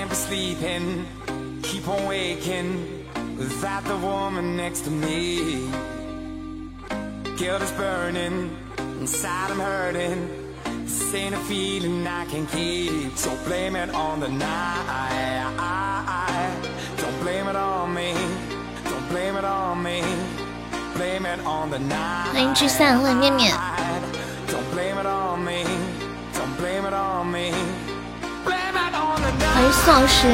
can't be sleeping, keep on waking without the woman next to me. Guilt is burning, inside I'm hurting. This ain't a feeling I can keep, so blame it on the night. Don't blame it on me, don't blame it on me, blame it on the night. 欢迎聚散，欢迎面面。 宋老师，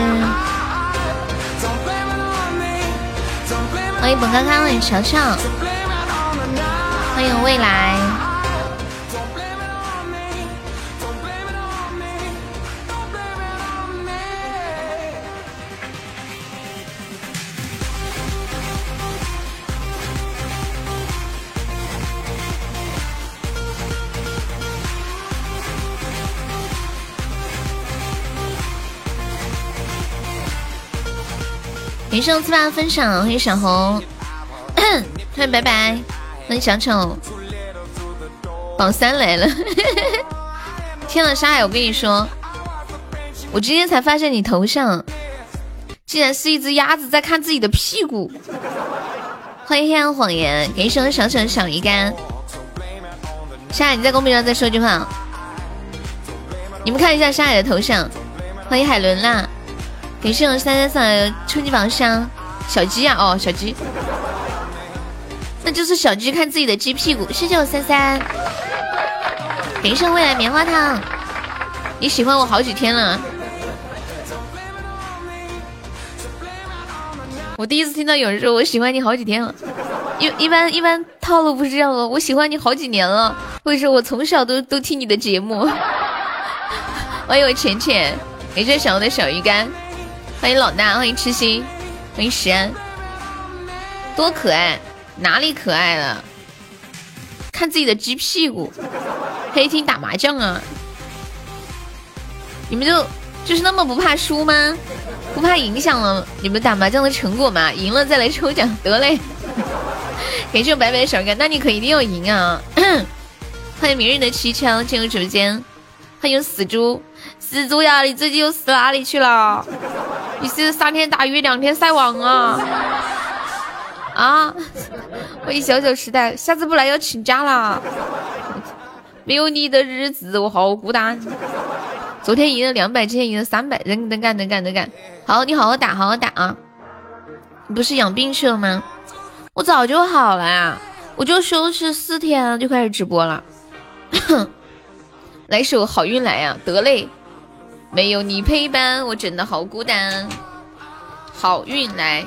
欢迎本康康，欢迎乔乔，欢迎未来。感谢我四八的分享，欢迎小红，欢迎白白，欢迎小丑，榜三来了！天呐，沙海，我跟你说，我今天才发现你头像竟然是一只鸭子在看自己的屁股。欢迎黑暗谎言，给谢我小丑小鱼干。沙海，你在公屏上再说句话。你们看一下沙海的头像，欢迎海伦啦。感谢我三三三的初级宝箱，小鸡啊，哦，小鸡，那就是小鸡看自己的鸡屁股。谢谢我三三，感谢未来棉花糖，你喜欢我好几天了。我第一次听到有人说我喜欢你好几天了，一一般一般套路不是这样的，我喜欢你好几年了，或者说我从小都都听你的节目。欢 迎我浅浅，感谢小红的小鱼干。欢迎老大，欢迎痴心，欢迎石安，多可爱，哪里可爱了？看自己的鸡屁股，黑厅打麻将啊？你们就就是那么不怕输吗？不怕影响了你们打麻将的成果吗？赢了再来抽奖，得嘞！感谢我白白的小哥，那你可一定要赢啊！欢迎明日的七枪进入直播间，欢迎死猪，死猪呀，你最近又死哪里去了？你是三天打鱼两天晒网啊？啊！欢迎小小时代，下次不来要请假啦！没有你的日子我好孤单。昨天赢了两百，今天赢了三百，能能干能干能干。好，你好好打，好好打啊！你不是养病去了吗？我早就好了呀，我就休息四天就开始直播了。来首好运来呀、得嘞！没有你陪伴，我真的好孤单。好运来，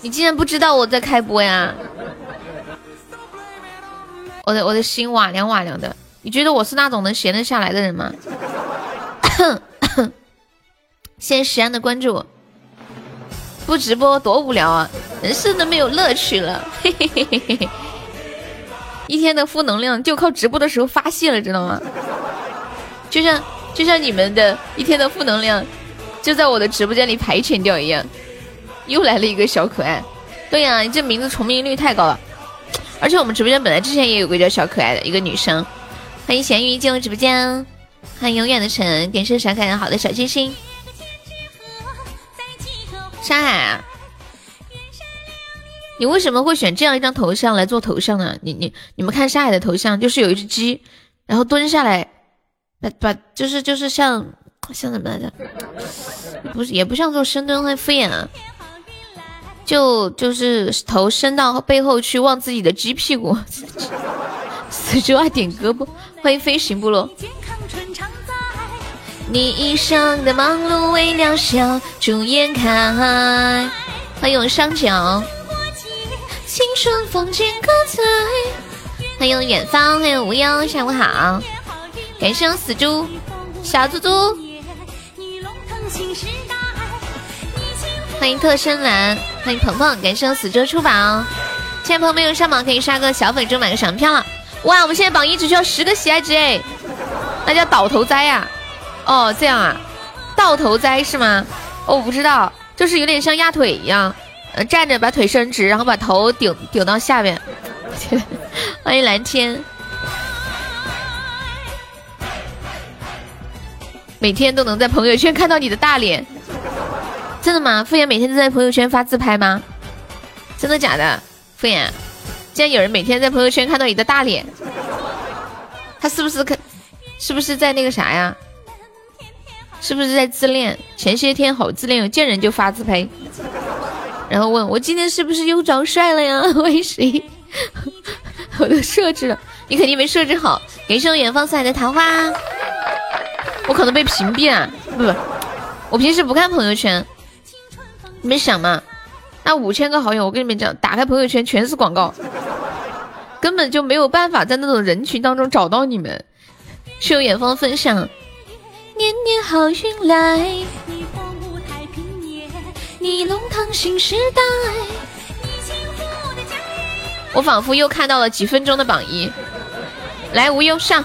你竟然不知道我在开播呀？我的我的心瓦凉瓦凉的。你觉得我是那种能闲得下来的人吗？谢谢石安的关注。不直播多无聊啊，人生都没有乐趣了。嘿嘿嘿嘿嘿。一天的负能量就靠直播的时候发泄了，知道吗？就像就像你们的一天的负能量，就在我的直播间里排遣掉一样。又来了一个小可爱，对呀、你这名字重名率太高了。而且我们直播间本来之前也有个叫小可爱的一个女生，欢迎咸鱼进入直播间，欢迎永远的晨，感谢小可爱好的小心心。山海啊，你为什么会选这样一张头像来做头像呢？你你你们看山海的头像，就是有一只鸡，然后蹲下来，把把就是就是像像怎么来着？不是也不像做深蹲会敷衍啊，就就是头伸到背后去望自己的鸡屁股。死猪啊，点胳膊！欢迎飞行部落。你一生的忙碌为了笑逐颜开。欢迎我上角。青春风景各彩。欢迎远方，欢迎无忧，下午好。感谢死猪，小猪猪。欢迎特深蓝，欢迎鹏鹏，感谢死猪出宝。现在朋友们有上榜可以刷个小粉猪买个赏票了。哇，我们现在榜一只需要十个喜爱值哎，那叫倒头栽呀、哦，这样啊，倒头栽是吗？哦，我不知道，就是有点像压腿一样，呃，站着把腿伸直，然后把头顶顶到下边。欢迎蓝天，每天都能在朋友圈看到你的大脸，真的吗？敷衍每天都在朋友圈发自拍吗？真的假的？敷衍，竟然有人每天在朋友圈看到你的大脸，他是不是可？是不是在那个啥呀？是不是在自恋？前些天好自恋，见人就发自拍，然后问我今天是不是又长帅了呀？为谁？我都设置了，你肯定没设置好。感谢我远方送来的桃花，我可能被屏蔽了。不不，我平时不看朋友圈。你们想嘛？那五千个好友，我跟你们讲，打开朋友圈全是广告，根本就没有办法在那种人群当中找到你们。去有远方分享，年年好运来，你龙腾新时代。我仿佛又看到了几分钟的榜一，来无忧上，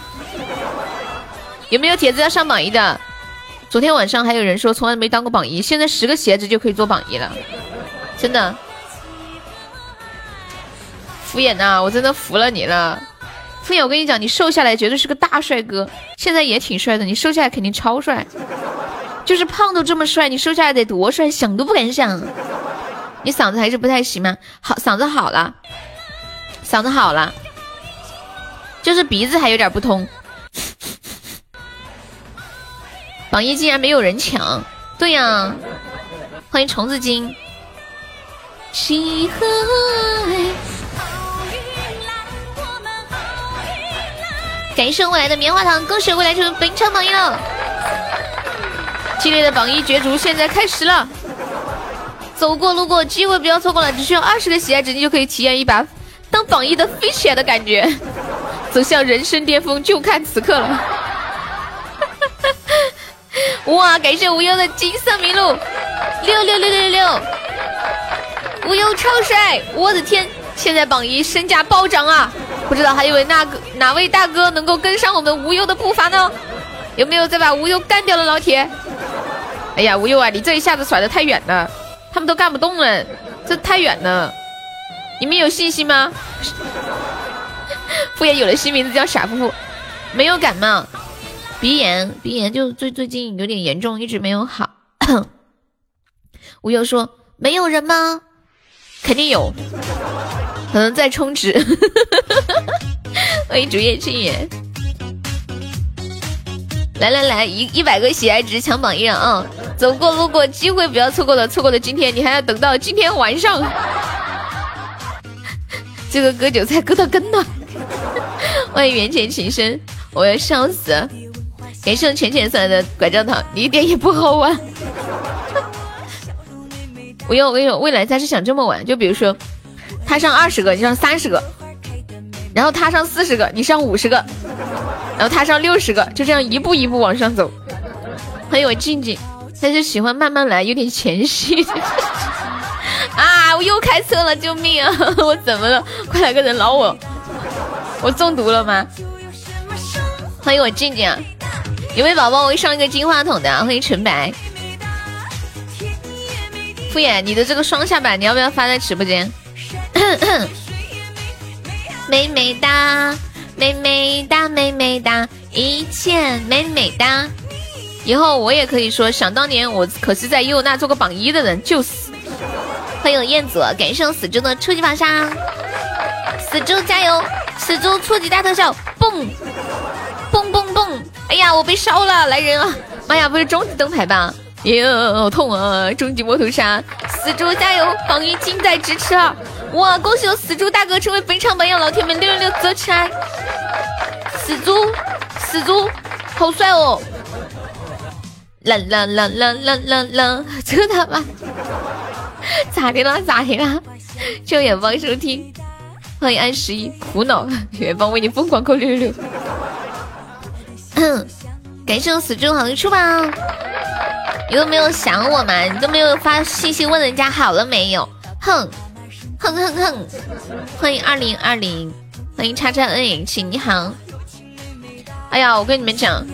有没有铁子要上榜一的？昨天晚上还有人说从来没当过榜一，现在十个鞋子就可以做榜一了，真的。敷衍呐，我真的服了你了。敷衍，我跟你讲，你瘦下来绝对是个大帅哥，现在也挺帅的，你瘦下来肯定超帅。就是胖都这么帅，你瘦下来得多帅，想都不敢想。你嗓子还是不太行吗？好，嗓子好了，嗓子好了，就是鼻子还有点不通。榜一竟然没有人抢，对呀，欢迎虫子精。感谢未来的棉花糖，恭喜未来成为本场榜一了！激烈的榜一角逐现在开始了，走过路过机会不要错过了，只需要二十个喜爱值，你就可以体验一把当榜一的飞起来的感觉，走向人生巅峰就看此刻了！哇，感谢无忧的金色麋鹿，六六六六六六，无忧超帅，我的天！现在榜一身价暴涨啊！不知道还以为那个哪位大哥能够跟上我们无忧的步伐呢？有没有再把无忧干掉的老铁？哎呀，无忧啊，你这一下子甩的太远了，他们都干不动了，这太远了。你们有信心吗？敷衍有了新名字叫傻夫妇，没有感冒，鼻炎，鼻炎就最最近有点严重，一直没有好。无忧说没有人吗？肯定有。可能在充值，欢迎竹叶青野，来来来，一一百个喜爱值抢榜一啊！走过路过，机会不要错过了，错过了今天，你还要等到今天晚上。这个割韭菜割到根了，欢迎缘浅情深，我要笑死！感谢浅浅送来的拐杖糖，你一点也不好玩。我用我跟你说，未来他是想这么玩，就比如说。他上二十个，你上三十个，然后他上四十个，你上五十个，然后他上六十个，就这样一步一步往上走。欢迎我静静，他就喜欢慢慢来，有点前戏。啊！我又开车了，救命啊！我怎么了？快来个人捞我！我中毒了吗？欢迎我静静，有没有宝宝会上一个金话筒的？欢迎纯白。敷衍，你的这个双下巴，你要不要发在直播间？美美哒，美美哒，美美哒，一切美美哒。以后我也可以说，想当年我可是在优娜做过榜一的人，就是。欢迎燕子，感谢死猪的初级榜上，死猪加油，死猪初级大特效，蹦！哎呀，我被烧了，来人啊！妈呀，不是终极灯牌吧？哟，好痛啊！终极摩头杀，死猪加油，榜一近在咫尺啊！哇！恭喜我死猪大哥成为本场榜样，老铁们六六六走起来！死猪，死猪，好帅哦！啦啦啦啦啦啦啦！这他妈咋的啦？咋的啦？求远方收听，欢迎安十一苦恼，远方为你疯狂扣六六六。感谢我死猪好的出榜，你都没有想我吗？你都没有发信息问人家好了没有？哼！哼哼哼！欢迎二零二零，欢迎叉叉 N H，你好。哎呀，我跟你们讲，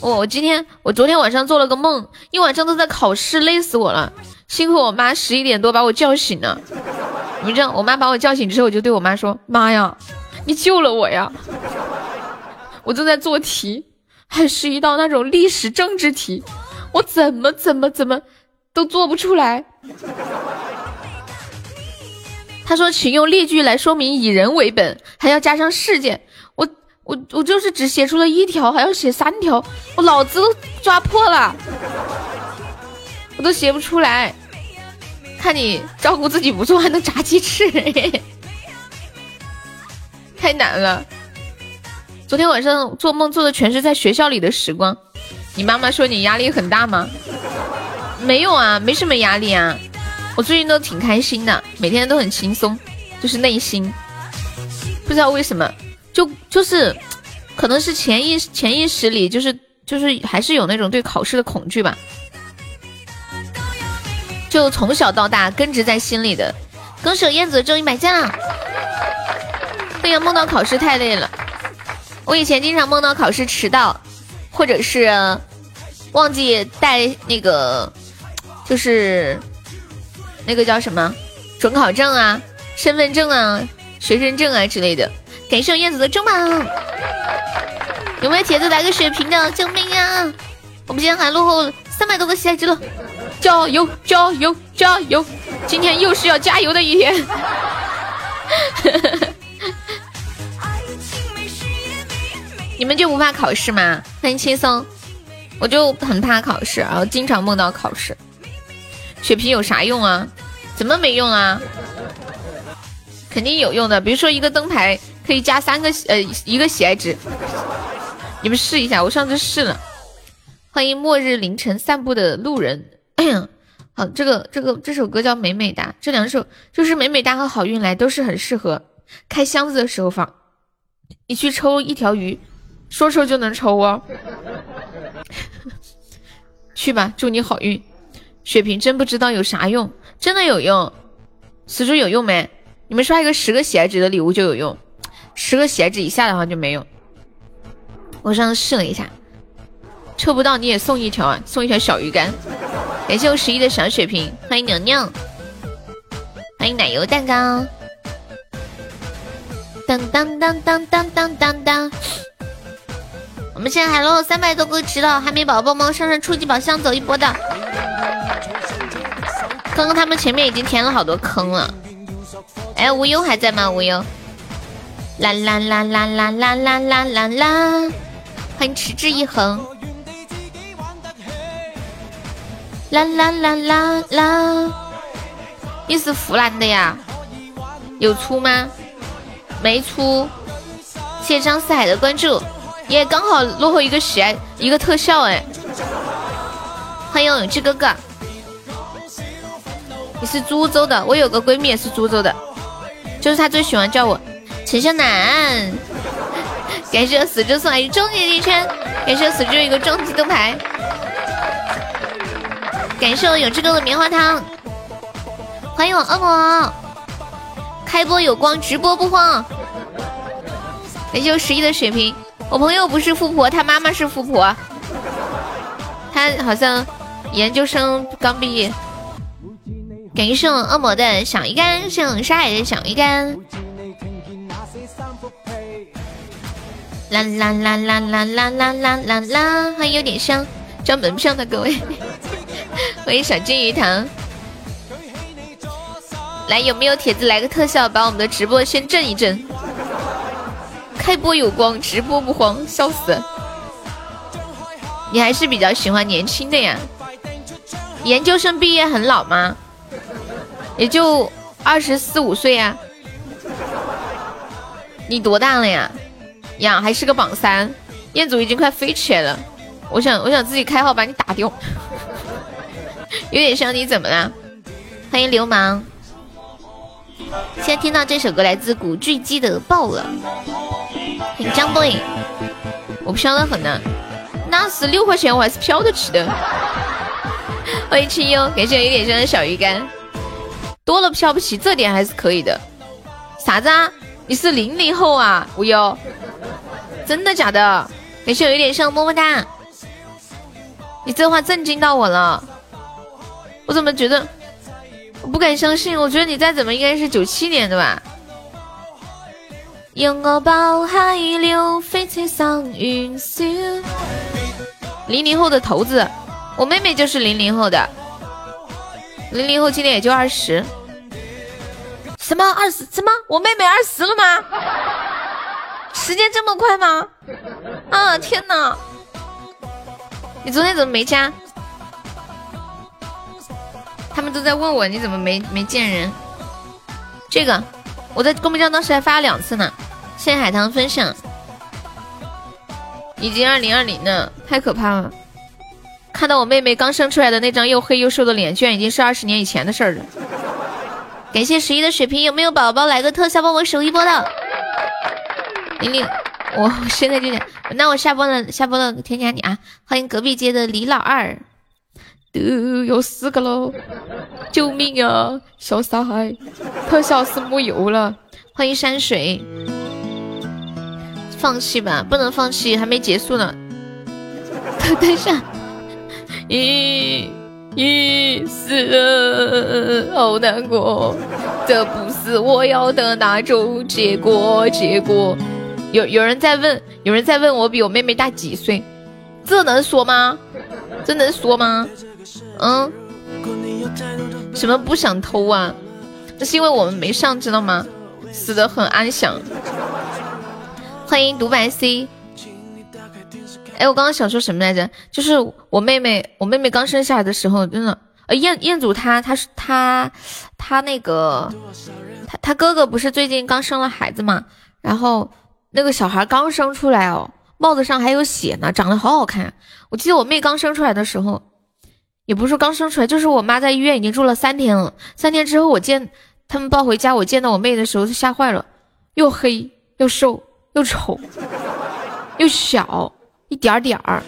我我今天我昨天晚上做了个梦，一晚上都在考试，累死我了。幸亏我妈十一点多把我叫醒了。你知道，我妈把我叫醒之后，我就对我妈说：“妈呀，你救了我呀！”我正在做题，还是一道那种历史政治题，我怎么怎么怎么都做不出来。他说：“请用例句来说明以人为本，还要加上事件。”我我我就是只写出了一条，还要写三条，我脑子都抓破了，我都写不出来。看你照顾自己不错，还能炸鸡翅，太难了。昨天晚上做梦做的全是在学校里的时光。你妈妈说你压力很大吗？没有啊，没什么压力啊。我最近都挺开心的，每天都很轻松，就是内心不知道为什么，就就是，可能是潜意识潜意识里就是就是还是有那种对考试的恐惧吧，就从小到大根植在心里的。恭喜燕子中一百赞！哎呀，梦到考试太累了，我以前经常梦到考试迟到，或者是忘记带那个，就是。那个叫什么准考证啊、身份证啊、学生证啊之类的。感谢燕子的中榜，有没有铁子来个血瓶的？救命啊！我们今天还落后三百多个喜爱值了，加油加油加油！今天又是要加油的一天。你们就不怕考试吗？欢迎轻松，我就很怕考试，然后经常梦到考试。血瓶有啥用啊？怎么没用啊？肯定有用的。比如说一个灯牌可以加三个呃一个喜爱值，你们试一下。我上次试了。欢迎末日凌晨散步的路人。好，这个这个这首歌叫《美美哒》，这两首就是《美美哒》和《好运来》都是很适合开箱子的时候放。你去抽一条鱼，说抽就能抽哦。去吧，祝你好运。血瓶真不知道有啥用，真的有用。死猪有用没？你们刷一个十个喜爱值的礼物就有用，十个喜爱值以下的话就没用。我上次试了一下，抽不到你也送一条啊，送一条小鱼干。感谢我十一的小血瓶，欢迎娘娘，欢迎奶油蛋糕。当当当当当当当当。我们现在还落三百多个值了，还没宝宝帮上上初级宝箱走一波的。刚刚他们前面已经填了好多坑了。哎，无忧还在吗？无忧。啦啦啦啦啦啦啦啦啦啦！欢迎持之以恒。啦啦啦啦啦！你是湖南的呀？有出吗？没出。谢谢张四海的关注。也刚好落后一个喜爱一个特效哎！欢迎永志哥哥，你是株洲的，我有个闺蜜也是株洲的，就是她最喜欢叫我陈秀楠。感谢死猪送来一终极地圈，感谢死猪一个终极灯牌，感谢我永志哥的棉花糖，欢迎我恶魔，开播有光，直播不慌，感谢我十一的血瓶。我朋友不是富婆，他妈妈是富婆，他好像研究生刚毕业。感谢恶魔的小鱼干，送沙海的小鱼干。啦啦啦啦啦啦啦啦啦啦，欢迎有点香，交门票的各位，欢迎小金鱼糖。来，有没有帖子来个特效，把我们的直播先震一震？开播有光，直播不慌，笑死！你还是比较喜欢年轻的呀？研究生毕业很老吗？也就二十四五岁呀。你多大了呀？呀，还是个榜三，彦祖已经快飞起来了。我想，我想自己开号把你打掉。有点像你怎么了？欢迎流氓。现在听到这首歌来自古巨基的《爆了》。很张 boy，我飘的很呢，那十六块钱我还是飘得起的。欢迎清幽，感谢有点香的小鱼干，多了飘不起，这点还是可以的。啥子啊？你是零零后啊？无忧，真的假的？感谢有点香，么么哒。你这话震惊到我了，我怎么觉得？我不敢相信，我觉得你再怎么应该是九七年的吧。拥我抱海流，飞车上云霄。零零后的头子，我妹妹就是零零后的。零零后今年也就二十。什么二十？什么？我妹妹二十了吗？时间这么快吗？啊天哪！你昨天怎么没加？他们都在问我你怎么没没见人。这个我在公屏上当时还发了两次呢。谢谢海棠分享。已经二零二零了，太可怕了！看到我妹妹刚生出来的那张又黑又瘦的脸，居然已经是二十年以前的事儿了。感谢十一的水瓶，有没有宝宝来个特效帮我守一波的？玲玲，我现在就点，那我下播了，下播了，添加你啊！欢迎隔壁街的李老二。都有四个喽！救命啊！小傻孩，特效是木有了。欢迎山水，放弃吧，不能放弃，还没结束呢。等一下，咦咦，死了，好难过，这不是我要的那种结果。结果有有人在问，有人在问我比我妹妹大几岁，这能说吗？这能说吗？嗯，什么不想偷啊？那是因为我们没上，知道吗？死的很安详。欢迎独白 C。哎，我刚刚想说什么来着？就是我妹妹，我妹妹刚生下来的时候，真的，呃，彦彦祖他他是他他那个他他哥哥不是最近刚生了孩子嘛？然后那个小孩刚生出来哦，帽子上还有血呢，长得好好看。我记得我妹刚生出来的时候。也不是刚生出来，就是我妈在医院已经住了三天了。三天之后，我见他们抱回家，我见到我妹的时候，吓坏了，又黑又瘦又丑又小，一点点儿，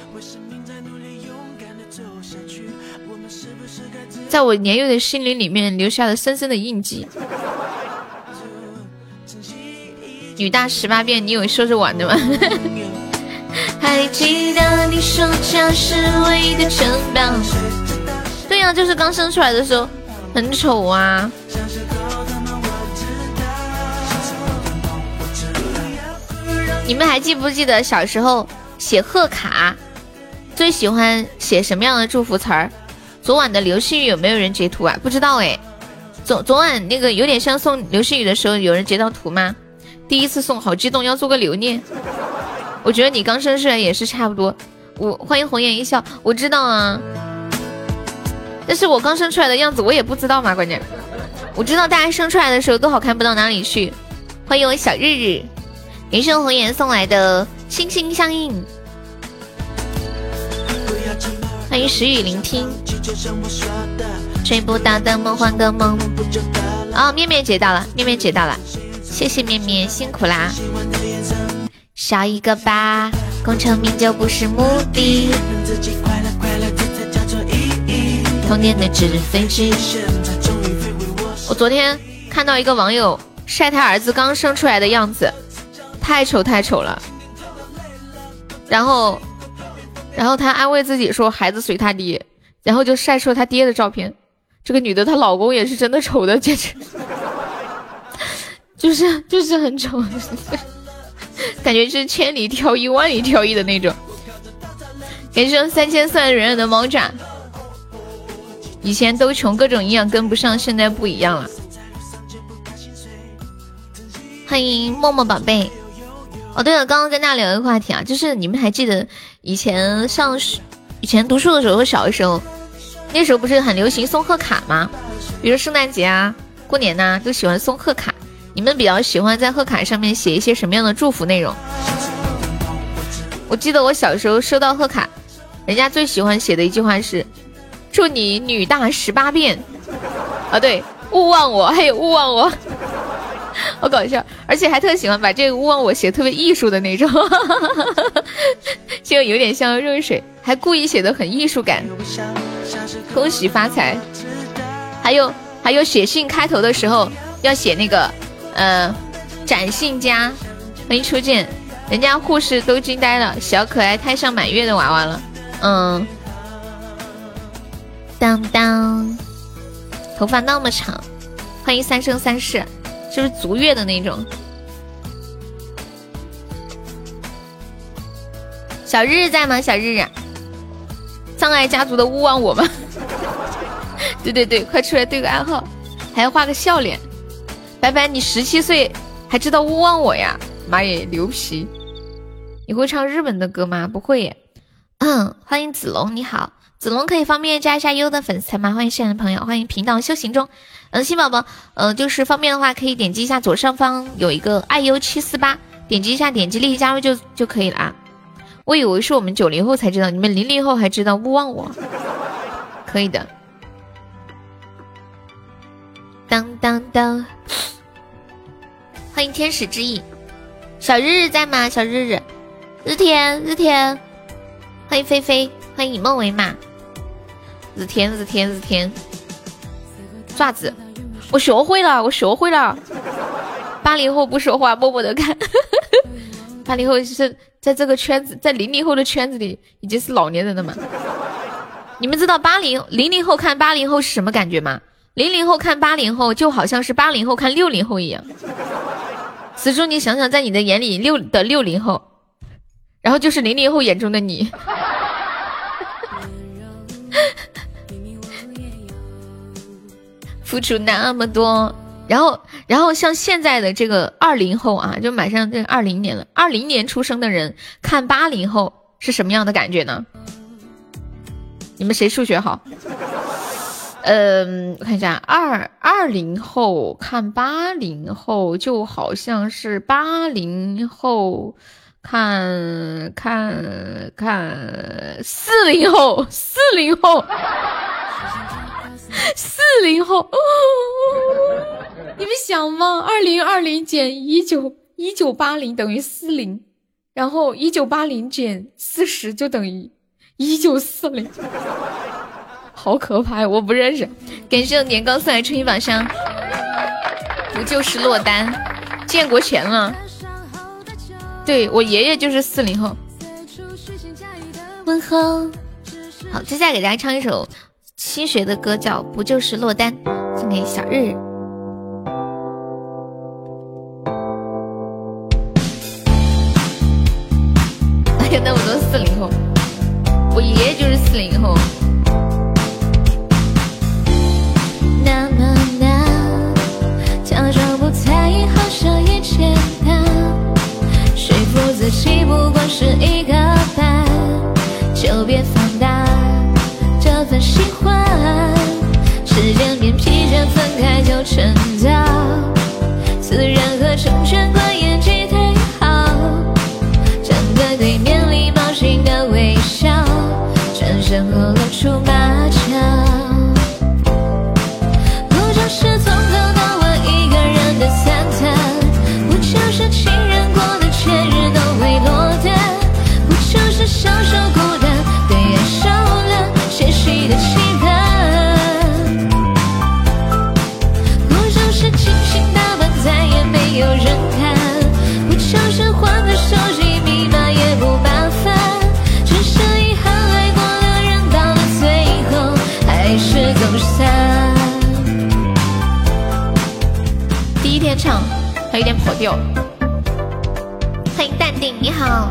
在我年幼的心灵里面留下了深深的印记。女大十八变，你以为说着玩的吗？还记得你说家是唯一的城堡。对呀，就是刚生出来的时候很丑啊。你们还记不记得小时候写贺卡，最喜欢写什么样的祝福词儿？昨晚的流星雨有没有人截图啊？不知道哎。昨昨晚那个有点像送流星雨的时候，有人截到图吗？第一次送，好激动，要做个留念。我觉得你刚生出来也是差不多。我欢迎红颜一笑，我知道啊。但是我刚生出来的样子我也不知道嘛，关键我知道大家生出来的时候都好看不到哪里去。欢迎我小日日，感谢红颜送来的心心相印。欢迎时雨聆听，追不到的梦换个梦。哦，面面姐到了，面面姐到了，谢谢面面，辛苦啦。笑一个吧，功成名就不是目的。童年的纸飞机。我昨天看到一个网友晒他儿子刚生出来的样子，太丑太丑了。然后，然后他安慰自己说孩子随他爹，然后就晒出他爹的照片。这个女的她老公也是真的丑的，简直 就是就是很丑，感觉是千里挑一、万里挑一的那种。感谢三千算软软的猫爪。以前都穷，各种营养跟不上，现在不一样了。欢迎默默宝贝。哦，对了，刚刚跟大家聊一个话题啊，就是你们还记得以前上学以前读书的时候，小的时候，那时候不是很流行送贺卡吗？比如圣诞节啊、过年呐，都喜欢送贺卡。你们比较喜欢在贺卡上面写一些什么样的祝福内容？我记得我小时候收到贺卡，人家最喜欢写的一句话是。祝你女大十八变，啊对，勿忘我，还有勿忘我，好搞笑，而且还特喜欢把这个勿忘我写特别艺术的那种，就有点像热水，还故意写的很艺术感。恭喜发财，还有还有写信开头的时候要写那个，呃，展信佳，欢迎初见，人家护士都惊呆了，小可爱太像满月的娃娃了，嗯。当当，头发那么长，欢迎三生三世，是不是足月的那种？小日日在吗？小日日，障碍家族的勿忘我吗？对对对，快出来对个暗号，还要画个笑脸。白白，你十七岁还知道勿忘我呀？妈耶，牛皮！你会唱日本的歌吗？不会耶。嗯，欢迎子龙，你好，子龙可以方便加一下优的粉丝团吗？欢迎新来的朋友，欢迎频道修行中。嗯，新宝宝，呃，就是方便的话可以点击一下左上方有一个爱优七四八，点击一下，点击立即加入就就可以了啊。我以为是我们九零后才知道，你们零零后还知道勿忘我，可以的。当当当，欢迎天使之翼，小日日在吗？小日日，日天日天，欢迎菲菲，欢迎以梦为马，日天日天日天，爪子，我学会了，我学会了。八零后不说话，默默的看。八零后是在这个圈子，在零零后的圈子里已经是老年人了嘛？你们知道八零零零后看八零后是什么感觉吗？零零后看八零后，就好像是八零后看六零后一样。此处你想想，在你的眼里，六的六零后，然后就是零零后眼中的你。付出那么多，然后，然后像现在的这个二零后啊，就马上这二零年了，二零年出生的人看八零后是什么样的感觉呢？你们谁数学好？嗯，我看一下，二二零后看八零后，就好像是八零后看看看四零后，四零后，四零后，你们想吗？二零二零减一九一九八零等于四零，然后一九八零减四十就等于一九四零。好可怕呀！我不认识。感谢我年糕送来春雨宝箱，不就是落单？建国前了。对我爷爷就是四零后。问候。好，接下来给大家唱一首新学的歌，叫《不就是落单》，送给小日。哎呀，那么多四零后，我爷爷就是四零后。是一个伴，就别放大这份喜欢。时间变疲倦，分开就成有点跑调。欢迎淡定，你好。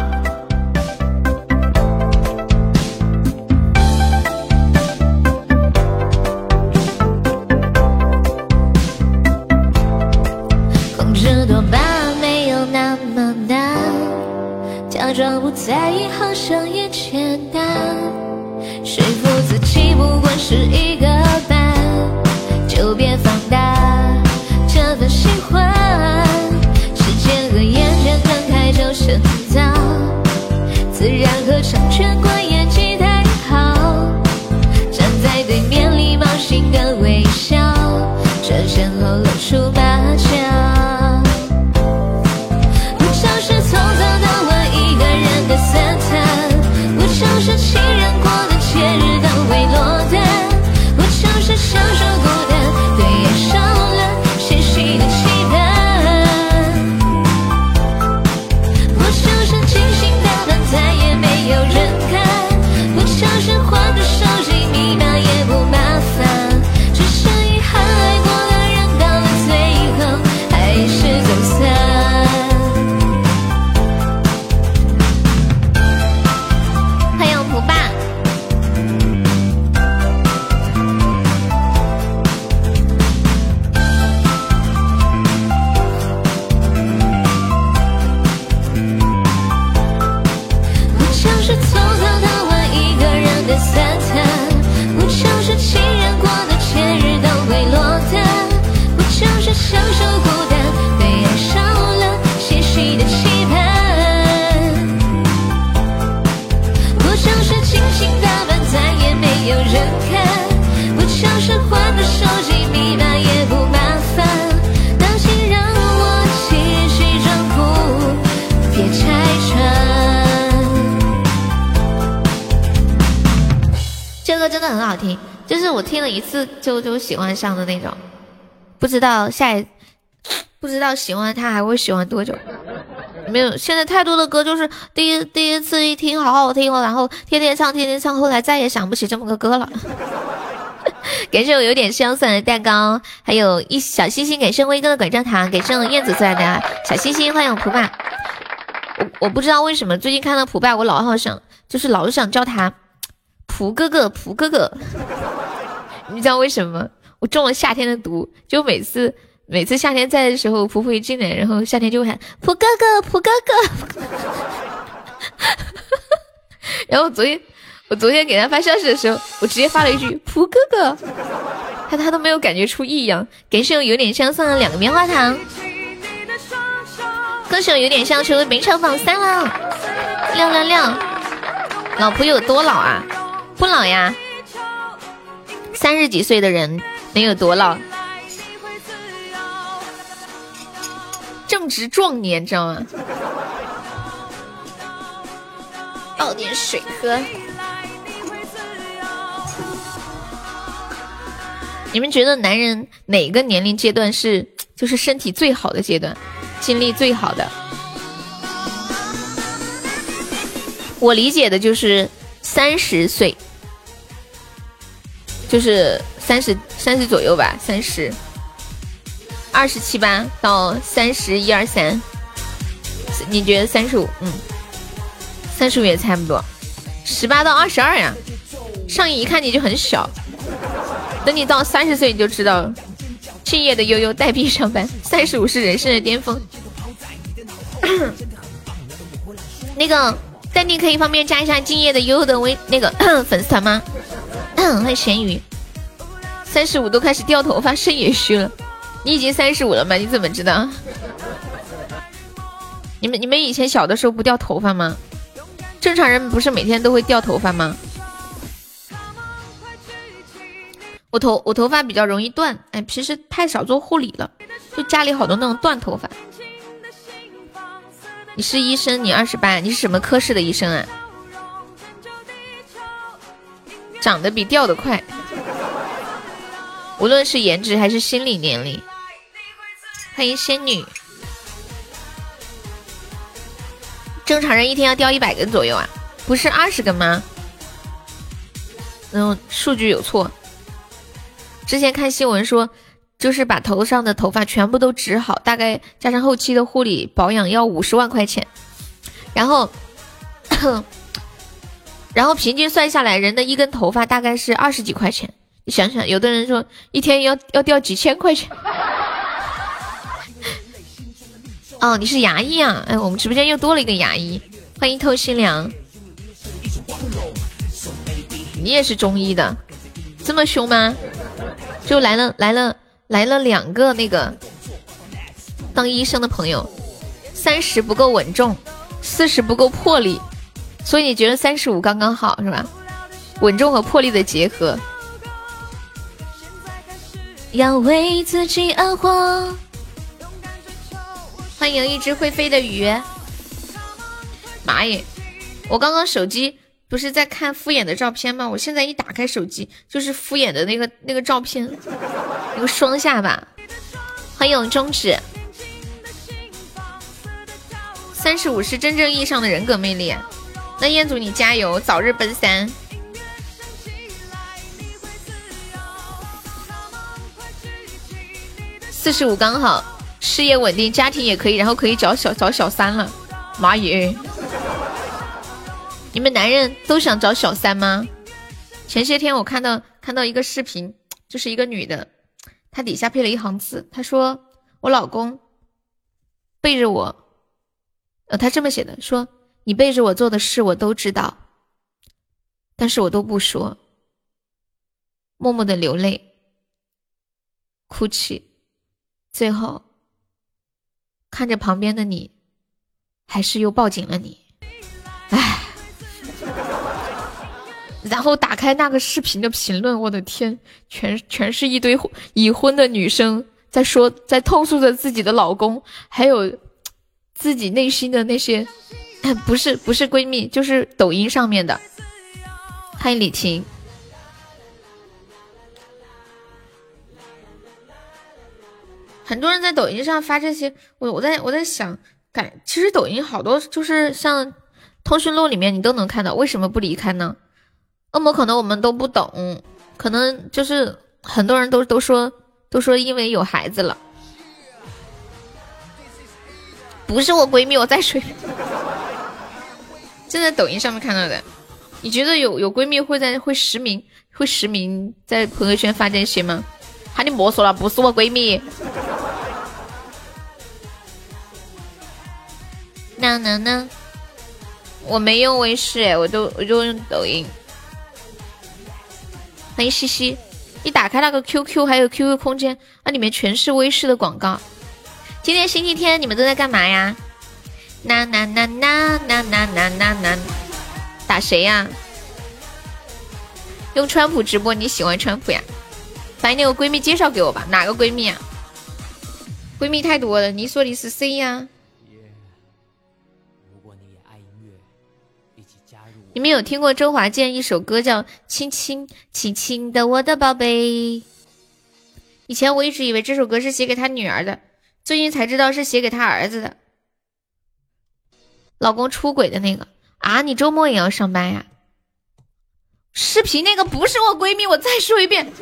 控制多巴没有那么难，假装不在意好像也简单，说服自己不过是一个就就喜欢上的那种，不知道下一不知道喜欢他还会喜欢多久。没有，现在太多的歌就是第一第一次一听好好听哦，然后天天唱天天唱，后来再也想不起这么个歌了。感谢我有点香送的蛋糕，还有一小星星给盛威哥的拐杖糖，给盛燕子送来的小星星，欢迎蒲爸。我我不知道为什么最近看到蒲爸，我老好想就是老是想叫他蒲哥哥，蒲哥哥。你知道为什么？我中了夏天的毒，就每次。每次夏天在的时候，普普一进来，然后夏天就会喊普哥哥，普哥哥。然后昨天我昨天给他发消息的时候，我直接发了一句普哥哥，他他都没有感觉出异样。感谢有点像送了两个棉花糖，歌手有点像成为名场榜三了，亮亮亮。老婆有多老啊？不老呀，三十几岁的人能有多老？正值壮年，知道吗？倒点水喝。你们觉得男人哪个年龄阶段是就是身体最好的阶段，精力最好的？我理解的就是三十岁，就是三十三十左右吧，三十。二十七八到三十一二三，你觉得三十五？嗯，三十五也差不多。十八到二十二呀，上一一看你就很小，等你到三十岁你就知道了。敬业的悠悠代币上班，三十五是人生的巅峰。那个淡定可以方便加一下敬业的悠悠的微那个 粉丝团吗？欢迎咸鱼，三十五都开始掉头发，肾也虚了。你已经三十五了吗？你怎么知道？你们你们以前小的时候不掉头发吗？正常人不是每天都会掉头发吗？我头我头发比较容易断，哎，平时太少做护理了，就家里好多那种断头发。你是医生，你二十八，你是什么科室的医生啊？长得比掉的快，无论是颜值还是心理年龄。欢迎仙女，正常人一天要掉一百根左右啊，不是二十根吗？嗯，数据有错。之前看新闻说，就是把头上的头发全部都植好，大概加上后期的护理保养要五十万块钱，然后，然后平均算下来，人的一根头发大概是二十几块钱。你想想，有的人说一天要要掉几千块钱。哦，你是牙医啊？哎，我们直播间又多了一个牙医，欢迎透心凉。你也是中医的，这么凶吗？就来了来了来了两个那个当医生的朋友，三十不够稳重，四十不够魄力，所以你觉得三十五刚刚好是吧？稳重和魄力的结合，要为自己而活。欢迎一只会飞的鱼，妈耶！我刚刚手机不是在看敷衍的照片吗？我现在一打开手机，就是敷衍的那个那个照片，那个双下巴。欢迎中指，三十五是真正意义上的人格魅力。那彦祖你加油，早日奔三。四十五刚好。事业稳定，家庭也可以，然后可以找小找小三了，妈耶！你们男人都想找小三吗？前些天我看到看到一个视频，就是一个女的，她底下配了一行字，她说：“我老公背着我，呃，她这么写的，说你背着我做的事我都知道，但是我都不说，默默的流泪，哭泣，最后。”看着旁边的你，还是又抱紧了你。然后打开那个视频的评论，我的天，全全是一堆已婚的女生在说，在痛诉着自己的老公，还有自己内心的那些，不是不是闺蜜，就是抖音上面的。欢迎李婷。很多人在抖音上发这些，我我在我在想，感其实抖音好多就是像通讯录里面你都能看到，为什么不离开呢？恶魔可能我们都不懂，可能就是很多人都都说都说因为有孩子了，不是我闺蜜，我在水，就在抖音上面看到的。你觉得有有闺蜜会在会实名会实名在朋友圈发这些吗？喊你莫说了，不是我闺蜜。那那那，我没用微视，我都我就用抖音。欢迎西西，一打开那个 QQ 还有 QQ 空间，那里面全是微视的广告。今天星期天，你们都在干嘛呀？呐呐呐呐呐呐呐呐呐，打谁呀？用川普直播，你喜欢川普呀？把你那个闺蜜介绍给我吧，哪个闺蜜啊？闺蜜太多了，你说你是谁呀？你们有听过周华健一首歌叫《亲亲亲亲的我的宝贝》？以前我一直以为这首歌是写给他女儿的，最近才知道是写给他儿子的。老公出轨的那个啊？你周末也要上班呀？视频那个不是我闺蜜，我再说一遍。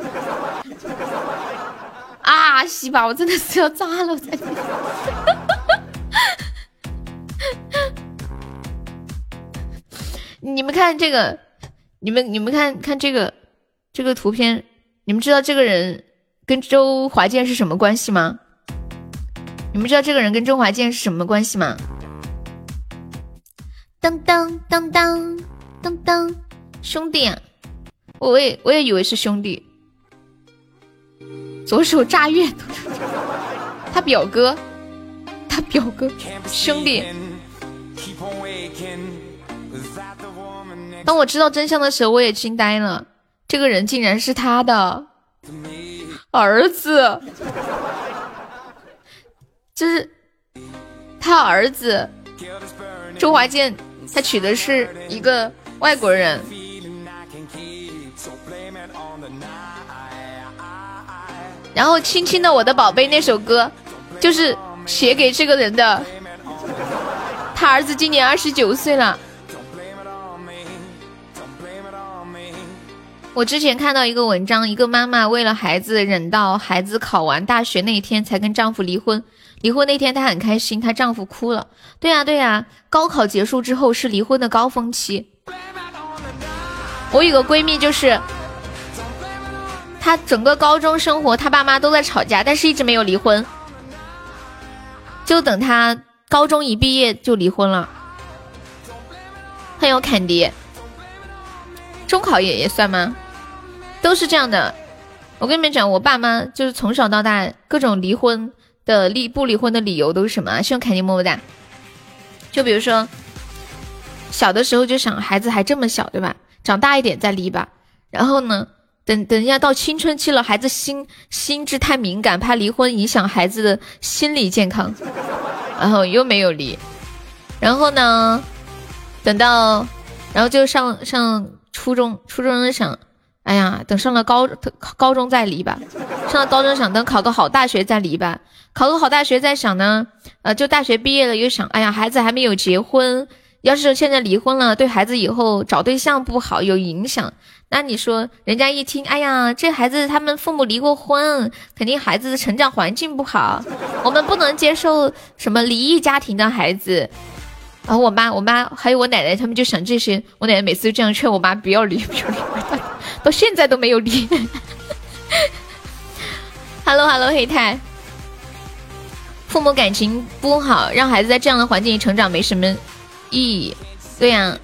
啊，西吧，我真的是要炸了！你们看这个，你们你们看看这个这个图片，你们知道这个人跟周华健是什么关系吗？你们知道这个人跟周华健是什么关系吗？当当当当当当，兄弟，我也我也以为是兄弟。左手炸月，他表哥，他表哥兄弟。当我知道真相的时候，我也惊呆了。这个人竟然是他的儿子，就是他儿子周华健，他娶的是一个外国人。然后《亲亲的我的宝贝》那首歌，就是写给这个人的。他儿子今年二十九岁了。我之前看到一个文章，一个妈妈为了孩子忍到孩子考完大学那一天才跟丈夫离婚。离婚那天她很开心，她丈夫哭了。对呀对呀，高考结束之后是离婚的高峰期。我有个闺蜜，就是她整个高中生活，她爸妈都在吵架，但是一直没有离婚。就等她高中一毕业就离婚了。还有坎迪，中考也也算吗？都是这样的，我跟你们讲，我爸妈就是从小到大各种离婚的离不离婚的理由都是什么？希望肯定么么哒。就比如说，小的时候就想孩子还这么小，对吧？长大一点再离吧。然后呢，等等一下到青春期了，孩子心心智太敏感，怕离婚影响孩子的心理健康，然后又没有离。然后呢，等到然后就上上初中，初中想。哎呀，等上了高高中再离吧，上了高中想等考个好大学再离吧，考个好大学再想呢，呃，就大学毕业了又想，哎呀，孩子还没有结婚，要是现在离婚了，对孩子以后找对象不好，有影响。那你说，人家一听，哎呀，这孩子他们父母离过婚，肯定孩子的成长环境不好，我们不能接受什么离异家庭的孩子。然后我妈、我妈还有我奶奶，他们就想这些。我奶奶每次都这样劝我妈不要离，不要离，到现在都没有离。Hello，Hello，黑太，父母感情不好，让孩子在这样的环境里成长没什么意义。对呀，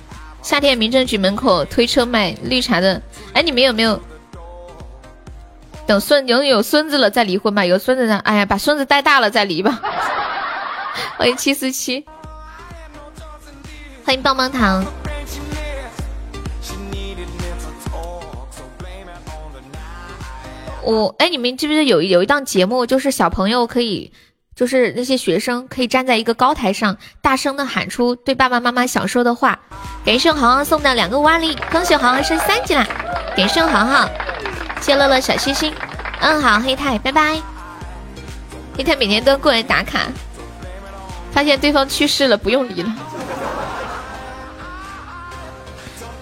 夏天民政局门口推车卖绿茶的，哎，你们有没有等孙有有孙子了再离婚吧？有孙子的，哎呀，把孙子带大了再离吧。欢迎七四七。欢迎棒棒糖。我哎，你们记不记得有有一档节目，就是小朋友可以，就是那些学生可以站在一个高台上，大声的喊出对爸爸妈妈想说的话。感谢航航送的两个五二零，恭喜航航升三级啦！感谢航航，谢乐乐小心心。嗯，好，黑太，拜拜。黑太每天都过来打卡，发现对方去世了，不用理了。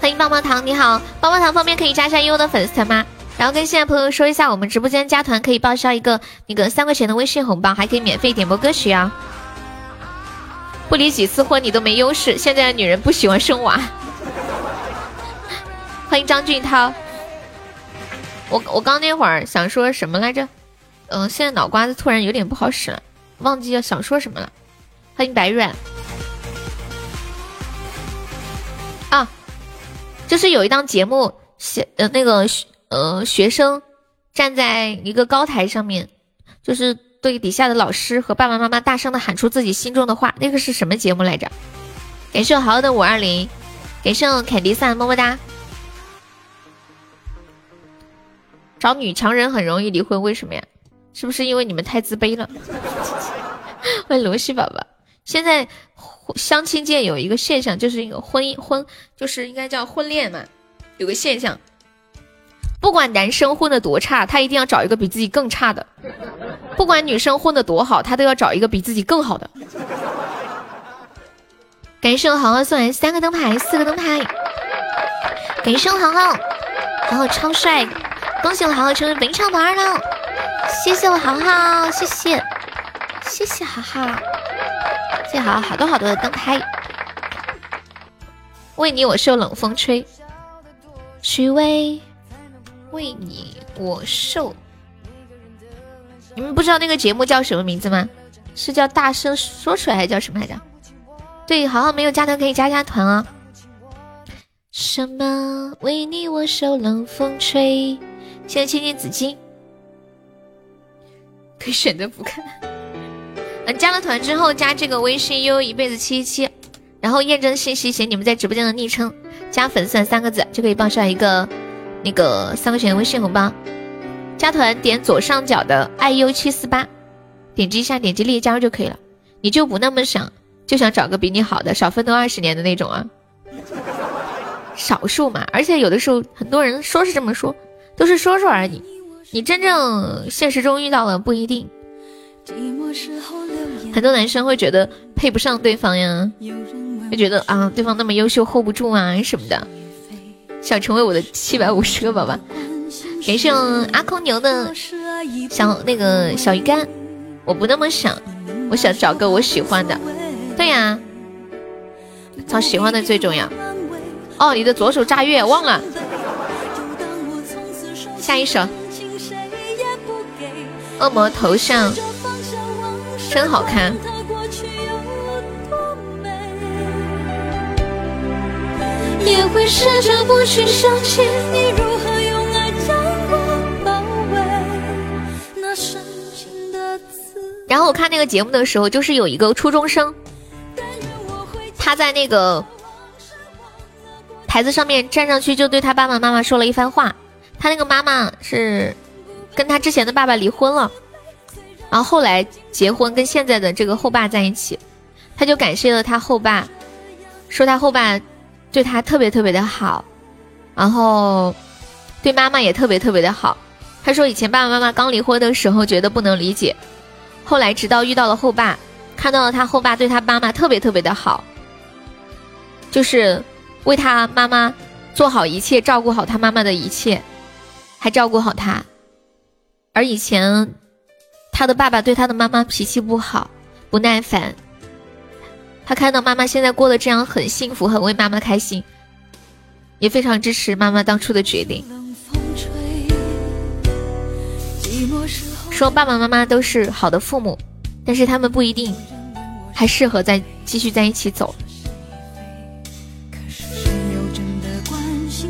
欢迎棒棒糖，你好，棒棒糖方便可以加一下悠悠的粉丝团吗？然后跟现在朋友说一下，我们直播间加团可以报销一个那个三块钱的微信红包，还可以免费点播歌曲啊！不离几次婚你都没优势，现在的女人不喜欢生娃。欢迎张俊涛，我我刚那会儿想说什么来着？嗯，现在脑瓜子突然有点不好使了，忘记要想说什么了。欢迎白软啊，就是有一档节目，写呃那个。呃，学生站在一个高台上面，就是对底下的老师和爸爸妈妈大声的喊出自己心中的话。那个是什么节目来着？感谢我好友的五二零，感谢我凯迪萨么么哒。找女强人很容易离婚，为什么呀？是不是因为你们太自卑了？欢迎罗西宝宝。现在相亲界有一个现象，就是一个婚姻婚，就是应该叫婚恋嘛，有个现象。不管男生混的多差，他一定要找一个比自己更差的；不管女生混的多好，他都要找一个比自己更好的。感谢我豪豪送来三个灯牌，四个灯牌。感谢我豪豪，豪豪超帅！恭喜我豪豪成为本场榜二了！谢谢我豪豪，谢谢，谢谢豪豪，谢谢豪豪好多好多的灯牌。为你我受冷风吹，虚伪。为你我受，你们不知道那个节目叫什么名字吗？是叫大声说出来还是叫什么来着？对，好好没有加团可以加加团啊。什么为你我受冷风吹？现在千金紫金可以选择不看。嗯，加了团之后加这个微信悠一辈子七七，然后验证信息写你们在直播间的昵称，加粉丝三个字就可以报销一个。那个三块钱微信红包，加团点左上角的 iu 七四八，点击一下，点击立即加入就可以了。你就不那么想，就想找个比你好的，少奋斗二十年的那种啊？少数嘛，而且有的时候很多人说是这么说，都是说说而已。你真正现实中遇到了不一定。很多男生会觉得配不上对方呀，会觉得啊对方那么优秀 hold 不住啊什么的。想成为我的七百五十个宝宝，感谢阿空牛的小那个小鱼干。我不那么想，我想找个我喜欢的。对呀，找喜欢的最重要。哦，你的左手炸月忘了。下一首。恶魔头像真好看。也会试着不去想起你如何用爱将我包围。那深情的然后我看那个节目的时候，就是有一个初中生，他在那个台子上面站上去，就对他爸爸妈妈说了一番话。他那个妈妈是跟他之前的爸爸离婚了，然后后来结婚，跟现在的这个后爸在一起。他就感谢了他后爸，说他后爸。对他特别特别的好，然后对妈妈也特别特别的好。他说以前爸爸妈妈刚离婚的时候觉得不能理解，后来直到遇到了后爸，看到了他后爸对他妈妈特别特别的好，就是为他妈妈做好一切，照顾好他妈妈的一切，还照顾好他。而以前他的爸爸对他的妈妈脾气不好，不耐烦。他看到妈妈现在过得这样很幸福，很为妈妈开心，也非常支持妈妈当初的决定。说爸爸妈妈都是好的父母，但是他们不一定还适合再继续在一起走。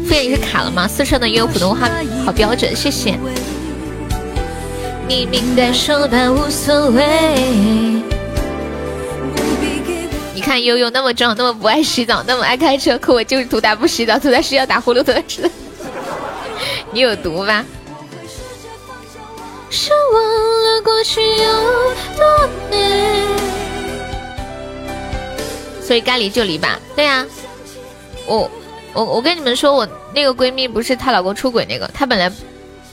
敷衍你是卡了吗？四川的也有普通话好标准，谢谢。你明白说吧，无所谓。看悠悠那么壮，那么不爱洗澡，那么爱开车，可我就是图他不洗澡，图他睡觉打呼噜，图他吃。你有毒吧？是忘了过去有多美。所以该离就离吧。对呀，我我我跟你们说，我那个闺蜜不是她老公出轨那个，她本来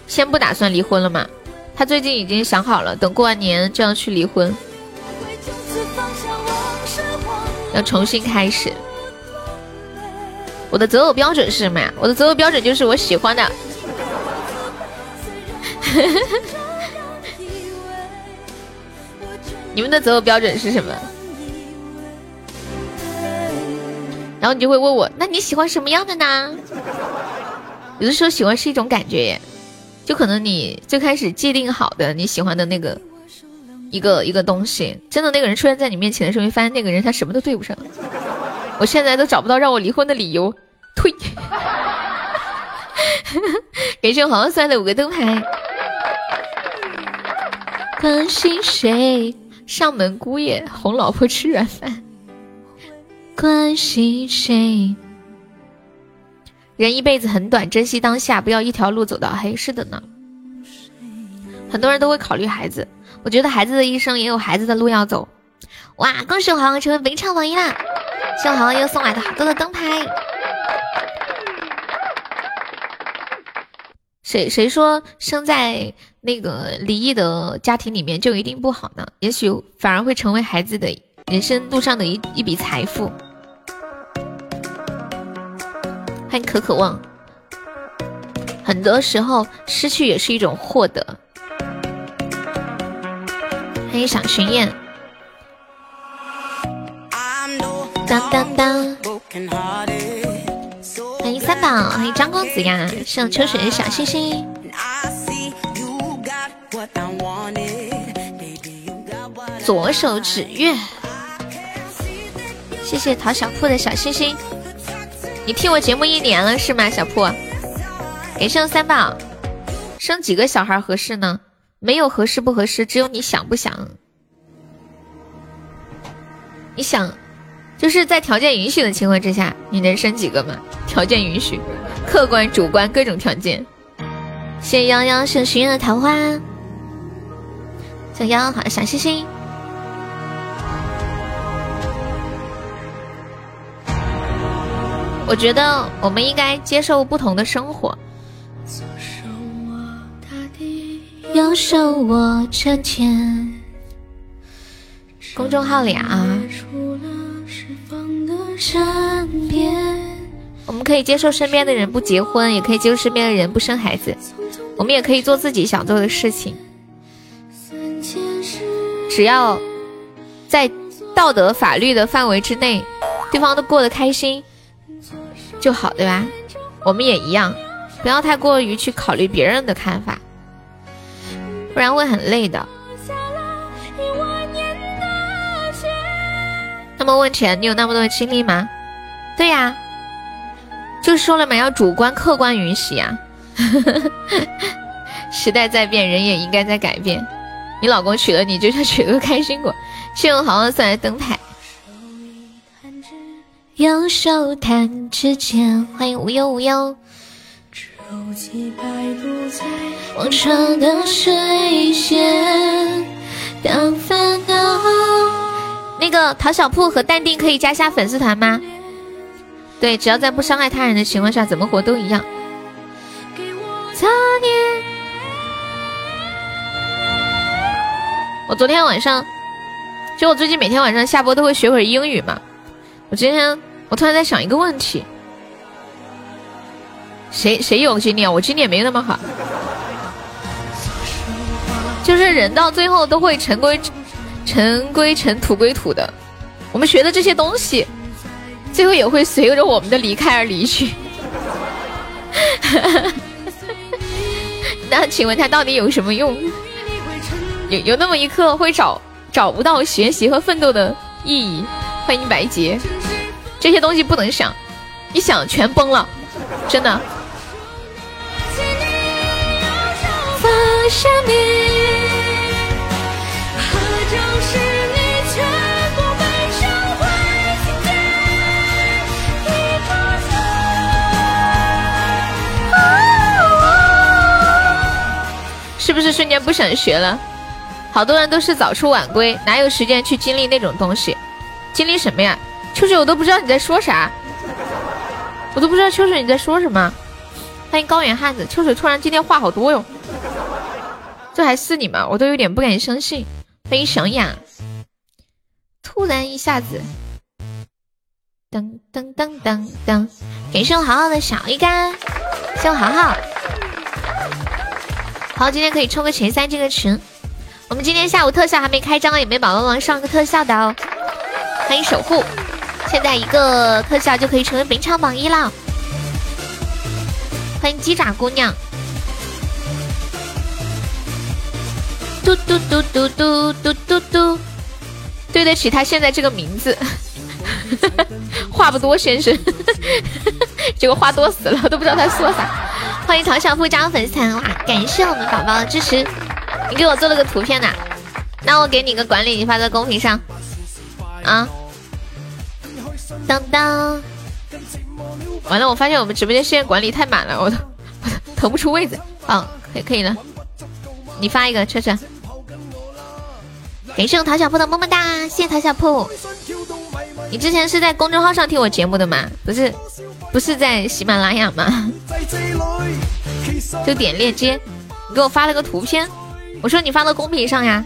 先不打算离婚了嘛，她最近已经想好了，等过完年就要去离婚，要重新开始。我的择偶标准是什么呀？我的择偶标准就是我喜欢的。你们的择偶标准是什么？然后你就会问我，那你喜欢什么样的呢？有的时候喜欢是一种感觉耶，就可能你最开始界定好的你喜欢的那个一个一个东西，真的那个人出现在你面前的时候，你发现那个人他什么都对不上。我现在都找不到让我离婚的理由，退。感谢我好好算的五个灯牌。关心谁？上门姑爷哄老婆吃软饭。关心谁？人一辈子很短，珍惜当下，不要一条路走到黑。是的呢。很多人都会考虑孩子，我觉得孩子的一生也有孩子的路要走。哇！恭喜我豪豪成为本场榜一啦！谢我豪豪又送来的好多的灯牌。谁谁说生在那个离异的家庭里面就一定不好呢？也许反而会成为孩子的人生路上的一一笔财富。欢迎可可望，很多时候失去也是一种获得。欢迎小寻燕，当当当。欢迎三宝，欢迎张公子呀，送秋水的小星星。左手指月，谢谢陶小铺的小星星。你听我节目一年了是吗，小铺？给生三宝，生几个小孩合适呢？没有合适不合适，只有你想不想。你想。就是在条件允许的情况之下，你能生几个吗？条件允许，客观主观各种条件。谢谢幺幺是寻月的桃花，小幺好小星星。我觉得我们应该接受不同的生活。右手握着天。公众号里啊。我们可以接受身边的人不结婚，也可以接受身边的人不生孩子。我们也可以做自己想做的事情，只要在道德法律的范围之内，对方都过得开心就好，对吧？我们也一样，不要太过于去考虑别人的看法，不然会很累的。那么问钱，你有那么多的精力吗？对呀，就说了嘛，要主观客观允许呀。时代在变，人也应该在改变。你老公娶了你，就像娶了个开心果。信用好好算来灯牌。右手弹指间，欢迎无忧无忧。往常的水仙，当烦恼。那个陶小铺和淡定可以加下粉丝团吗？对，只要在不伤害他人的情况下，怎么活都一样。我昨天晚上，就我最近每天晚上下播都会学会英语嘛。我今天我突然在想一个问题：谁谁有经验？我经验没那么好。就是人到最后都会尘归。尘归尘，土归土的，我们学的这些东西，最后也会随着我们的离开而离去。那请问他到底有什么用？有有那么一刻会找找不到学习和奋斗的意义？欢迎白洁，这些东西不能想，一想全崩了，真的。发现你。是不是瞬间不想学了？好多人都是早出晚归，哪有时间去经历那种东西？经历什么呀？秋水，我都不知道你在说啥，我都不知道秋水你在说什么。欢迎高原汉子，秋水突然今天话好多哟，这还是你吗？我都有点不敢相信。欢迎小雅，突然一下子，噔噔噔噔噔，感谢我豪豪的小鱼干，谢我豪豪。好，今天可以冲个前三这个群。我们今天下午特效还没开张，有没有宝宝们上个特效的哦？欢迎守护，现在一个特效就可以成为本场榜一了。欢迎鸡爪姑娘，嘟嘟嘟嘟嘟嘟嘟嘟，对得起他现在这个名字。话不多先生，结果话多死了，都不知道他说啥。欢迎唐小富加入粉丝团，哇，感谢我们宝宝的支持。你给我做了个图片呐，那我给你个管理，你发在公屏上啊。当当。完了，我发现我们直播间现在管理太满了，我都 腾不出位子。嗯，可以可以了，你发一个，车车。感谢我陶小铺的么么哒，谢谢陶小铺。你之前是在公众号上听我节目的吗？不是，不是在喜马拉雅吗？就点链接，你给我发了个图片，我说你发到公屏上呀。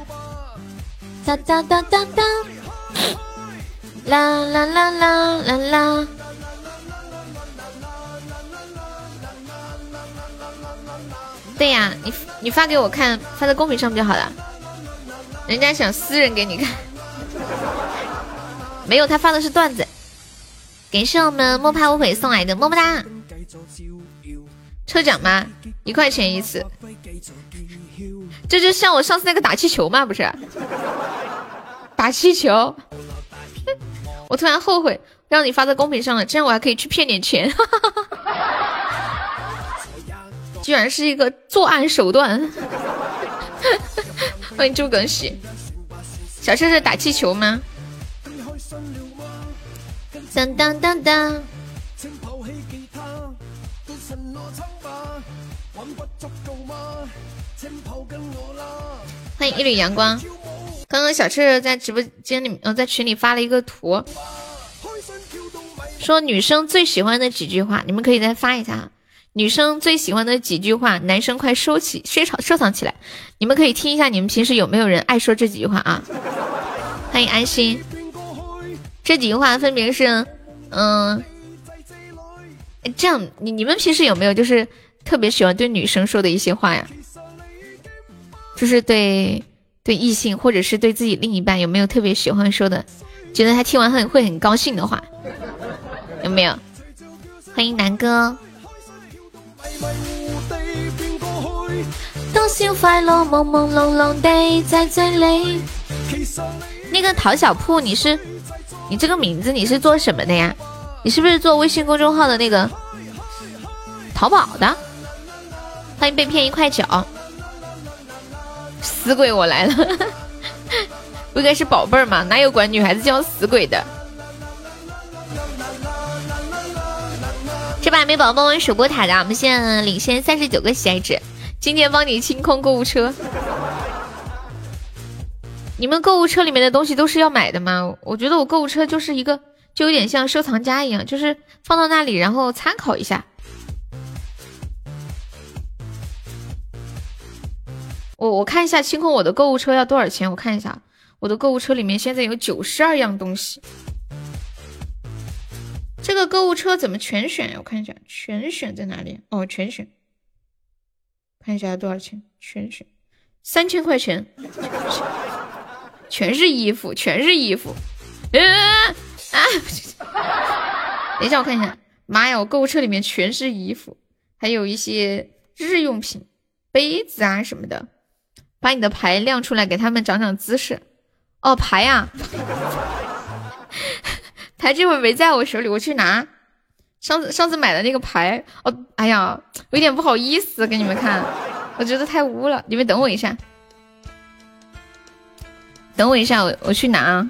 哒哒哒哒哒，啦啦啦啦啦啦。对呀，你你发给我看，发在公屏上不就好了？人家想私人给你看，没有，他发的是段子。感谢我们莫怕无悔送来的么么哒。抽奖吗？一块钱一次。这就像我上次那个打气球嘛，不是？打气球。我突然后悔让你发在公屏上了，这样我还可以去骗点钱。居然是一个作案手段！欢迎朱耿喜，小车是打气球吗？当当当当！欢迎一缕阳光。刚刚小赤在直播间里，呃，在群里发了一个图，说女生最喜欢的几句话，你们可以再发一下。女生最喜欢的几句话，男生快收起，收藏收藏起来。你们可以听一下，你们平时有没有人爱说这几句话啊？欢迎安心。这几句话分别是，嗯，这样，你你们平时有没有就是特别喜欢对女生说的一些话呀？就是对对异性或者是对自己另一半有没有特别喜欢说的，觉得他听完很会很高兴的话？有没有？欢迎南哥。多少快乐朦朦胧胧地在嘴里。那个陶小铺，你是你这个名字你是做什么的呀？你是不是做微信公众号的那个淘宝的？欢迎被骗一块九，死鬼我来了，不应该是宝贝儿吗？哪有管女孩子叫死鬼的？这把没宝宝们守波塔的，我们现在领先三十九个喜爱值。今天帮你清空购物车。你们购物车里面的东西都是要买的吗？我觉得我购物车就是一个，就有点像收藏夹一样，就是放到那里，然后参考一下。我我看一下清空我的购物车要多少钱？我看一下，我的购物车里面现在有九十二样东西。这个购物车怎么全选呀？我看一下，全选在哪里？哦，全选，看一下多少钱？全选三千块钱，全是衣服，全是衣服。嗯啊！等一下，我看一下。妈呀，我购物车里面全是衣服，还有一些日用品，杯子啊什么的。把你的牌亮出来，给他们长长姿势。哦，牌呀。牌这会没在我手里，我去拿。上次上次买的那个牌，哦，哎呀，有点不好意思给你们看，我觉得太污了。你们等我一下，等我一下，我我去拿。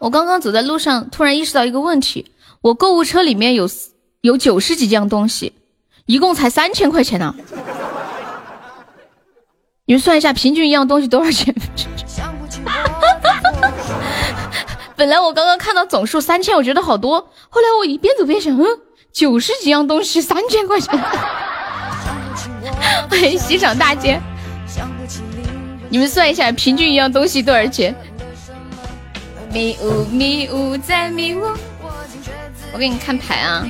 我刚刚走在路上，突然意识到一个问题：我购物车里面有有九十几样东西，一共才三千块钱呢。你们算一下，平均一样东西多少钱？本来我刚刚看到总数三千，我觉得好多。后来我一边走边想，嗯，九十几样东西，三千块钱。欢迎西厂大姐，你们算一下，平均一样东西多少钱？迷雾迷雾在迷雾。我给你看牌啊，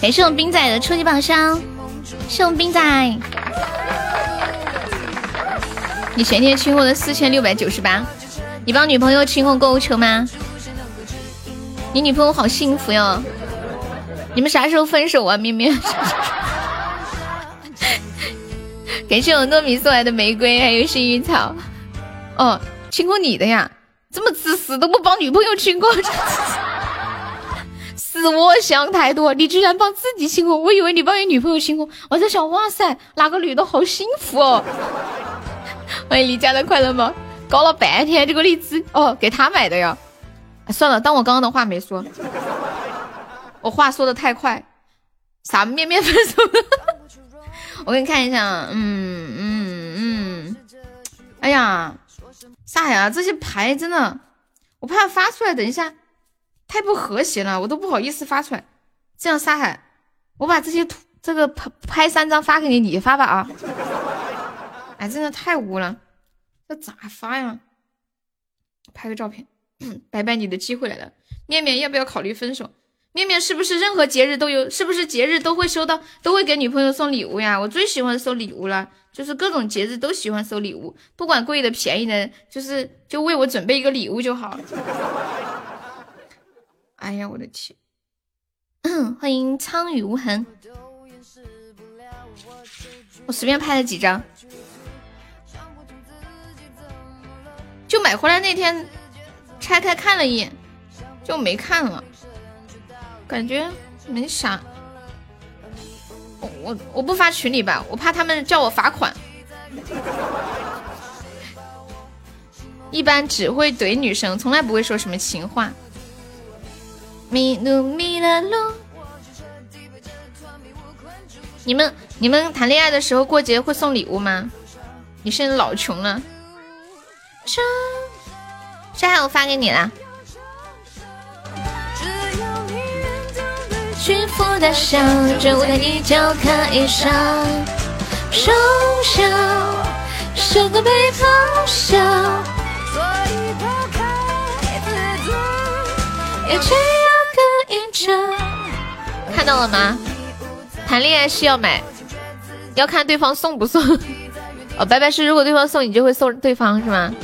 感谢我们冰仔的初级宝箱，谢我们冰仔。你前天清货的四千六百九十八，你帮女朋友清空购物车吗？你女朋友好幸福哟。你们啥时候分手啊，面面？感谢我糯米送来的玫瑰，还有幸运草。哦，清过你的呀？这么自私，都不帮女朋友清过，死我想太多。你居然帮自己清过，我以为你帮你女朋友清过。我在想，哇塞，哪个女的好幸福哦！欢迎离家的快乐猫，搞了半天这个荔枝哦，给他买的呀。算了，当我刚刚的话没说，我话说的太快。啥面面分手？我给你看一下，嗯嗯嗯，哎呀。啥呀？这些牌真的，我怕发出来，等一下太不和谐了，我都不好意思发出来。这样，沙海，我把这些图，这个拍拍三张发给你，你发吧啊！哎，真的太污了，这咋发呀？拍个照片，拜拜，你的机会来了。面面要不要考虑分手？面面是不是任何节日都有？是不是节日都会收到，都会给女朋友送礼物呀？我最喜欢收礼物了。就是各种节日都喜欢收礼物，不管贵的便宜的，就是就为我准备一个礼物就好。哎呀，我的天！欢迎苍雨无痕，我随便拍了几张，就买回来那天拆开看了一眼，就没看了，感觉没啥。我我不发群里吧，我怕他们叫我罚款。一般只会怼女生，从来不会说什么情话。迷路迷了路。你们你们谈恋爱的时候过节会送礼物吗？你现在老穷了。这还我发给你了。驯服的笑，这舞台你就可以上。瘦小，瘦的被嘲笑。所以抛开自尊，也只有隔一程。看到了吗？谈恋爱是要买，要看对方送不送。哦，拜拜是如果对方送，你就会送对方是吗？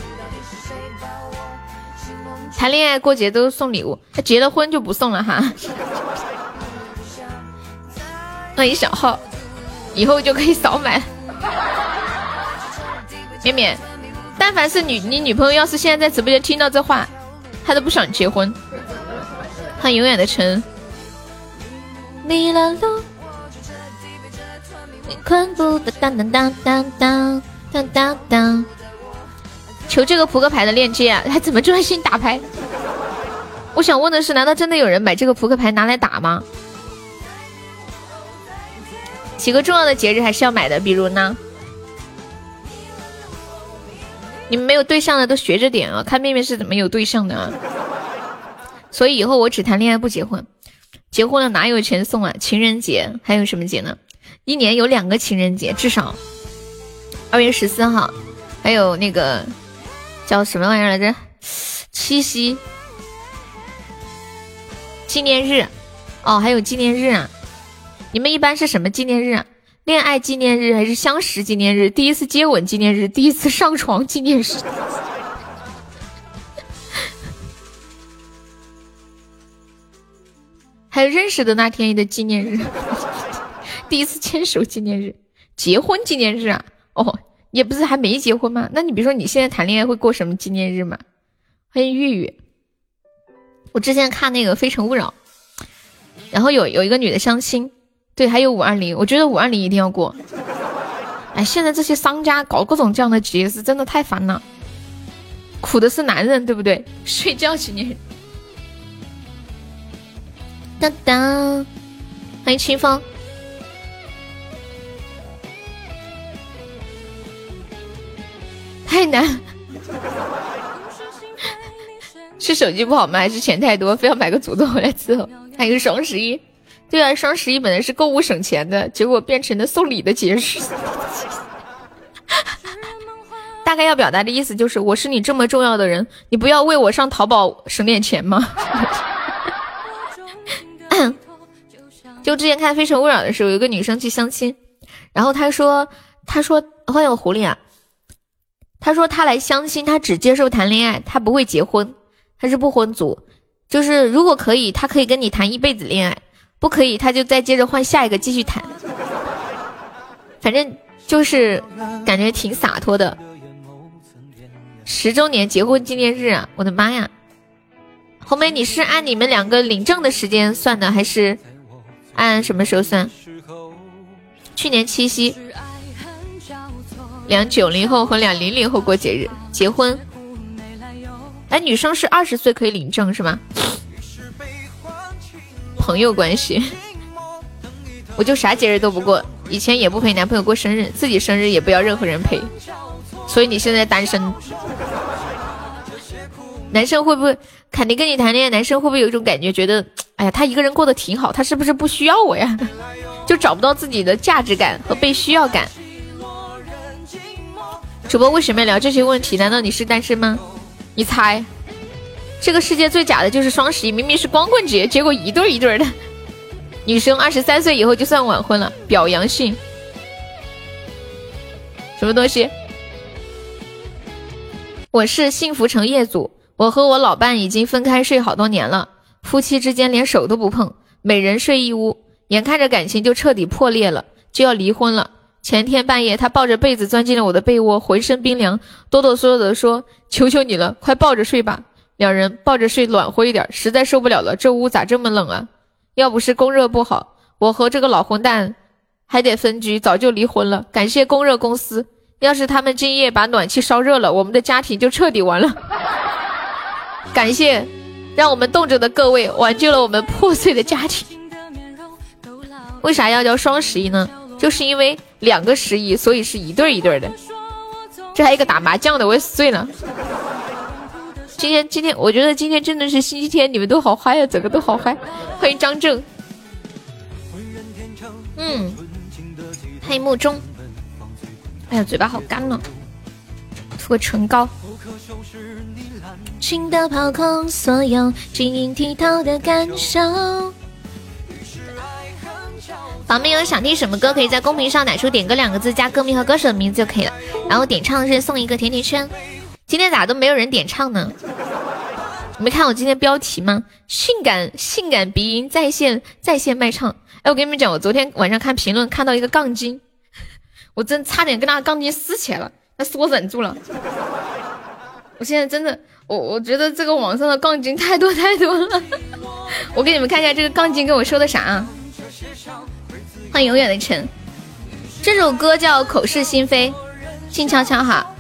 谈恋爱过节都送礼物，他结了婚就不送了哈。欢迎小号，以后就可以少买。绵绵，但凡是女你女朋友，要是现在在直播间听到这话，她都不想结婚。她永远的沉。迷了路，困不当当当当当当当当。求这个扑克牌的链接啊！还怎么专心打牌？我想问的是，难道真的有人买这个扑克牌拿来打吗？几个重要的节日还是要买的，比如呢？你们没有对象的都学着点啊！看妹妹是怎么有对象的啊！所以以后我只谈恋爱不结婚，结婚了哪有钱送啊？情人节还有什么节呢？一年有两个情人节，至少二月十四号，还有那个叫什么玩意儿来着？七夕纪念日哦，还有纪念日啊！你们一般是什么纪念日啊？恋爱纪念日还是相识纪念日？第一次接吻纪念日？第一次上床纪念日？还有认识的那天的纪念日？第一次牵手纪念日？结婚纪念日啊？哦，也不是还没结婚吗？那你比如说你现在谈恋爱会过什么纪念日吗？欢迎玉玉，我之前看那个《非诚勿扰》。然后有有一个女的相亲，对，还有五二零，我觉得五二零一定要过。哎，现在这些商家搞各种这样的节日，真的太烦了。苦的是男人，对不对？睡觉去你。当当，欢迎清风。太难。是手机不好吗？还是钱太多，非要买个祖宗回来伺候？还有双十一，对啊，双十一本来是购物省钱的，结果变成了送礼的节日。大概要表达的意思就是，我是你这么重要的人，你不要为我上淘宝省点钱吗？就之前看《非诚勿扰》的时候，有一个女生去相亲，然后她说：“她说欢迎狐狸啊。”她说她来相亲，她只接受谈恋爱，她不会结婚，她是不婚族。就是如果可以，她可以跟你谈一辈子恋爱；不可以，他就再接着换下一个继续谈。反正就是感觉挺洒脱的。十周年结婚纪念日啊！我的妈呀！红梅，你是按你们两个领证的时间算的，还是按什么时候算？去年七夕，两九零后和两零零后过节日结婚。哎，女生是二十岁可以领证是吗？朋友关系，我就啥节日都不过，以前也不陪男朋友过生日，自己生日也不要任何人陪。所以你现在单身，男生会不会肯定跟你谈恋爱？男生会不会有一种感觉，觉得哎呀，他一个人过得挺好，他是不是不需要我呀？就找不到自己的价值感和被需要感。主播为什么要聊这些问题？难道你是单身吗？你猜，这个世界最假的就是双十一，明明是光棍节，结果一对一对的。女生二十三岁以后就算晚婚了，表扬信，什么东西？我是幸福城业主，我和我老伴已经分开睡好多年了，夫妻之间连手都不碰，每人睡一屋，眼看着感情就彻底破裂了，就要离婚了。前天半夜，他抱着被子钻进了我的被窝，浑身冰凉，哆哆嗦嗦的说：“求求你了，快抱着睡吧。”两人抱着睡暖和一点，实在受不了了，这屋咋这么冷啊？要不是供热不好，我和这个老混蛋还得分居，早就离婚了。感谢供热公司。要是他们今夜把暖气烧热了，我们的家庭就彻底完了。感谢让我们冻着的各位，挽救了我们破碎的家庭。为啥要叫双十一呢？就是因为两个十一，所以是一对一对的。这还有一个打麻将的，我也死醉了。今天今天，我觉得今天真的是星期天，你们都好嗨呀，整个都好嗨。欢迎张正，嗯，欢迎木中。哎呀，嘴巴好干了，涂个唇膏。轻的抛空所有晶莹剔透的感受。宝贝有想听什么歌，可以在公屏上打出“点歌”两个字，加歌名和歌手的名字就可以了。然后点唱是送一个甜甜圈。今天咋都没有人点唱呢？你没看我今天标题吗？性感性感鼻音在线在线卖唱。哎，我跟你们讲，我昨天晚上看评论看到一个杠精。我真差点跟那个杠精撕起来了，但是我忍住了。我现在真的，我我觉得这个网上的杠精太多太多了。我给你们看一下这个杠精跟我说的啥啊？欢迎永远的晨，这首歌叫《口是心非》，静悄悄哈。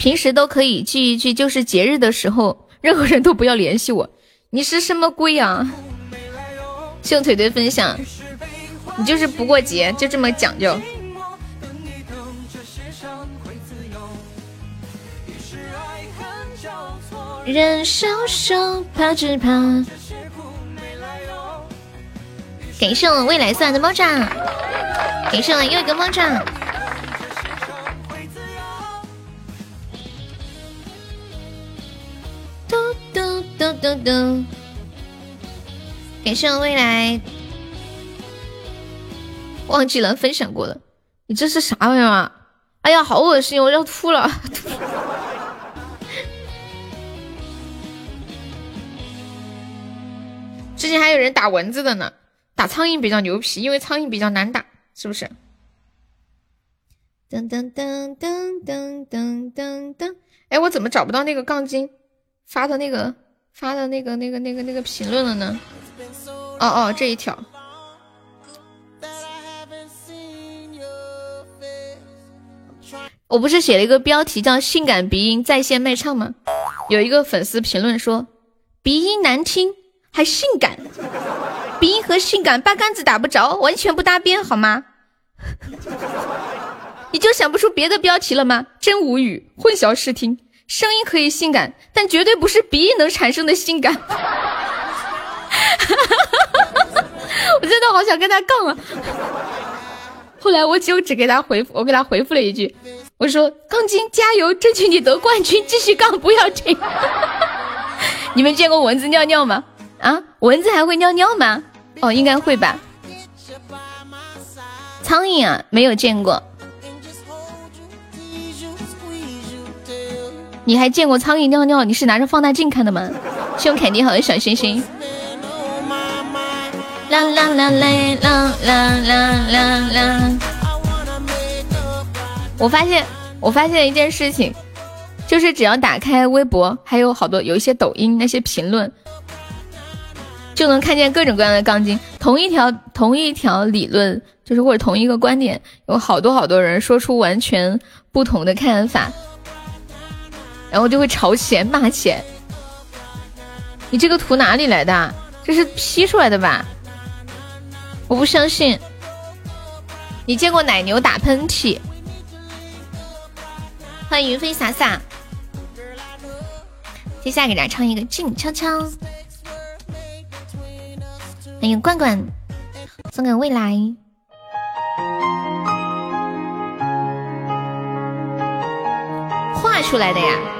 平时都可以聚一聚，就是节日的时候，任何人都不要联系我。你是什么鬼啊？谢谢腿腿分享，你就是不过节，就这么讲究。人消瘦，怕只怕。感谢我未来送来的猫爪，感谢我又一个猫爪。噔噔。感谢我未来，忘记了分享过了。你这是啥玩意儿？哎呀，好恶心，我要吐了。之前还有人打蚊子的呢，打苍蝇比较牛皮，因为苍蝇比较难打，是不是？噔噔噔噔噔噔噔噔，哎，我怎么找不到那个杠精发的那个发的那个那个那个那个评论了呢？哦哦，这一条。我不是写了一个标题叫“性感鼻音在线卖唱”吗？有一个粉丝评论说：“鼻音难听还性感，鼻音和性感八竿子打不着，完全不搭边，好吗？” 你就想不出别的标题了吗？真无语，混淆视听，声音可以性感，但绝对不是鼻音能产生的性感。我真的好想跟他杠啊！后来我就只给他回复，我给他回复了一句，我说：“杠精加油，争取你得冠军，继续杠，不要停。”你们见过蚊子尿尿吗？啊，蚊子还会尿尿吗？哦，应该会吧。苍蝇啊，没有见过。你还见过苍蝇尿尿？你是拿着放大镜看的吗？谢我凯蒂好的小星星。啦啦啦啦啦啦啦啦！我发现，我发现一件事情，就是只要打开微博，还有好多有一些抖音那些评论，就能看见各种各样的杠精。同一条同一条理论，就是或者同一个观点，有好多好多人说出完全不同的看法。然后就会吵起来骂起来。你这个图哪里来的？这是 P 出来的吧？我不相信。你见过奶牛打喷嚏？欢迎云飞洒洒。接下来给大家唱一个静悄悄。欢迎罐罐，送给未来。画出来的呀。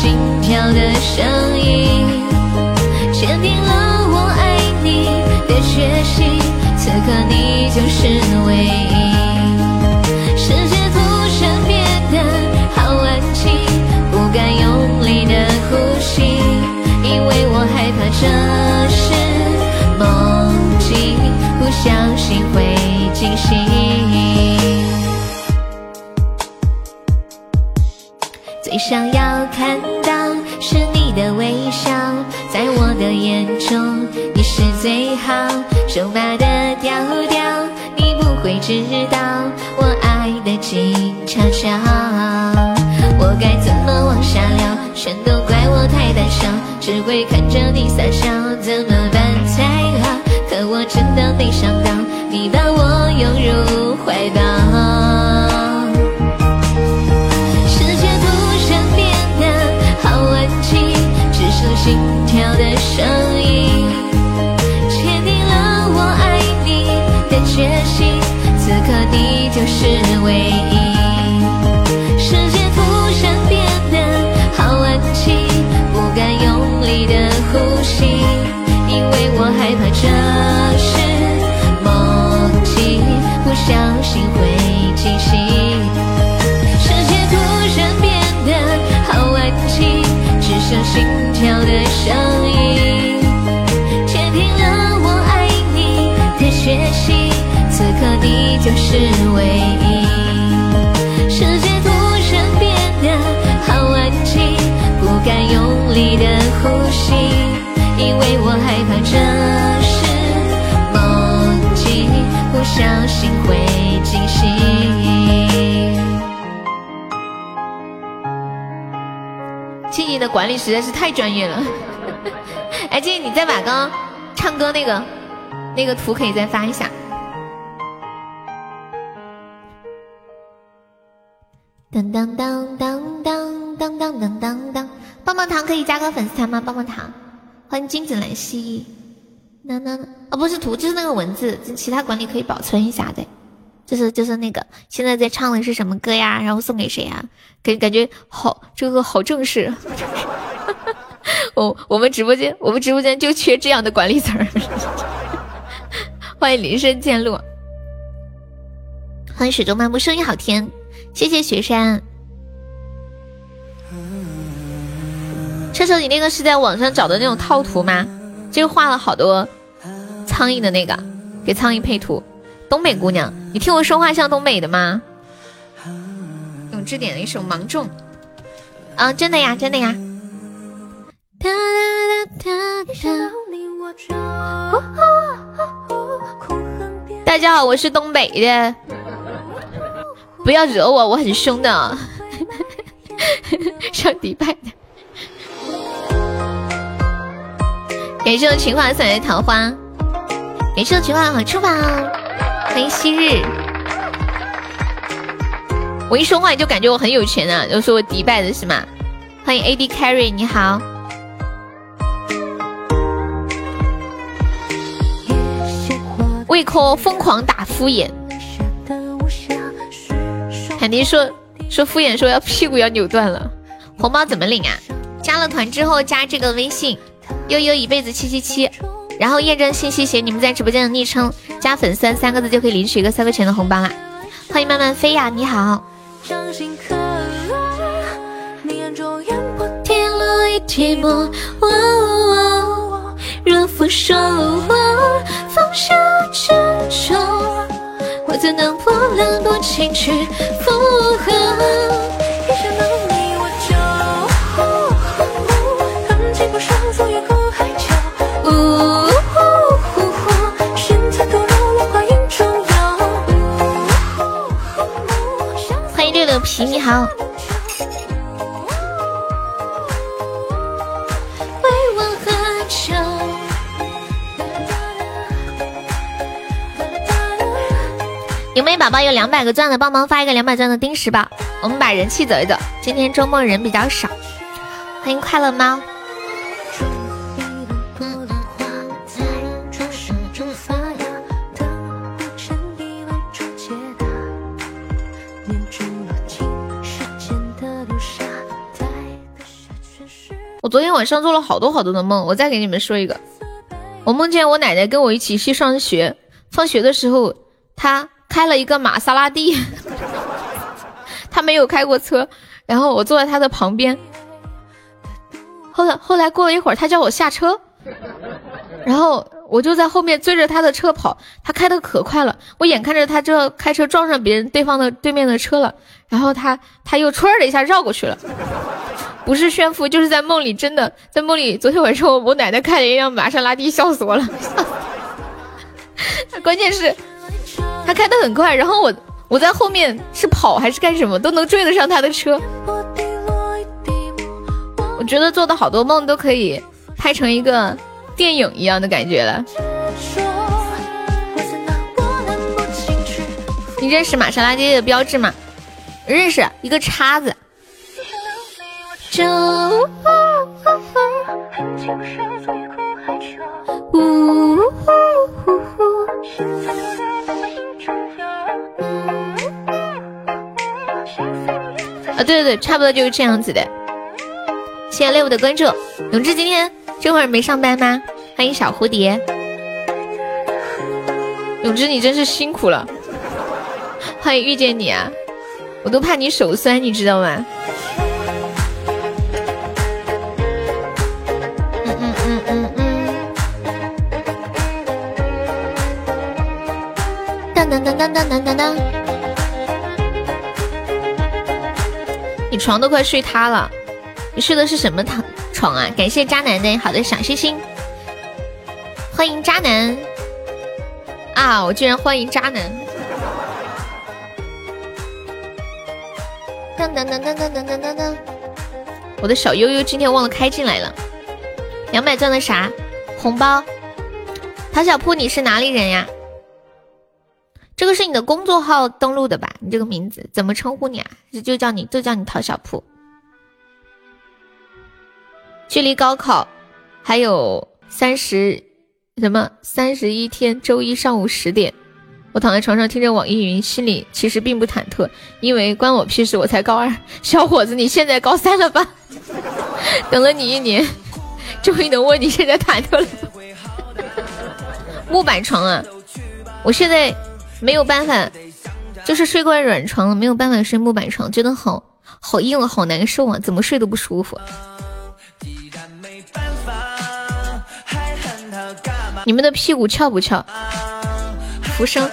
心跳的声音，坚定了我爱你的决心。此刻你就是唯一。世界突然变得好安静，不敢用力的呼吸，因为我害怕这是梦境，不小心会惊醒。最想要手拿的调调，你不会知道我爱的静悄悄。我该怎么往下聊？全都怪我太胆小，只会看着你傻笑，怎么办才好？可我真的没想到，你把我拥入怀抱。实在是太专业了。哎，静，你再把刚刚唱歌那个那个图可以再发一下。当当当当当当当当当当，棒棒糖可以加个粉丝团吗？棒棒糖，欢迎金子兰溪。那那哦，不是图，就是那个文字，其他管理可以保存一下的。就是就是那个现在在唱的是什么歌呀？然后送给谁呀？感感觉好，这个好正式。我我们直播间，我们直播间就缺这样的管理层。欢迎林深见鹿，欢迎水中漫步，声音好听，谢谢雪山。车车，你那个是在网上找的那种套图吗？就画了好多苍蝇的那个，给苍蝇配图。东北姑娘，你听我说话像东北的吗？永志点了一首《芒种》。啊，真的呀，真的呀。哒哒哒哒哒大家好，我是东北的，不要惹我，我很凶的。上迪拜的。感谢我情话送来的桃花，感谢我情话好出发哦。欢迎昔日，我一说话你就感觉我很有钱啊，就说我迪拜的是吗？欢迎 AD Carry，你好。胃口疯狂打敷衍，海迪说说敷衍说要屁股要扭断了，红包怎么领啊？加了团之后加这个微信悠悠一辈子七七七。然后验证信息写你们在直播间的昵称加粉丝三个字就可以领取一个三块钱的红包啦！欢迎慢慢飞呀，你好。若俯首，放下执着，我怎能波澜不惊去附和？一想到你，我就！于苦海囚，落，花影中游，欢迎六六皮，你好。有没有宝宝有两百个钻的，帮忙发一个两百钻的丁石吧。我们把人气走一走，今天周末人比较少。欢迎快乐猫。我昨天晚上做了好多好多的梦，我再给你们说一个。我梦见我奶奶跟我一起去上学，放学的时候，她开了一个玛莎拉蒂，他没有开过车，然后我坐在他的旁边。后来后来过了一会儿，他叫我下车，然后我就在后面追着他的车跑，他开的可快了，我眼看着他这开车撞上别人对方的对面的车了，然后他他又唰的一下绕过去了。不是炫富，就是在梦里，真的在梦里。昨天晚上我奶奶开了一辆玛莎拉蒂，笑死我了。关键是，他开的很快，然后我我在后面是跑还是干什么，都能追得上他的车。我觉得做的好多梦都可以拍成一个电影一样的感觉了。你认识玛莎拉蒂的标志吗？认识，一个叉子。就，啊，对对对，差不多就是这样子的。谢谢六五的关注，永志今天这会儿没上班吗？欢迎小蝴蝶，永志你真是辛苦了。欢迎遇见你啊，我都怕你手酸，你知道吗？当当当当当当当！你床都快睡塌了，你睡的是什么躺床啊？感谢渣男的好的小心心，欢迎渣男啊！我居然欢迎渣男！当当当当当当当当当！我的小悠悠今天忘了开进来了，两百钻的啥红包？陶小铺，你是哪里人呀？这个是你的工作号登录的吧？你这个名字怎么称呼你啊？就叫你，就叫你陶小铺。距离高考还有三十什么三十一天，周一上午十点，我躺在床上听着网易云，心里其实并不忐忑，因为关我屁事，我才高二。小伙子，你现在高三了吧？等了你一年，终于能问你现在忐忑了。木板床啊，我现在没有办法，就是睡惯软床了，没有办法睡木板床，觉得好好硬，好难受啊，怎么睡都不舒服。你们的屁股翘不翘？浮生，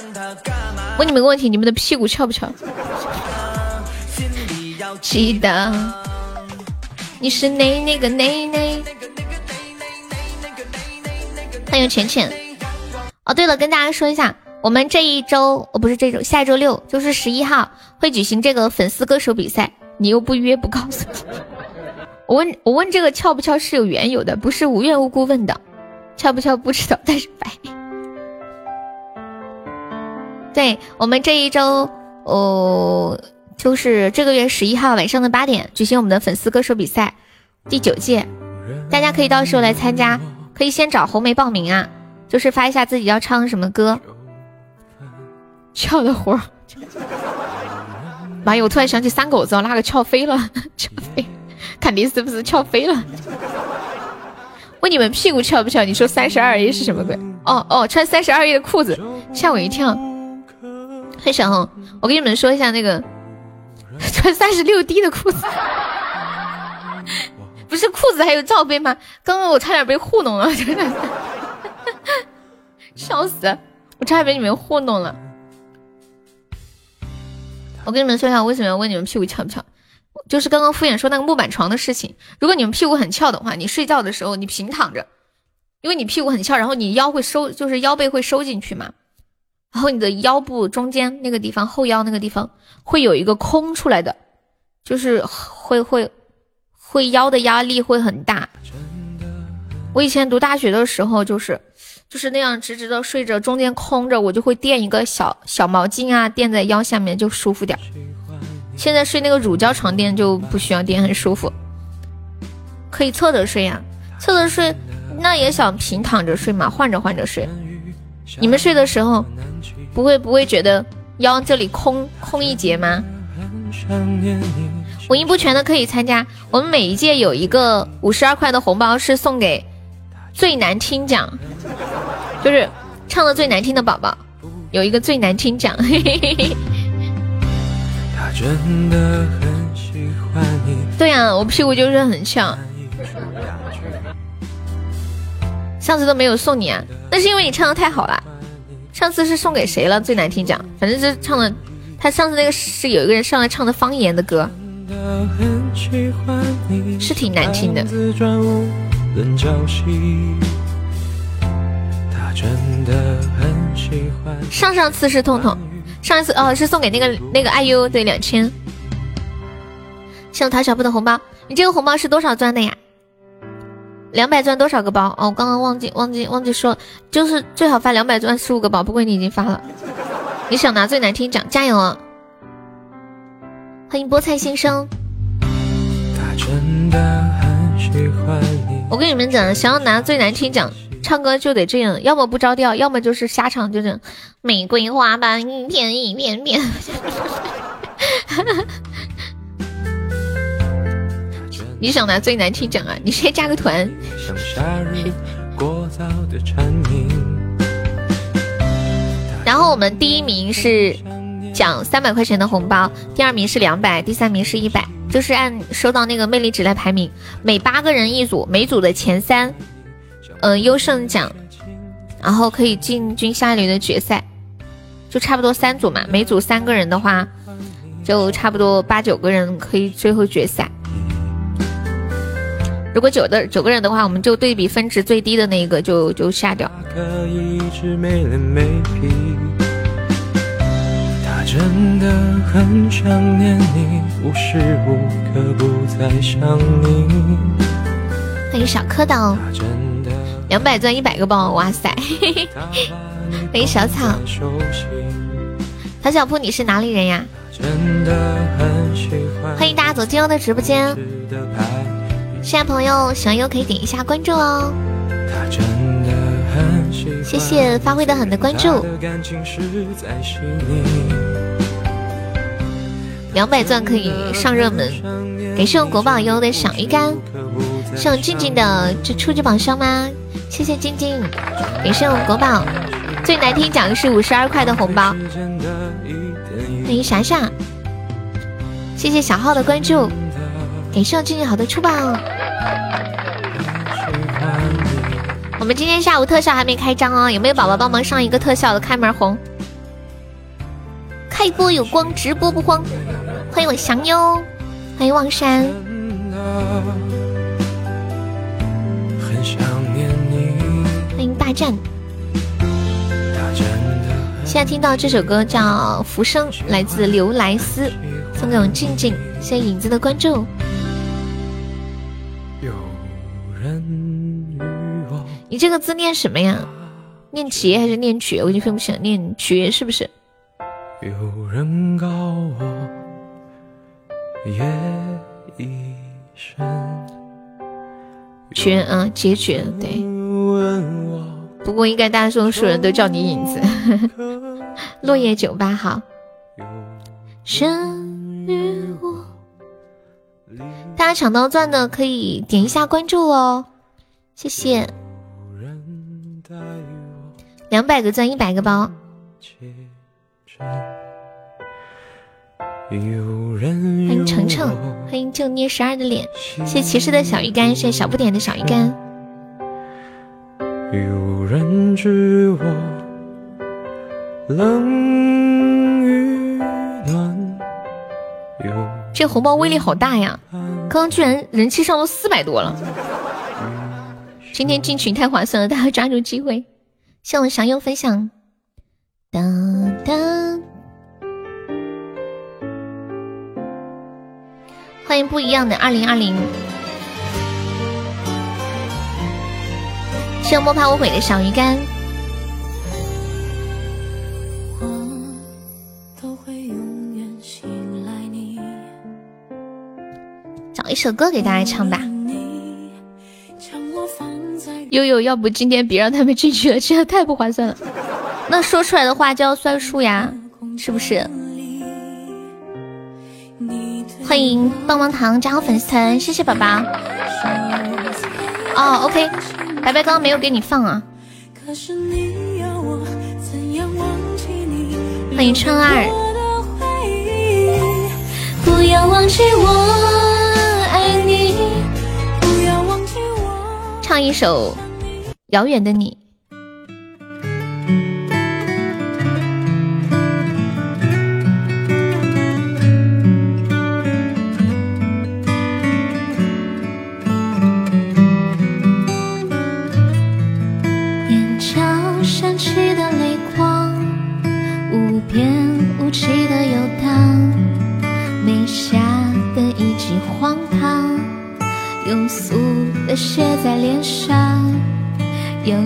问你们个问题，你们的屁股翘不翘？记得你是那那个那那。欢迎浅浅。哦，对了，跟大家说一下，我们这一周哦，不是这周，下周六就是十一号会举行这个粉丝歌手比赛。你又不约不告诉你，我问我问这个翘不翘是有缘由的，不是无缘无故问的。翘不翘不知道，但是白。对我们这一周，哦，就是这个月十一号晚上的八点举行我们的粉丝歌手比赛，第九届，大家可以到时候来参加，可以先找红梅报名啊，就是发一下自己要唱什么歌。翘的活儿，妈呀！我突然想起三狗子，那个翘飞了，翘飞，肯定是不是翘飞了？问你们屁股翘不翘？你说三十二 A 是什么鬼？哦哦，穿三十二 A 的裤子，吓我一跳。黑小红，我跟你们说一下那个 穿三十六 D 的裤子，不是裤子还有罩杯吗？刚刚我差点被糊弄了，真的，笑死！我差点被你们糊弄了。我跟你们说一下，为什么要问你们屁股翘不翘？就是刚刚敷衍说那个木板床的事情。如果你们屁股很翘的话，你睡觉的时候你平躺着，因为你屁股很翘，然后你腰会收，就是腰背会收进去嘛。然后你的腰部中间那个地方，后腰那个地方会有一个空出来的，就是会会会腰的压力会很大。我以前读大学的时候就是就是那样直直的睡着，中间空着，我就会垫一个小小毛巾啊，垫在腰下面就舒服点。现在睡那个乳胶床垫就不需要垫，很舒服，可以侧着睡呀，侧着睡那也想平躺着睡嘛，换着换着睡。你们睡的时候。不会不会觉得腰这里空空一节吗？五音不全的可以参加，我们每一届有一个五十二块的红包是送给最难听奖，就是唱的最难听的宝宝有一个最难听奖。对呀，我屁股就是很翘，上次都没有送你啊，那是因为你唱的太好了。上次是送给谁了？最难听奖，反正是唱的。他上次那个是有一个人上来唱的方言的歌，是挺难听的。上上次是痛痛，上一次哦是送给那个那个 IU 对两千。谢谢陶小布的红包，你这个红包是多少钻的呀？两百钻多少个包？哦，我刚刚忘记忘记忘记说，就是最好发两百钻十五个包。不过你已经发了，你想拿最难听奖，加油啊！欢迎菠菜先生。我跟你们讲，想要拿最难听奖，唱歌就得这样，要么不着调，要么就是瞎唱，就是玫瑰花瓣一片一片片。你想拿最难听奖啊？你先加个团。然后我们第一名是奖三百块钱的红包，第二名是两百，第三名是一百，就是按收到那个魅力值来排名。每八个人一组，每组的前三，呃，优胜奖，然后可以进军下一轮的决赛，就差不多三组嘛。每组三个人的话，就差不多八九个人可以最后决赛。如果九的九个人的话，我们就对比分值最低的那一个就就下掉。欢迎小蝌蚪，两百钻一百个包，哇塞！欢 迎小草，小小铺，你是哪里人呀？欢迎大家走进我的直播间。现在朋友喜欢优可以点一下关注哦。他真的很喜欢谢谢发挥的很的关注，两百钻可以上热门。感谢我国宝优的小鱼干，是我静静的这初级宝箱吗？谢谢静静，感谢我国宝最难听讲的是五十二块的红包，欢迎霞霞，谢谢小号的关注，感谢我静静好的出宝。我们今天下午特效还没开张哦，有没有宝宝帮忙上一个特效的开门红？开播有光，直播不慌。欢迎我翔哟，欢迎望山。欢迎大战。现在听到这首歌叫《浮生》，来自刘莱斯，送给我静静。谢谢影子的关注。你这个字念什么呀？念绝还是念绝？我已经分不清了。念绝是不是？有人告我夜已深。绝啊，结绝对。不过应该大多数人都叫你影子。落叶酒吧好。大家抢到钻的可以点一下关注哦，谢谢。两百个钻，一百个包。欢迎程程，欢迎就捏十二的脸，谢谢骑士的小鱼干，谢谢小不点的小鱼干。有人知我冷与暖。这红包威力好大呀！刚刚居然人气上了四百多了。今天进群太划算了，大家抓住机会。谢我祥优分享，当当，欢迎不一样的二零二零，谢我莫怕无悔的小鱼干，找一首歌给大家唱吧。悠悠，要不今天别让他们进去了，这样太不划算了。那说出来的话就要算数呀，是不是？欢迎棒棒糖加入粉丝团，谢谢宝宝。哦，OK，白白刚刚没有给你放啊。欢迎春儿。不要忘记我爱你。唱一首《遥远的你》。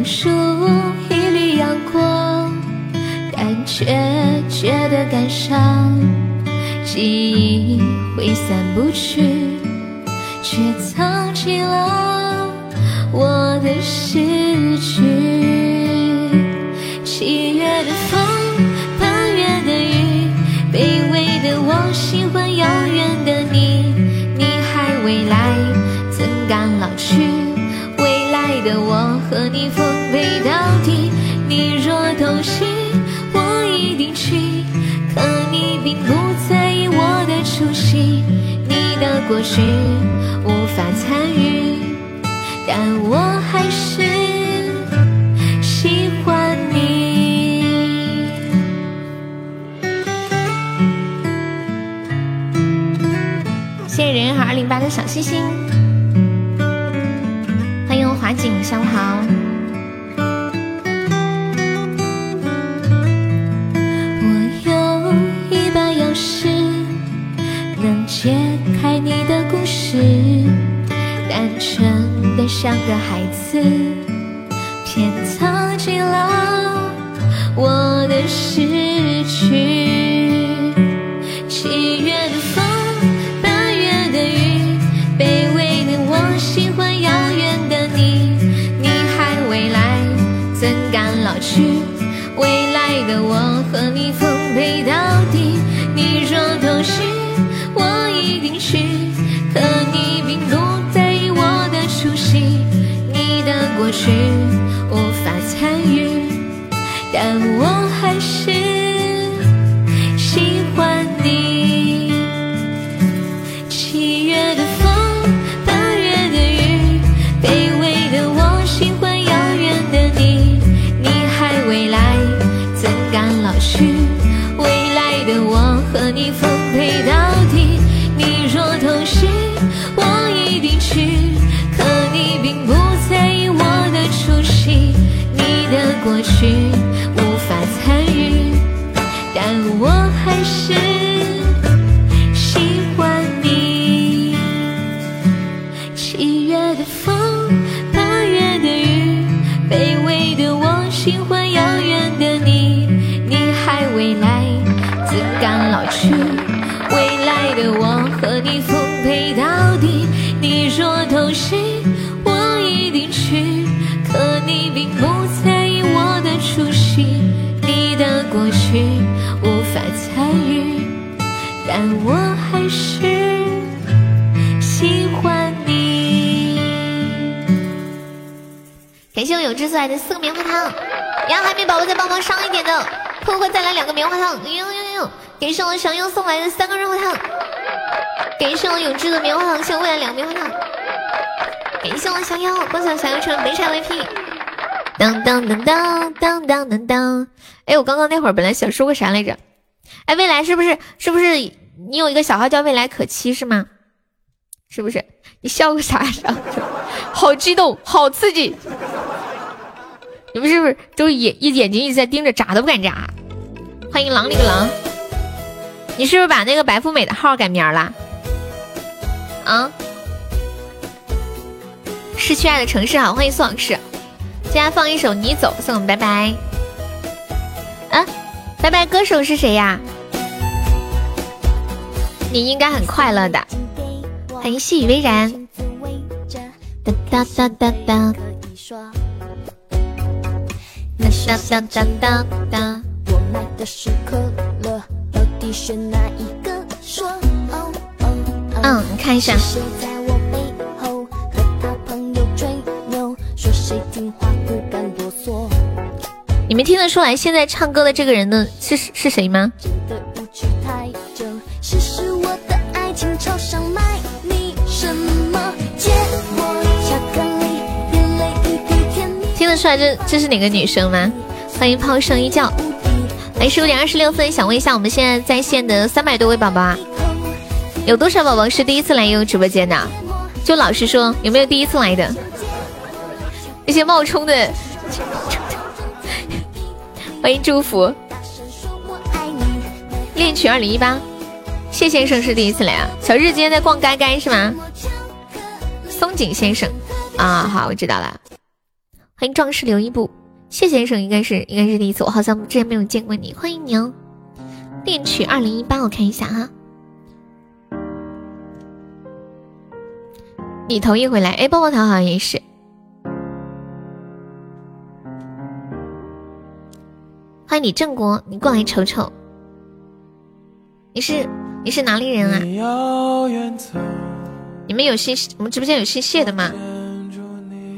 犹如一缕阳光，但却觉得感伤，记忆挥散不去，却藏起了我的失去。七月的风，八月的雨，卑微的我喜欢遥远的你，你还未来。怎敢老去，未来的我和你过去无法参与，但我还是喜欢你。谢谢人人和二零八的小星星。本来想说个啥来着？哎，未来是不是是不是你有一个小号叫未来可期是吗？是不是？你笑个啥笑？好激动，好刺激！你们是不是都眼一眼睛一直在盯着，眨都不敢眨？欢迎狼里个狼！你是不是把那个白富美的号改名了？啊！失去爱的城市好，欢迎苏老师。接下来放一首《你走》，送我们拜拜。啊，拜拜！歌手是谁呀？你应该很快乐的。欢迎细雨微然。哒哒哒哒哒。哒哒哒哒哒。我买的是可乐，到底选哪一个？说哦哦。嗯，你看一下。谁在我背后和他朋友吹牛，说谁听话。你们听得出来现在唱歌的这个人的是是谁吗？听得出来这这是哪个女生吗？欢迎抛声一觉。来十五点二十六分，想问一下我们现在在线的三百多位宝宝啊，有多少宝宝是第一次来悠悠直播间的？就老实说，有没有第一次来的？那些冒充的，欢迎祝福。恋曲二零一八，谢先生是第一次来啊。小日今天在逛街街是吗？松井先生啊，好，我知道了。欢迎壮士留一步。谢先生应该是应该是第一次，我好像之前没有见过你，欢迎你哦。恋曲二零一八，我看一下哈。你头一回来，哎，棒棒糖好像也是。欢迎你郑国，你过来瞅瞅。你是你是哪里人啊？你们有姓我们直播间有姓谢的吗？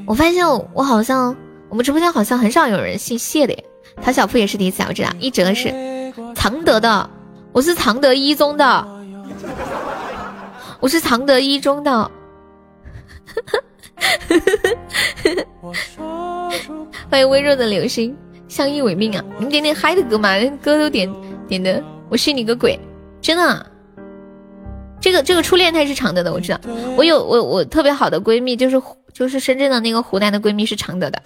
我发现我好像。我们直播间好像很少有人姓谢的耶，陶小铺也是第一次，我知道。一哲是常德的，我是常德一中的，我是常德一中的。欢迎微弱的流星，相依为命啊！你们点点嗨的歌嘛，歌都点点的，我信你个鬼！真的，这个这个初恋他是常德的，我知道。我有我我特别好的闺蜜就是。就是深圳的那个湖南的闺蜜是常德的，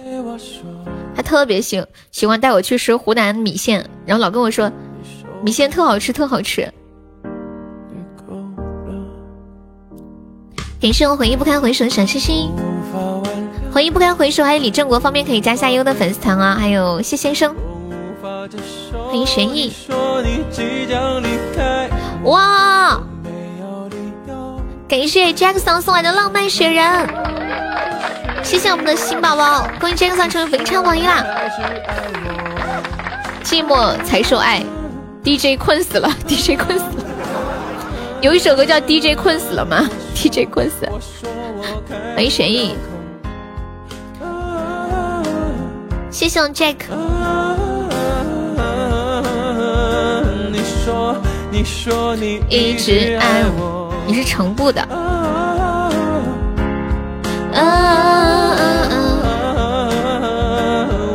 她特别喜喜欢带我去吃湖南米线，然后老跟我说米线特好吃，特好吃。感谢我回忆不堪回首的小星星，欢迎不堪回首，还有李正国方面可以加下优的粉丝团啊，还有谢先生，欢迎玄逸，哇！感谢 Jackson 送来的浪漫雪人，谢谢我们的新宝宝，恭喜 Jackson 成为本场榜一啦！寂寞才说爱，DJ 困死了，DJ 困死了。有一首歌叫 DJ 困死了吗？DJ 困死。欢迎玄逸。谢谢我 Jack。你说，你说你一直爱我。你是城步的。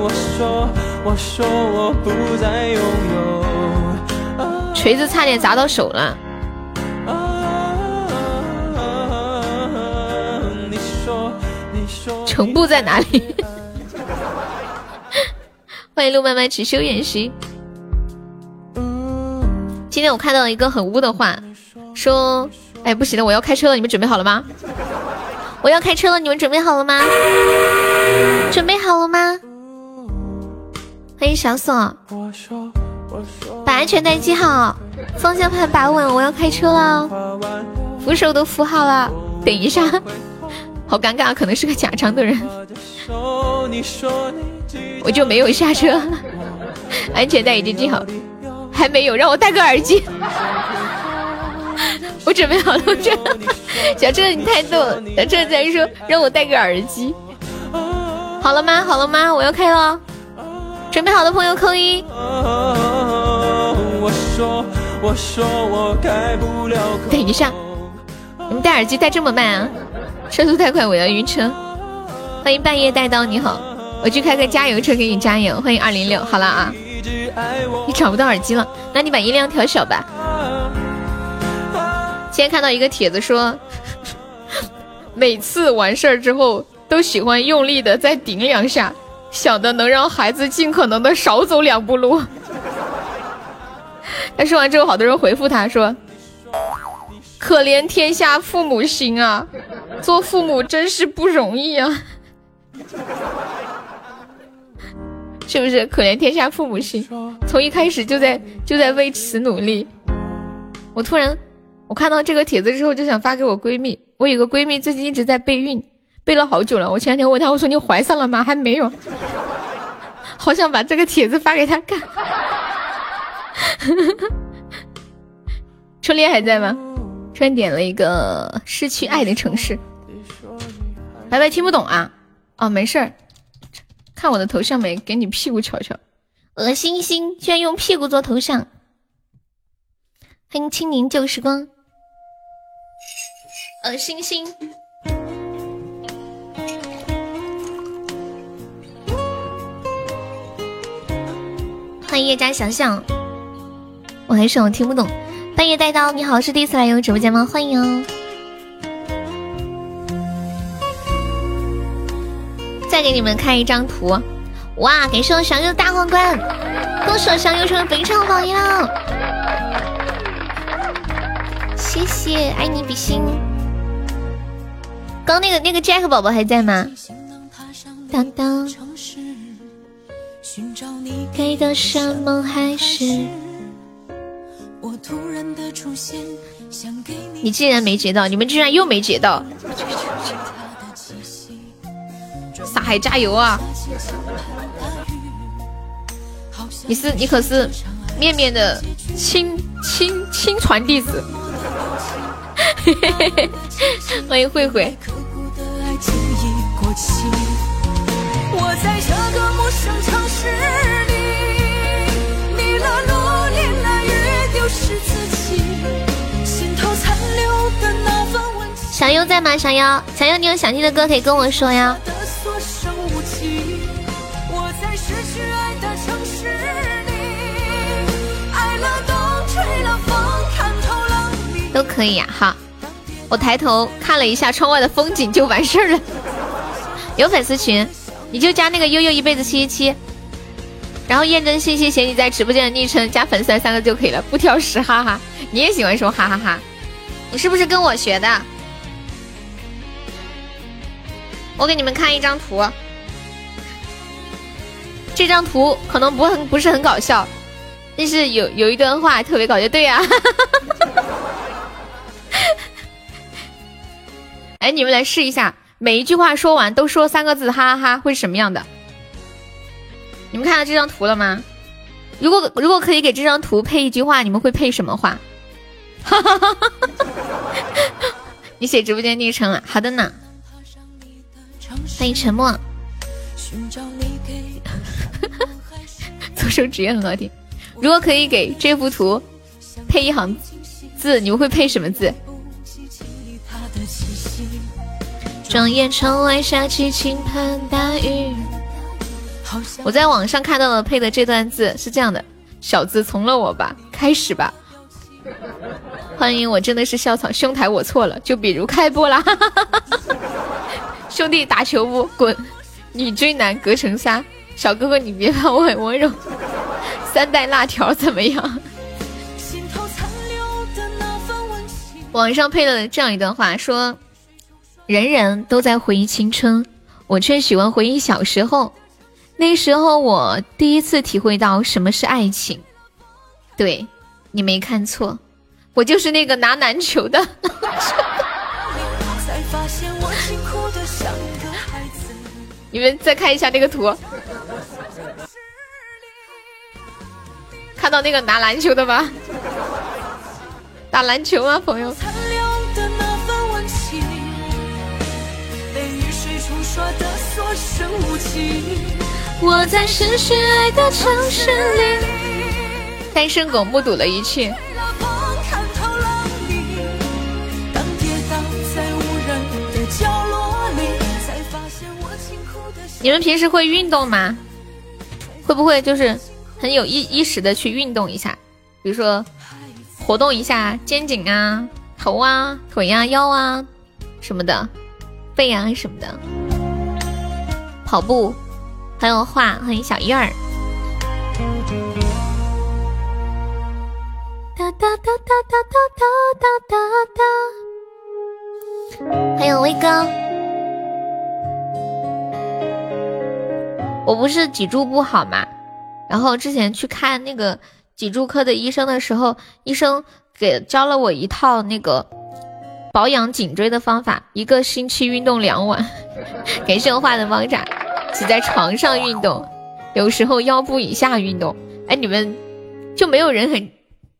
我说，我说我不再拥有。锤子差点砸到手了。你说，你说。成都在哪里？欢迎陆漫漫只修远兮。今天我看到了一个很污的话，说：“哎，不行了，我要开车了，你们准备好了吗？我要开车了，你们准备好了吗？准备好了吗？”欢迎小锁，把安全带系好，方向盘把稳，我要开车了，扶手都扶好了。等一下，好尴尬，可能是个假装的人，我就没有下车，安全带已经系好。还没有，让我戴个耳机。我准备好了，我这 小郑你太逗了。小郑在说让我戴个耳机。好了吗？好了吗？我要开了。准备好的朋友扣一。等一下，你们戴耳机戴这么慢啊？车速太快，我要晕车。欢迎半夜带刀，你好，我去开个加油车给你加油。欢迎二零六，好了啊。你找不到耳机了，那你把音量调小吧。今天看到一个帖子说，每次完事儿之后都喜欢用力的再顶两下，想的能让孩子尽可能的少走两步路。他说完之后，好多人回复他说：“可怜天下父母心啊，做父母真是不容易啊。”是不是可怜天下父母心？从一开始就在就在为此努力。我突然我看到这个帖子之后，就想发给我闺蜜。我有个闺蜜最近一直在备孕，备了好久了。我前两天问她，我说你怀上了吗？还没有。好想把这个帖子发给她看。初恋还在吗？突然点了一个失去爱的城市。白白听不懂啊？哦，没事儿。看我的头像没？给你屁股瞧瞧，恶心心，居然用屁股做头像。欢迎青柠旧时光，恶心心。欢迎叶家想想，我还是我听不懂。半夜带刀，你好，是第一次来游直播间吗？欢迎。再给你们看一张图，哇！感谢我小优的大皇冠，恭喜我小优成为本场榜样，谢谢，爱你比心。刚那个那个 Jack 宝宝还在吗？当当。你竟然没截到，你们居然又没截到。撒海加油啊！你是你可是面面的亲亲亲传弟子，欢迎慧慧。小优在吗？小优，小优，你有想听的歌可以跟我说呀。都可以呀，好，我抬头看了一下窗外的风景就完事儿了。有粉丝群，你就加那个悠悠一辈子七七七，然后验证信息写你在直播间的昵称加粉丝三个就可以了，不挑食，哈哈。你也喜欢说哈哈哈，你是不是跟我学的？我给你们看一张图，这张图可能不很不是很搞笑，但是有有一段话特别搞笑，对呀。哎，你们来试一下，每一句话说完都说三个字，哈哈哈，会是什么样的？你们看到这张图了吗？如果如果可以给这张图配一句话，你们会配什么话？哈哈哈！你写直播间昵称了，好的呢。欢迎沉默。左手指也很好听。如果可以给这幅图配一行字，你们会配什么字？转眼窗外下起倾盆大雨。我在网上看到了配的这段字是这样的：小子从了我吧，开始吧。欢迎我真的是校草，兄台我错了。就比如开播啦，兄弟打球不滚，女追男隔层纱。小哥哥你别怕，我很温柔。三代辣条怎么样？网上配了这样一段话，说：人人都在回忆青春，我却喜欢回忆小时候。那时候我第一次体会到什么是爱情。对，你没看错，我就是那个拿篮球的。你们再看一下那个图。看到那个拿篮球的吗？打篮球吗，朋友？我在失去爱的城市里。单身狗目睹了一切。你们平时会运动吗？会不会就是？很有意意识的去运动一下，比如说活动一下肩颈啊、头啊、腿啊、腰啊什么的，背啊什么的，跑步，还有画，欢迎小燕儿。哒哒哒哒哒哒哒哒哒哒，还有威哥，我不是脊柱不好吗？然后之前去看那个脊柱科的医生的时候，医生给教了我一套那个保养颈椎的方法，一个星期运动两晚，感谢我画的猫爪，只在床上运动，有时候腰部以下运动。哎，你们就没有人很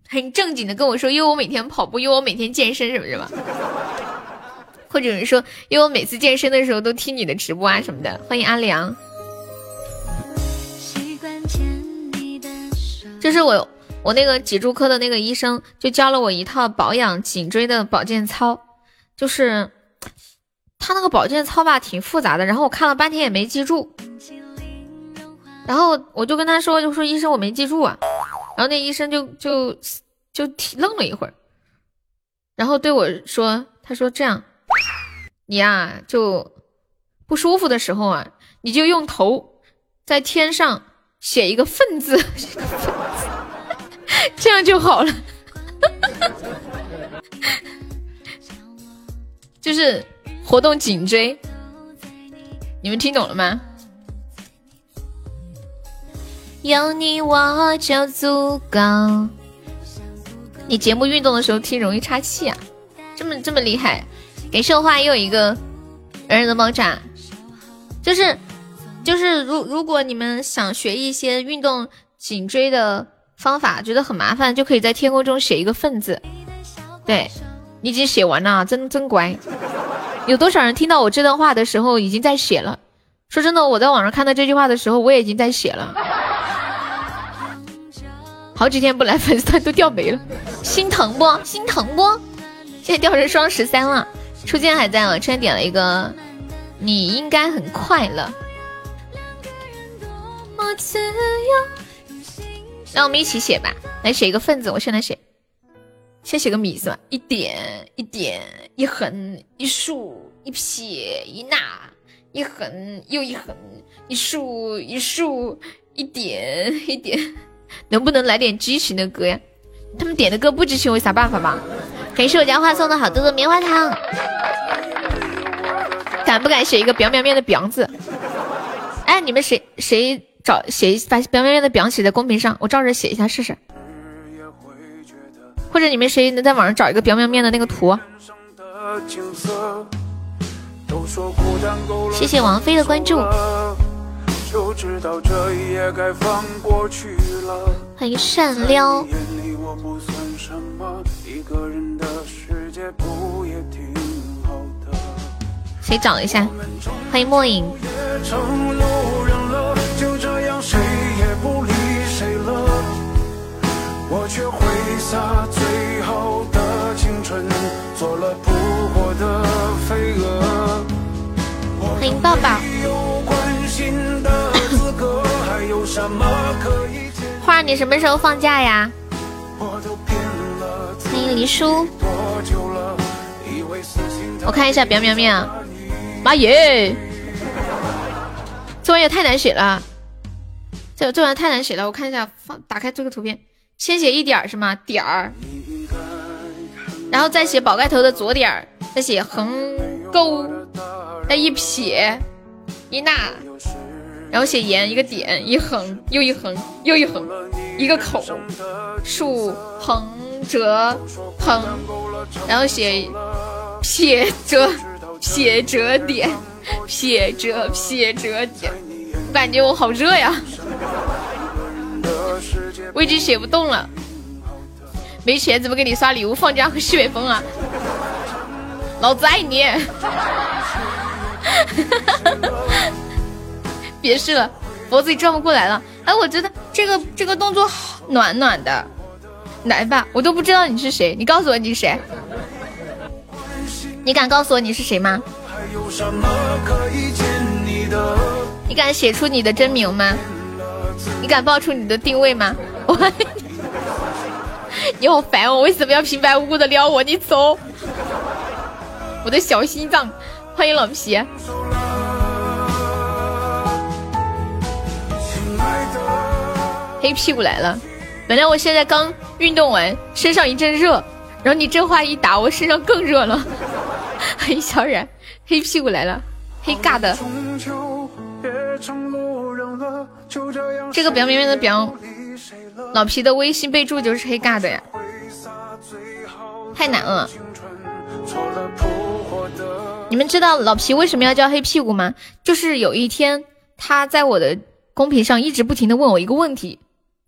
很正经的跟我说，因为我每天跑步，因为我每天健身什么什么，或者是说，因为我每次健身的时候都听你的直播啊什么的。欢迎阿良。就是我，我那个脊柱科的那个医生就教了我一套保养颈椎的保健操，就是他那个保健操吧挺复杂的，然后我看了半天也没记住，然后我就跟他说，就说医生我没记住啊，然后那医生就就就愣了一会儿，然后对我说，他说这样，你呀就不舒服的时候啊，你就用头在天上。写一个“粪”字，这样就好了。就是活动颈椎，你们听懂了吗？有你我就足够。你节目运动的时候听容易岔气啊？这么这么厉害？给秀花又一个人人的爆炸，就是。就是如如果你们想学一些运动颈椎的方法，觉得很麻烦，就可以在天空中写一个“份”字。对，你已经写完了，真真乖。有多少人听到我这段话的时候已经在写了？说真的，我在网上看到这句话的时候，我也已经在写了。好几天不来，粉丝团都掉没了，心疼不？心疼不？现在掉成双十三了，初见还在吗？初见点了一个，你应该很快乐。让我们一起写吧，来写一个“份”子。我现在写，先写个“米”字吧。一点一点，一横一竖，一撇一捺，一横又一横，一竖一竖，一点一点。能不能来点激情的歌呀？他们点的歌不激情，我有啥办法吗？感谢我家花送的好多的棉花糖。敢不敢写一个“表表面”的“表”字？哎，你们谁谁？找写一把表表面的表写在公屏上，我照着写一下试试。或者你们谁能在网上找一个表面面的那个图？谢谢王菲的关注。欢迎善撩。谁找一下？欢迎末影。他最好的青春，做了扑火的飞蛾。欢迎抱抱。花，你什么时候放假呀？欢迎黎叔。我看一下表表面，妈耶！作业太难写了，这这玩意太难写了。我看一下，放打开这个图片，先写一点儿是吗？点儿，然后再写宝盖头的左点儿，再写横勾，再一撇一捺，然后写言一个点一横又一横又一横一个口竖横折横，然后写撇折撇折点。撇折撇折点，我感觉我好热呀，我已经写不动了。没钱怎么给你刷礼物、放假和西北风啊？老子爱你！别试了，脖子也转不过来了。哎，我觉得这个这个动作好暖暖的，来吧，我都不知道你是谁，你告诉我你是谁？你敢告诉我你是谁吗？你敢写出你的真名吗？你敢报出你的定位吗？我，你好烦哦！为什么要平白无故的撩我？你走！我的小心脏，欢迎老皮。黑屁股来了！本来我现在刚运动完，身上一阵热，然后你这话一打，我身上更热了。黑 小冉。黑屁股来了，黑尬的。这个表明明的表，老皮的微信备注就是黑尬的呀，太难了。你们知道老皮为什么要叫黑屁股吗？就是有一天他在我的公屏上一直不停的问我一个问题，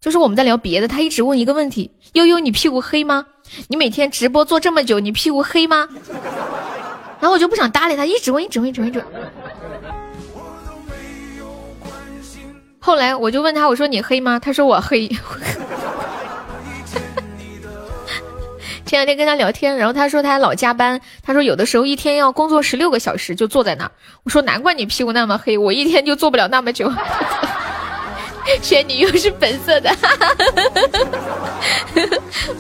就是我们在聊别的，他一直问一个问题：悠悠，你屁股黑吗？你每天直播做这么久，你屁股黑吗？然后我就不想搭理他，一直问，一直问，一直问，一直。后来我就问他，我说你黑吗？他说我黑。前两天跟他聊天，然后他说他老加班，他说有的时候一天要工作十六个小时，就坐在那儿。我说难怪你屁股那么黑，我一天就坐不了那么久。仙女又是粉色的，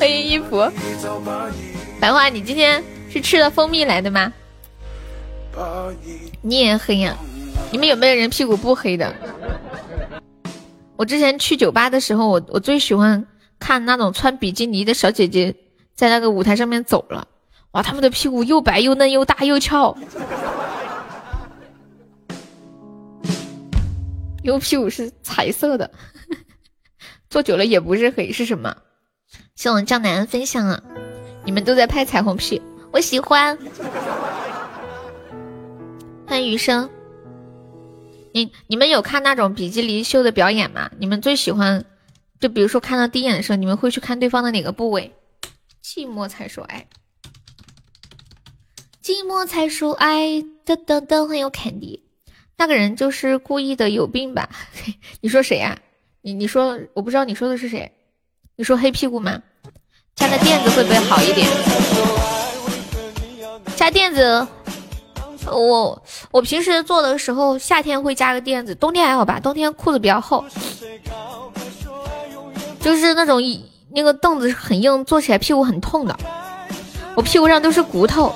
欢迎衣服。白花，你今天是吃了蜂蜜来的吗？你也黑呀？你们有没有人屁股不黑的？我之前去酒吧的时候，我我最喜欢看那种穿比基尼的小姐姐在那个舞台上面走了，哇，她们的屁股又白又嫩又大又翘。有屁股是彩色的，坐久了也不是黑，是什么？谢我江南分享啊！你们都在拍彩虹屁，我喜欢。欢迎余生，你你们有看那种比基尼秀的表演吗？你们最喜欢，就比如说看到第一眼的时候，你们会去看对方的哪个部位？寂寞才说爱，寂寞才说爱，噔噔噔，很有肯定。那个人就是故意的，有病吧？你说谁呀？你你说我不知道你说的是谁？你说黑屁股吗？加个垫子会不会好一点？加垫子。我我平时做的时候，夏天会加个垫子，冬天还好吧？冬天裤子比较厚，就是那种那个凳子很硬，坐起来屁股很痛的。我屁股上都是骨头。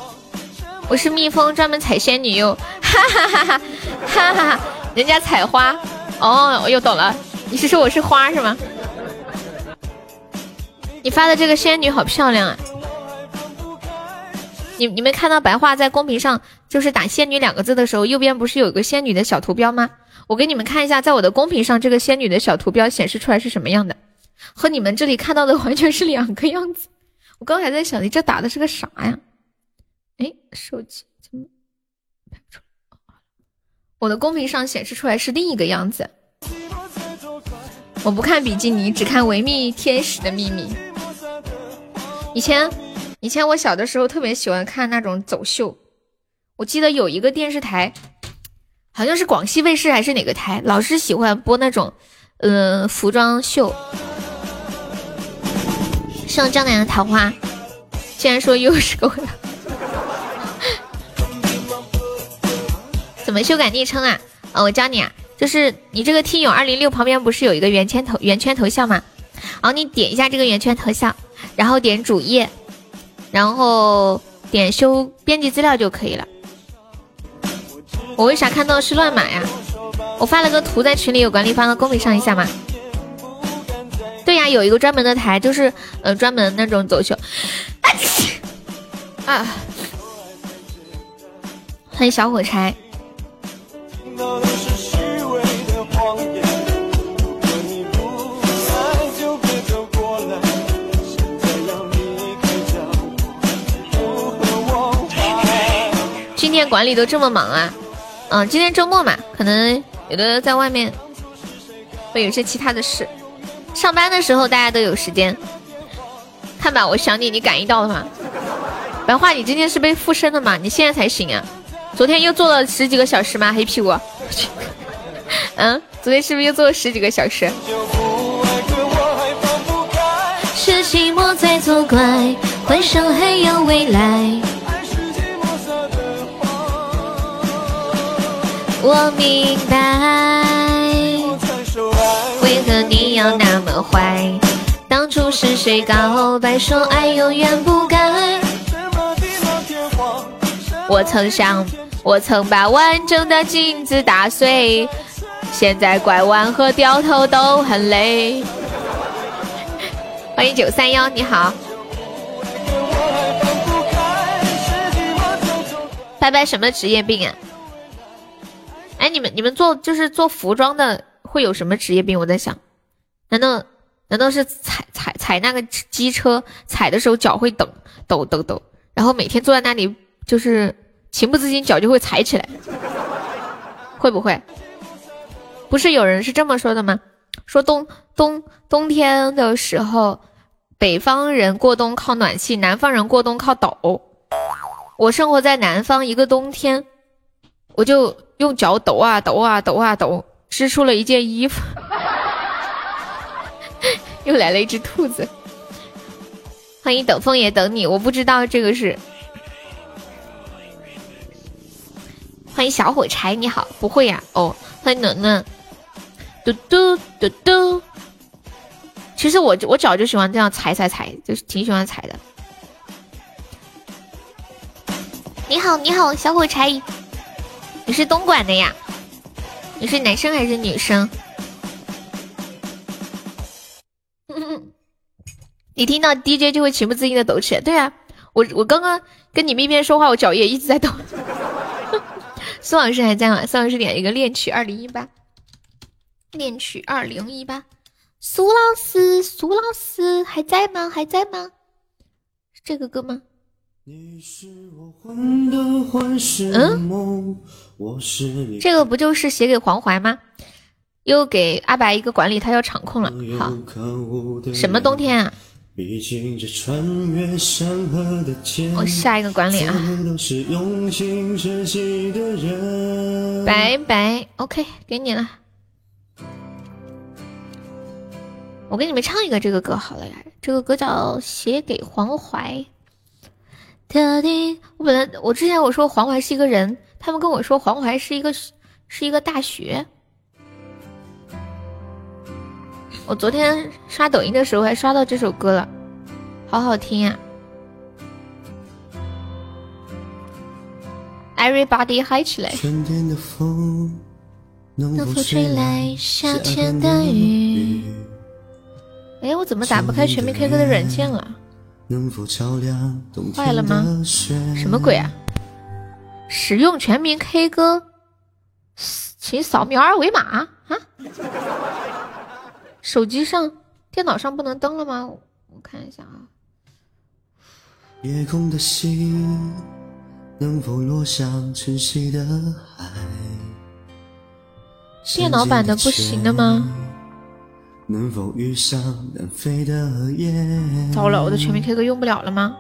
我是蜜蜂，专门采仙女哟，哈哈哈哈哈哈！人家采花，哦，我又懂了，你是说我是花是吗？你发的这个仙女好漂亮啊！你你没看到白话在公屏上就是打“仙女”两个字的时候，右边不是有个仙女的小图标吗？我给你们看一下，在我的公屏上这个仙女的小图标显示出来是什么样的，和你们这里看到的完全是两个样子。我刚还在想，你这打的是个啥呀？哎，手机怎么拍不出来？我的公屏上显示出来是另一个样子。我不看比基尼，只看维密天使的秘密。以前。以前我小的时候特别喜欢看那种走秀，我记得有一个电视台，好像是广西卫视还是哪个台，老是喜欢播那种，嗯，服装秀。像江南的桃花，竟然说又是个，怎么修改昵称啊？啊，我教你啊，就是你这个听友二零六旁边不是有一个圆圈头圆圈头像吗？然后你点一下这个圆圈头像，然后点主页，然后点修编辑资料就可以了。我为啥看到是乱码呀？我发了个图在群里，有管理发到公屏上一下吗？对呀，有一个专门的台，就是呃专门那种走秀。啊！欢迎小火柴。今天管理都这么忙啊？嗯，今天周末嘛，可能有的在外面会有些其他的事。上班的时候大家都有时间。看吧，我想你，你感应到了吗？白话，你今天是被附身的吗？你现在才醒啊？昨天又做了十几个小时吗？黑屁股。嗯，昨天是不是又做了十几个小时？是寂寞在作怪，幻想还有未来。我明白，为何你要那么坏？当初是谁告白说爱永远不改？我曾想，我曾把完整的镜子打碎，现在拐弯和掉头都很累。欢迎九三幺，你好。拜拜，什么职业病啊？哎，你们你们做就是做服装的会有什么职业病？我在想，难道难道是踩踩踩那个机车踩的时候脚会抖抖抖抖，然后每天坐在那里就是情不自禁脚就会踩起来，会不会？不是有人是这么说的吗？说冬冬冬天的时候，北方人过冬靠暖气，南方人过冬靠抖。我生活在南方，一个冬天我就。用脚抖啊抖啊抖啊抖，织出了一件衣服。又来了一只兔子。欢迎等风也等你，我不知道这个是。欢迎小火柴，你好，不会呀？哦，欢迎暖暖。嘟嘟嘟嘟。其实我我脚就喜欢这样踩踩踩，就是挺喜欢踩的。你好，你好，小火柴。你是东莞的呀？你是男生还是女生？你听到 DJ 就会情不自禁的抖起来。对啊，我我刚刚跟你们一边说话，我脚也一直在抖。苏老师还在吗？苏老师点一个恋曲二零一八，恋曲二零一八。苏老师，苏老师还在吗？还在吗？是这个歌吗？嗯，这个不就是写给黄淮吗？又给阿白一个管理，他要场控了。好，什么冬天啊？我下一个管理啊。拜拜，OK，给你了。我给你们唱一个这个歌好了呀，这个歌叫《写给黄淮》。特地，我本来我之前我说黄淮是一个人，他们跟我说黄淮是一个是一个大学。我昨天刷抖音的时候还刷到这首歌了，好好听呀！Everybody 嗨起来！能否吹来夏天的雨？哎，我怎么打不开全民 K 歌的软件了？坏了吗？什么鬼啊！使用全民 K 歌，请扫描二维码啊！手机上、电脑上不能登了吗？我看一下啊。夜空的星能否落向晨曦的海？电脑版的不行的吗？能否遇上南飞的糟了，我的全民 K 歌用不了了吗？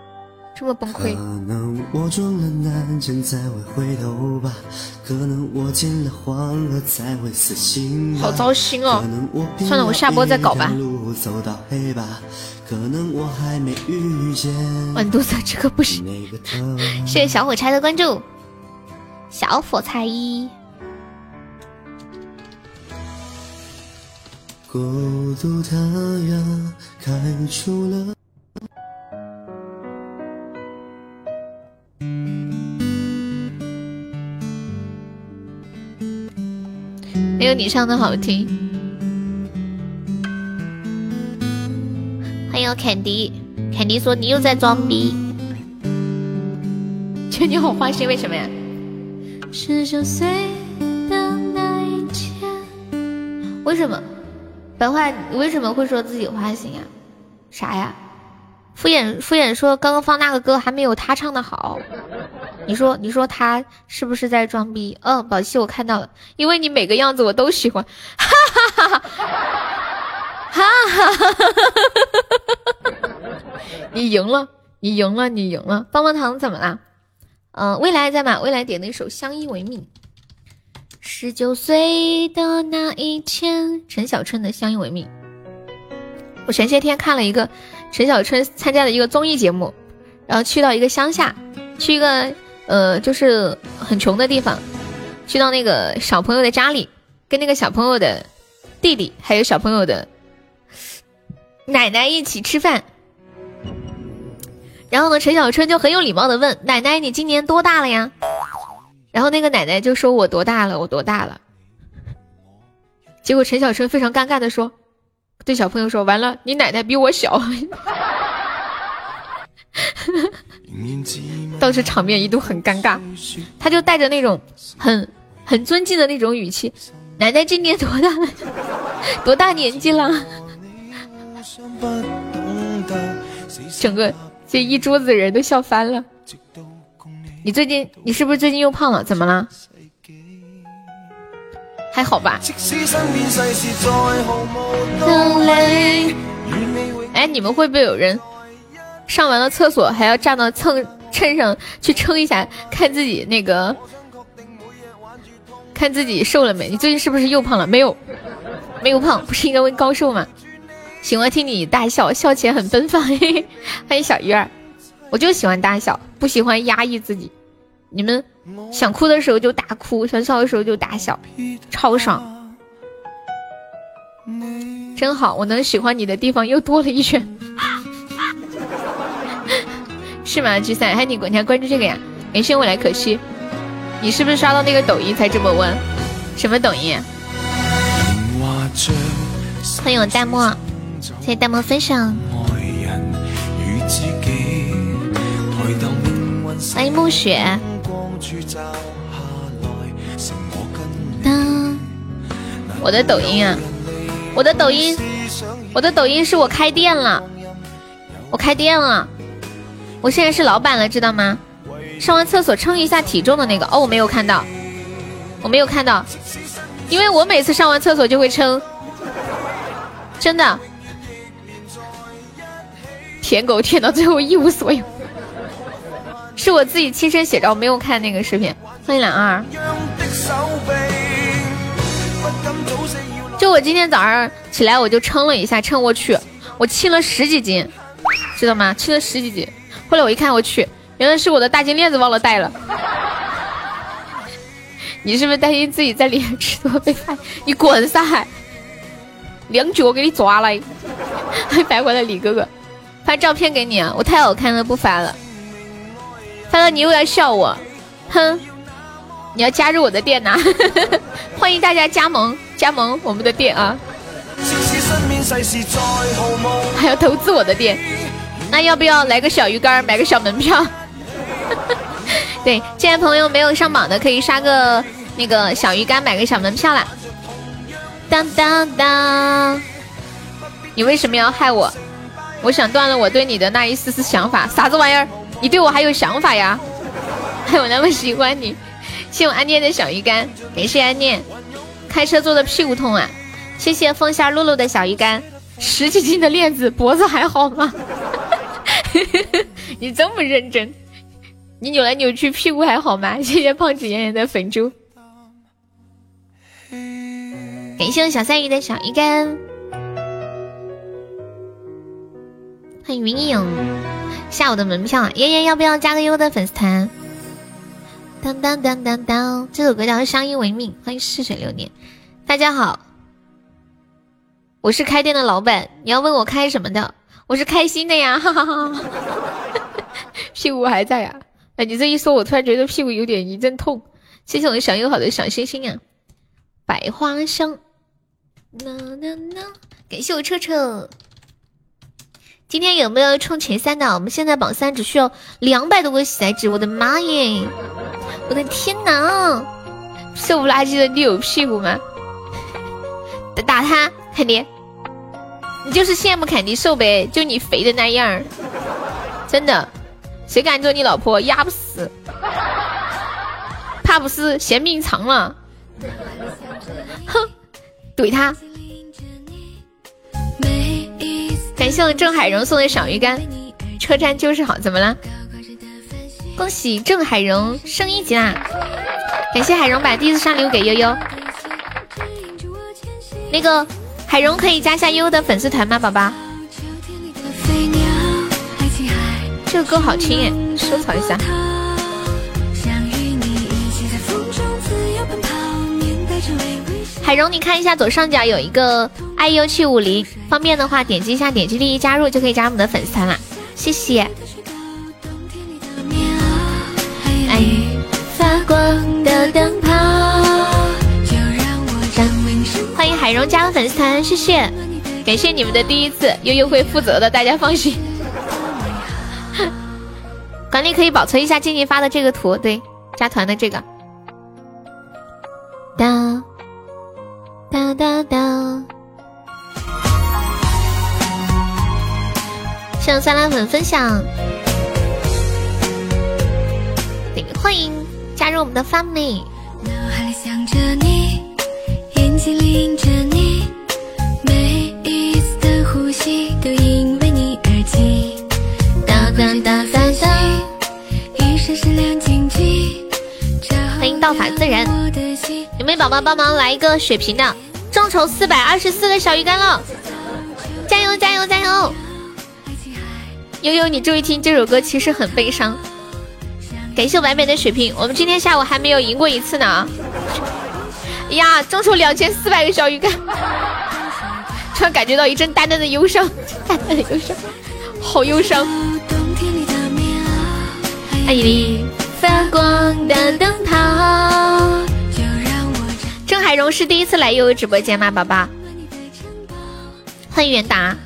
这么崩溃。可能我撞了南墙才会回头吧，可能我见了黄河才会死心吧。好糟心哦！算了，我下播再搞吧。路走到黑吧，可能我还没遇见。万度在这个不行。谢谢小火柴的关注，小火柴一。孤独的呀，开出了。没有你唱的好听。欢迎凯迪，凯迪说你又在装逼。觉得你好花心，为什么呀？十九岁的那一天，为什么？白话，你为什么会说自己花心呀？啥呀？敷衍敷衍说，刚刚放那个歌还没有他唱的好，你说你说他是不是在装逼？嗯，宝气我看到了，因为你每个样子我都喜欢，哈哈哈哈，哈哈哈哈哈！你赢了，你赢了，你赢了！棒棒糖怎么了？嗯，未来在吗？未来点了一首《相依为命》，十九岁的那一天，陈小春的《相依为命》。我前些天看了一个。陈小春参加的一个综艺节目，然后去到一个乡下，去一个呃就是很穷的地方，去到那个小朋友的家里，跟那个小朋友的弟弟还有小朋友的奶奶一起吃饭。然后呢，陈小春就很有礼貌的问奶奶：“你今年多大了呀？”然后那个奶奶就说：“我多大了？我多大了？”结果陈小春非常尴尬的说：“对小朋友说，完了，你奶奶比我小。”当时场面一度很尴尬，他就带着那种很很尊敬的那种语气：“奶奶今年多大了？多大年纪了？” 整个这一桌子人都笑翻了。你最近你是不是最近又胖了？怎么了？还好吧。哎，你们会不会有人上完了厕所还要站到蹭秤上去称一下，看自己那个，看自己瘦了没？你最近是不是又胖了？没有，没有胖，不是应该问高瘦吗？喜欢听你大笑，笑起来很奔放。嘿嘿欢迎小鱼儿，我就喜欢大笑，不喜欢压抑自己。你们想哭的时候就大哭，想笑的时候就大笑，超爽，真好。我能喜欢你的地方又多了一圈，是吗？聚散，还你你还关注这个呀？感谢未来可惜，你是不是刷到那个抖音才这么问？什么抖音？欢迎我弹幕，谢谢弹幕分享。欢迎暮雪。当我的抖音啊，我的抖音，我的抖音是我开店了，我开店了，我现在是老板了，知道吗？上完厕所称一下体重的那个哦，我没有看到，我没有看到，因为我每次上完厕所就会称，真的，舔狗舔到最后一无所有。是我自己亲身写照，没有看那个视频。欢迎两二。就我今天早上起来，我就称了一下，称过去，我轻了十几斤，知道吗？轻了十几斤。后来我一看，我去，原来是我的大金链子忘了带了。你是不是担心自己在里面吃多被发？你滚撒海！两脚给你抓了！还白回来李哥哥，发照片给你啊！我太好看了，不发了。发了你又要笑我，哼！你要加入我的店呐，欢迎大家加盟加盟我们的店啊！还要投资我的店，那要不要来个小鱼干买个小门票？对，现在朋友没有上榜的可以刷个那个小鱼干买个小门票啦！当当当！你为什么要害我？我想断了我对你的那一丝丝想法，啥子玩意儿？你对我还有想法呀？还有那么喜欢你？谢我安念的小鱼干，感谢安念。开车坐的屁股痛啊！谢谢风下露露的小鱼干，十几斤的链子，脖子还好吗？你这么认真，你扭来扭去屁股还好吗？谢谢胖子妍妍的粉猪，感谢我小三鱼的小鱼干，欢迎云影。下午的门票，妍妍要不要加个优的粉丝团？当当当当当，这首歌叫《相依为命》。欢迎逝水流年，大家好，我是开店的老板，你要问我开什么的？我是开心的呀，哈哈哈。屁股还在呀？哎，你这一说，我突然觉得屁股有点一阵痛。谢谢我的小友好的小心心啊！百花香，感谢我车车。今天有没有冲前三的？我们现在榜三只需要两百多个喜爱值，我的妈耶！我的天哪，瘦不拉几的，你有屁股吗？打他，凯迪，你就是羡慕凯迪瘦呗，就你肥的那样真的，谁敢做你老婆，压不死，怕不是嫌命长了？哼，怼他。感谢我郑海荣送的小鱼干，车站就是好，怎么了？恭喜郑海荣升一级啦！感谢海荣把第一次上礼物给悠悠。那个海荣可以加下悠悠的粉丝团吗，宝宝？这个歌好听耶，收藏一下。海荣，你看一下左上角有一个 iu 七五零，方便的话点击一下，点击立即加入就可以加入我们的粉丝团了，谢谢。欢迎海荣加入粉丝团，谢谢，感谢你们的第一次，悠悠会负责的，大家放心。管理可以保存一下静静发的这个图，对，加团的这个。哒。哒哒向酸辣粉分享，欢迎加入我们的 family。欢迎道法自然，有没有宝宝帮忙来一个血瓶的众筹四百二十四个小鱼干喽！加油加油加油！悠悠，你注意听，这首歌其实很悲伤。感谢白白的血瓶，我们今天下午还没有赢过一次呢。哎呀，众筹两千四百个小鱼干，突然感觉到一阵淡淡的忧伤，淡淡的忧伤，好忧伤。爱你发光的灯泡。郑海荣是第一次来悠悠直播间吗，宝宝？欢迎袁达，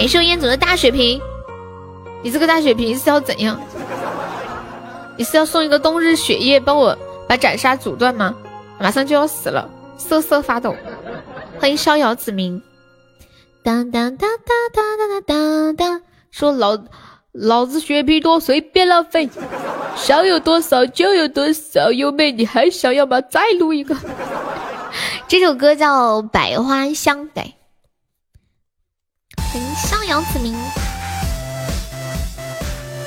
感谢我彦祖的大血瓶。你这个大血瓶是要怎样？你是要送一个冬日血液帮我把斩杀阻断吗？马上就要死了，瑟瑟发抖。欢迎逍遥子明。当当当当当当当当，说老。老子血皮多，随便浪费，想有多少就有多少。优妹，你还想要吗？再录一个。这首歌叫《百花香》对。欢迎逍遥子明，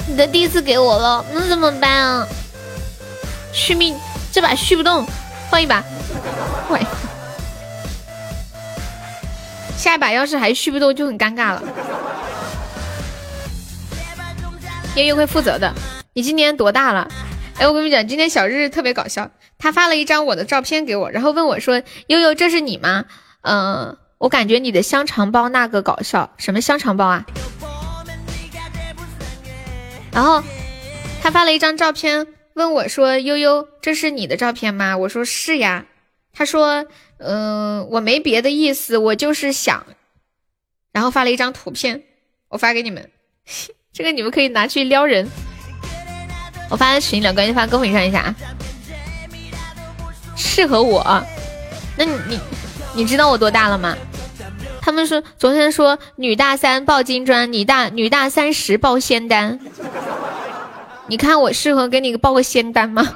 你的第一次给我了，那怎么办啊？续命，这把续不动，换一把。喂，下一把要是还续不动，就很尴尬了。悠悠会负责的。你今年多大了？哎，我跟你讲，今天小日日特别搞笑。他发了一张我的照片给我，然后问我说：“悠悠，这是你吗？”嗯，我感觉你的香肠包那个搞笑。什么香肠包啊？然后他发了一张照片，问我说：“悠悠，这是你的照片吗？”我说：“是呀。”他说：“嗯，我没别的意思，我就是想。”然后发了一张图片，我发给你们。这个你们可以拿去撩人，我发在群里了，赶紧发公屏上一下啊！适合我，那你你你知道我多大了吗？他们说昨天说女大三抱金砖，女大女大三十抱仙丹，你看我适合给你抱个仙丹吗？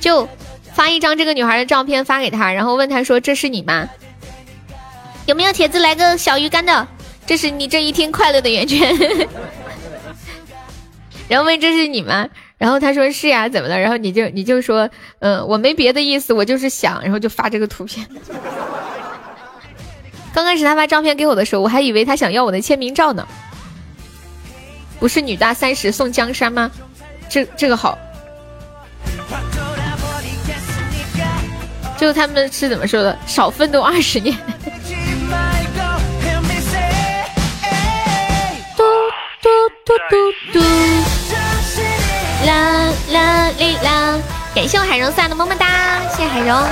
就发一张这个女孩的照片发给他，然后问他说这是你吗？有没有铁子来个小鱼干的？这是你这一天快乐的源泉。然后问这是你吗？然后他说是呀，怎么了？然后你就你就说，嗯，我没别的意思，我就是想，然后就发这个图片。刚开始他发照片给我的时候，我还以为他想要我的签名照呢。不是女大三十送江山吗？这这个好。就他们是怎么说的？少奋斗二十年。嘟嘟嘟嘟嘟，啦啦哩啦！感谢我海荣送的么么哒，谢谢海荣。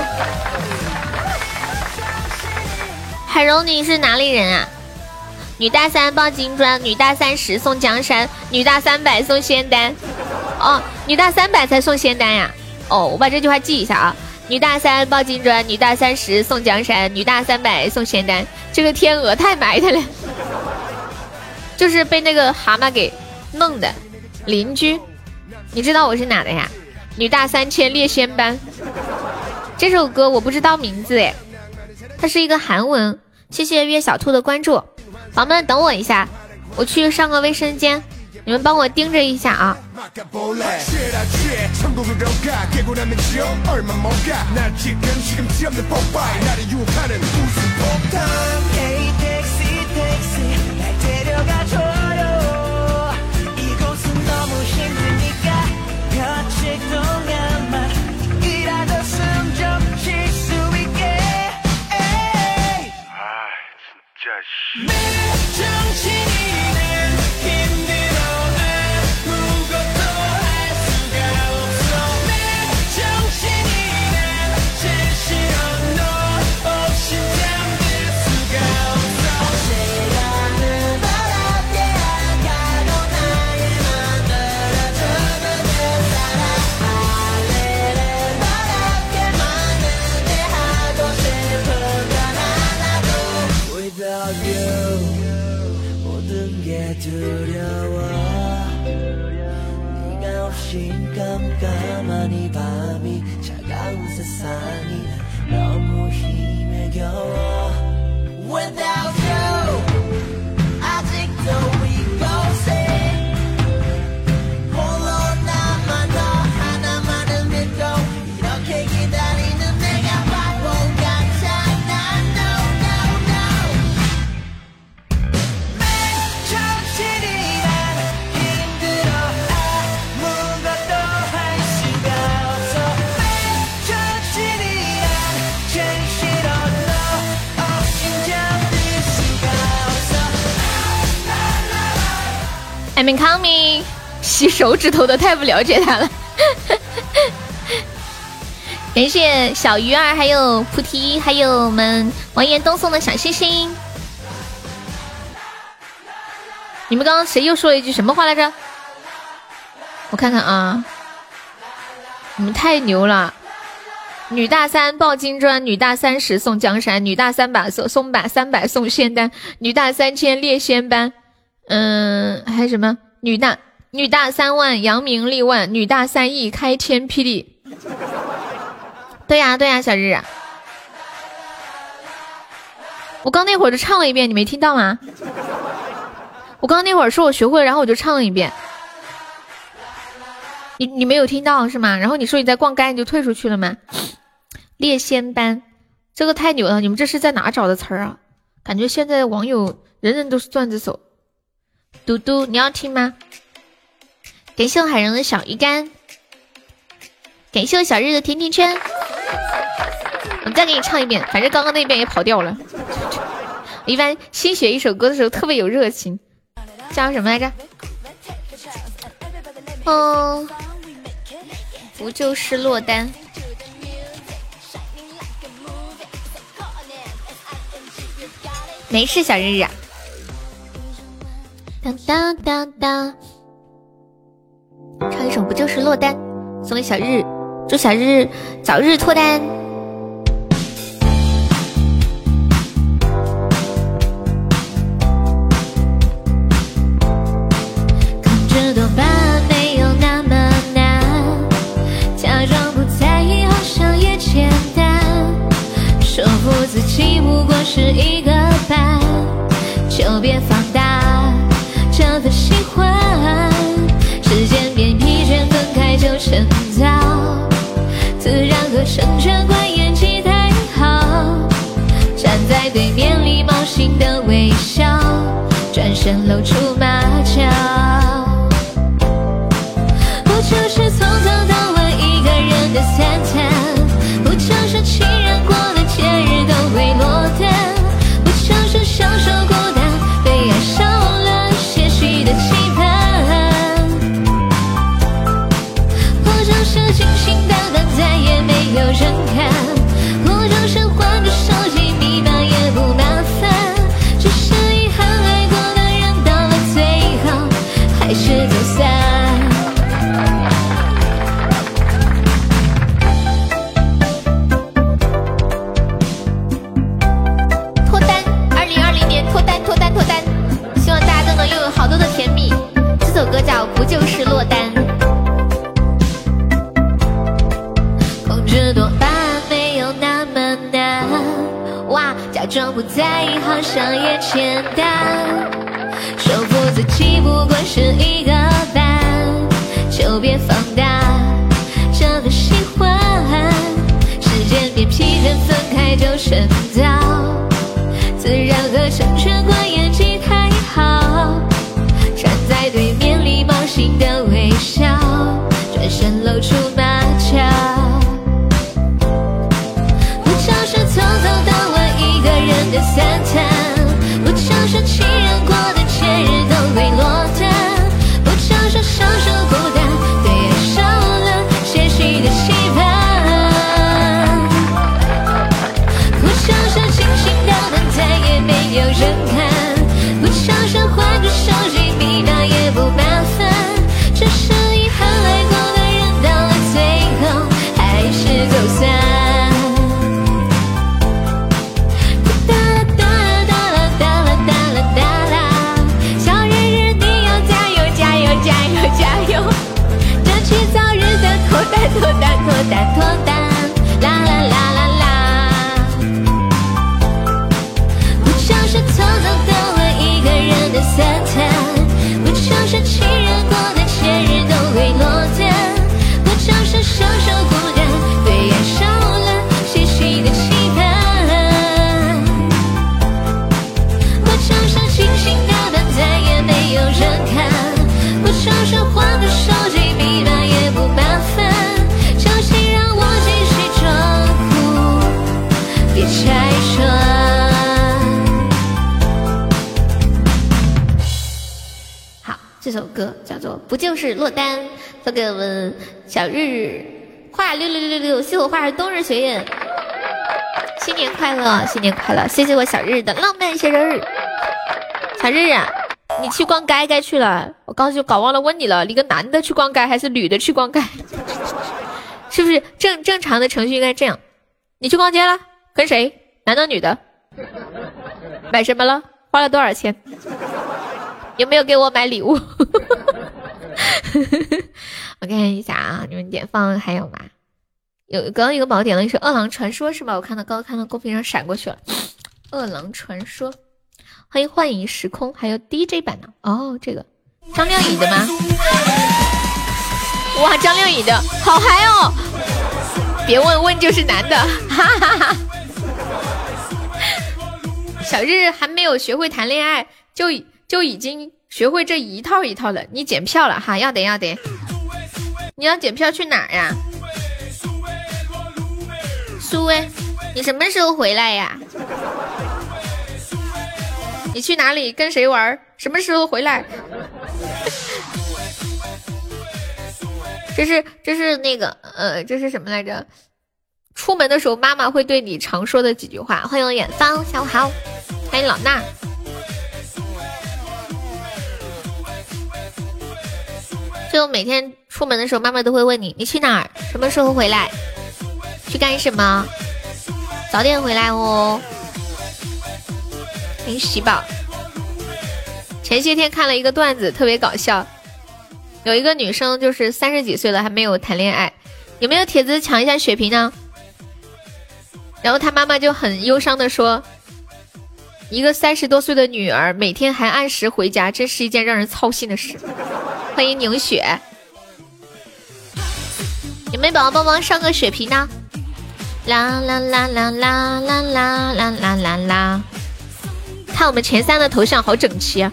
海荣，你是哪里人啊？女大三抱金砖，女大三十送江山，女大三百送仙丹。哦，女大三百才送仙丹呀？哦，我把这句话记一下啊。女大三抱金砖，女大三十送江山，女大三百送仙丹。这个天鹅太埋汰了，就是被那个蛤蟆给弄的。邻居，你知道我是哪的呀？女大三千列仙班。这首歌我不知道名字哎，它是一个韩文。谢谢月小兔的关注，宝宝们等我一下，我去上个卫生间。你们帮我盯着一下啊 just. coming，洗手指头的太不了解他了。感谢小鱼儿，还有菩提，还有我们王岩东送的小星星。你们刚刚谁又说了一句什么话来着？我看看啊，你们太牛了！女大三抱金砖，女大三十送江山，女大三百送送把三百送仙丹，女大三千列仙班。嗯，还有什么？女大女大三万扬名立万，女大三亿开天辟地。对呀对呀，小日，我刚那会儿就唱了一遍，你没听到吗？我刚那会儿说我学会了，然后我就唱了一遍。你你没有听到是吗？然后你说你在逛街，你就退出去了吗？列仙班，这个太牛了！你们这是在哪找的词儿啊？感觉现在网友人人都是段子手。嘟嘟，你要听吗？感谢我海荣的小鱼干，感谢我小日的甜甜圈。我再给你唱一遍，反正刚刚那遍也跑调了。一般新学一首歌的时候特别有热情，叫什么来着？嗯，不就是落单？没事，小日日。当当当当，唱一首不就是落单，送给小日，祝小日早日脱单。控制多半没有那么难，假装不在意好像也简单，说服自己不过是一个伴，就别放大。换，时间变疲倦，分开就趁早。自然和成全，关演技太好。站在对面，礼貌性的微笑，转身露出马脚。不就是从谢我小日的浪漫小人儿。小日啊，你去逛街街去了。我刚就搞忘了问你了，你跟男的去逛街还是女的去逛街？是不是正正常的程序应该这样？你去逛街了，跟谁？男的女的？买什么了？花了多少钱？有没有给我买礼物？我看一下啊，你们点放还有吗？有刚刚有个宝点了一首《饿狼传说》是吧？我看到刚刚看到公屏上闪过去了，《饿狼传说》，欢迎幻影时空，还有 DJ 版的哦，这个张靓颖的吗？哇，张靓颖的好嗨哦！别问问就是男的，哈哈哈。小日还没有学会谈恋爱，就就已经学会这一套一套的，你检票了哈？要得要得，你要检票去哪儿呀？苏威，你什么时候回来呀？你去哪里跟谁玩？什么时候回来？这是这是那个呃，这是什么来着？出门的时候妈妈会对你常说的几句话。欢迎远方，下午好。欢迎老衲。就每天出门的时候，妈妈都会问你：你去哪儿？什么时候回来？去干什么？早点回来哦。欢迎喜宝。前些天看了一个段子，特别搞笑。有一个女生就是三十几岁了还没有谈恋爱，有没有铁子抢一下血瓶呢？然后她妈妈就很忧伤的说：“一个三十多岁的女儿每天还按时回家，真是一件让人操心的事。”欢迎凝雪，有没有宝宝帮忙上个血瓶呢？啦啦啦啦啦啦啦啦啦啦啦！看我们前三的头像好整齐啊，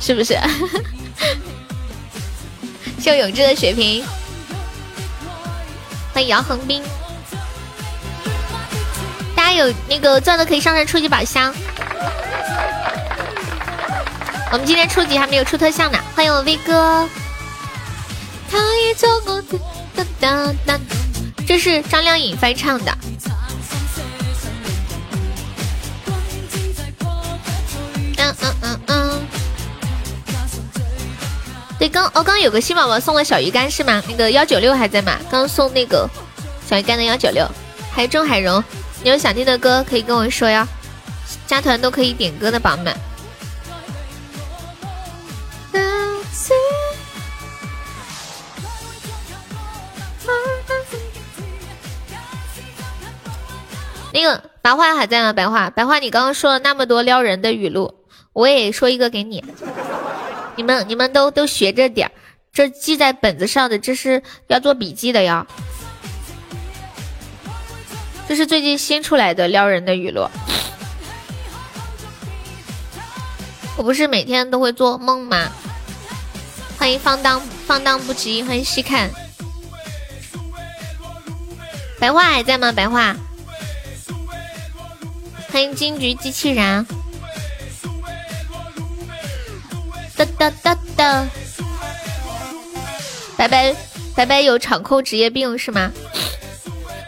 是不是？谢永志的血瓶，欢迎姚恒斌。大家有那个钻的可以上上初级宝箱。我们今天初级还没有出特效呢，欢迎我威哥。这是张靓颖翻唱的。嗯嗯嗯嗯。对，刚哦，刚有个新宝宝送了小鱼干是吗？那个幺九六还在吗？刚送那个小鱼干的幺九六，还有钟海荣，你有想听的歌可以跟我说呀。加团都可以点歌的宝宝们。那个白话还在吗？白话，白话，你刚刚说了那么多撩人的语录，我也说一个给你。你们你们都都学着点儿，这记在本子上的，这是要做笔记的呀。这是最近新出来的撩人的语录。我不是每天都会做梦吗？欢迎放荡放荡不羁，欢迎细看。白话还在吗？白话。欢迎金桔机器人。哒哒哒哒。白白白白有场控职业病是吗？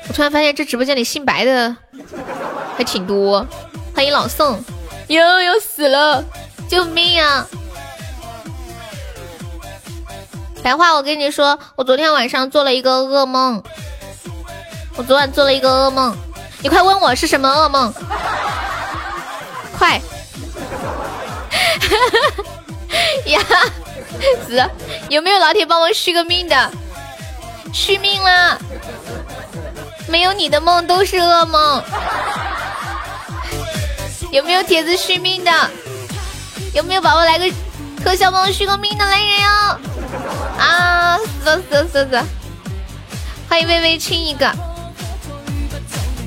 我突然发现这直播间里姓白的还挺多。欢迎老宋，哟要死了，救命啊！白话，我跟你说，我昨天晚上做了一个噩梦。我昨晚做了一个噩梦，你快问我是什么噩梦？快！呀，死！有没有老铁帮我续个命的？续命了！没有你的梦都是噩梦。有没有铁子续命的？有没有宝宝来个特效帮我续个命的来人哟？啊，死死死死死！欢迎微微亲一个，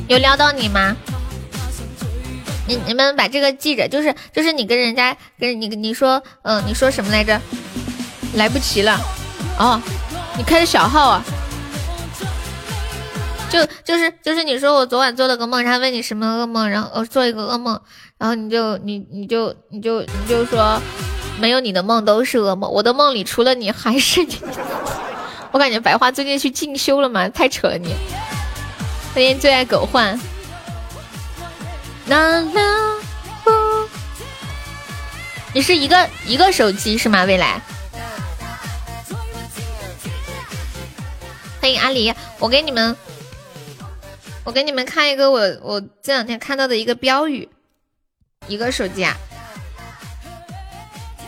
有撩到你吗？你你们把这个记着，就是就是你跟人家跟你你说嗯你说什么来着？来不及了哦，你开的小号啊？就就是就是你说我昨晚做了个梦，然后问你什么噩梦，然后做一个噩梦，然后你就你你就你就你就说没有你的梦都是噩梦，我的梦里除了你还是你。我感觉白花最近去进修了吗？太扯了你！欢迎最爱狗焕。啦啦你是一个一个手机是吗？未来。欢迎阿狸，我给你们。我给你们看一个我我这两天看到的一个标语，一个手机啊，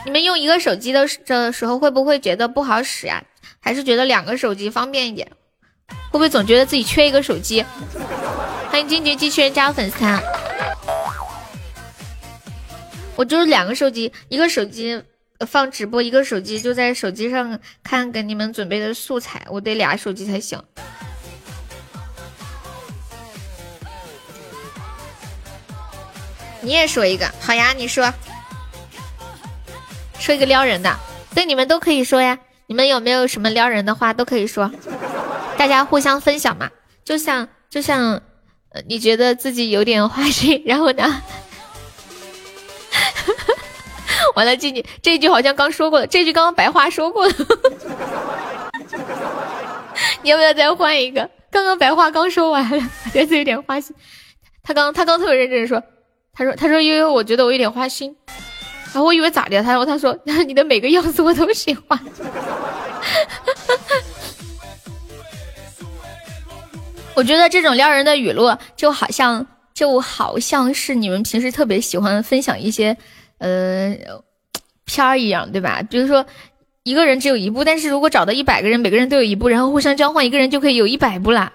你们用一个手机的的时候会不会觉得不好使呀？还是觉得两个手机方便一点？会不会总觉得自己缺一个手机？欢迎金桔机器人加入粉丝团。我就是两个手机，一个手机放直播，一个手机就在手机上看给你们准备的素材，我得俩手机才行。你也说一个，好呀，你说，说一个撩人的，对，你们都可以说呀。你们有没有什么撩人的话都可以说，大家互相分享嘛。就像就像，你觉得自己有点花心，然后呢？完了，这句这句好像刚说过了，这句刚刚白话说过了。你要不要再换一个？刚刚白话刚说完了，觉得有点花心。他刚他刚特别认真说。他说：“他说，因为我觉得我有点花心，然后我以为咋的？他说：他说，你的每个样子我都喜欢。我觉得这种撩人的语录，就好像就好像是你们平时特别喜欢分享一些呃片儿一样，对吧？比如说一个人只有一部，但是如果找到一百个人，每个人都有一部，然后互相交换，一个人就可以有一百部啦，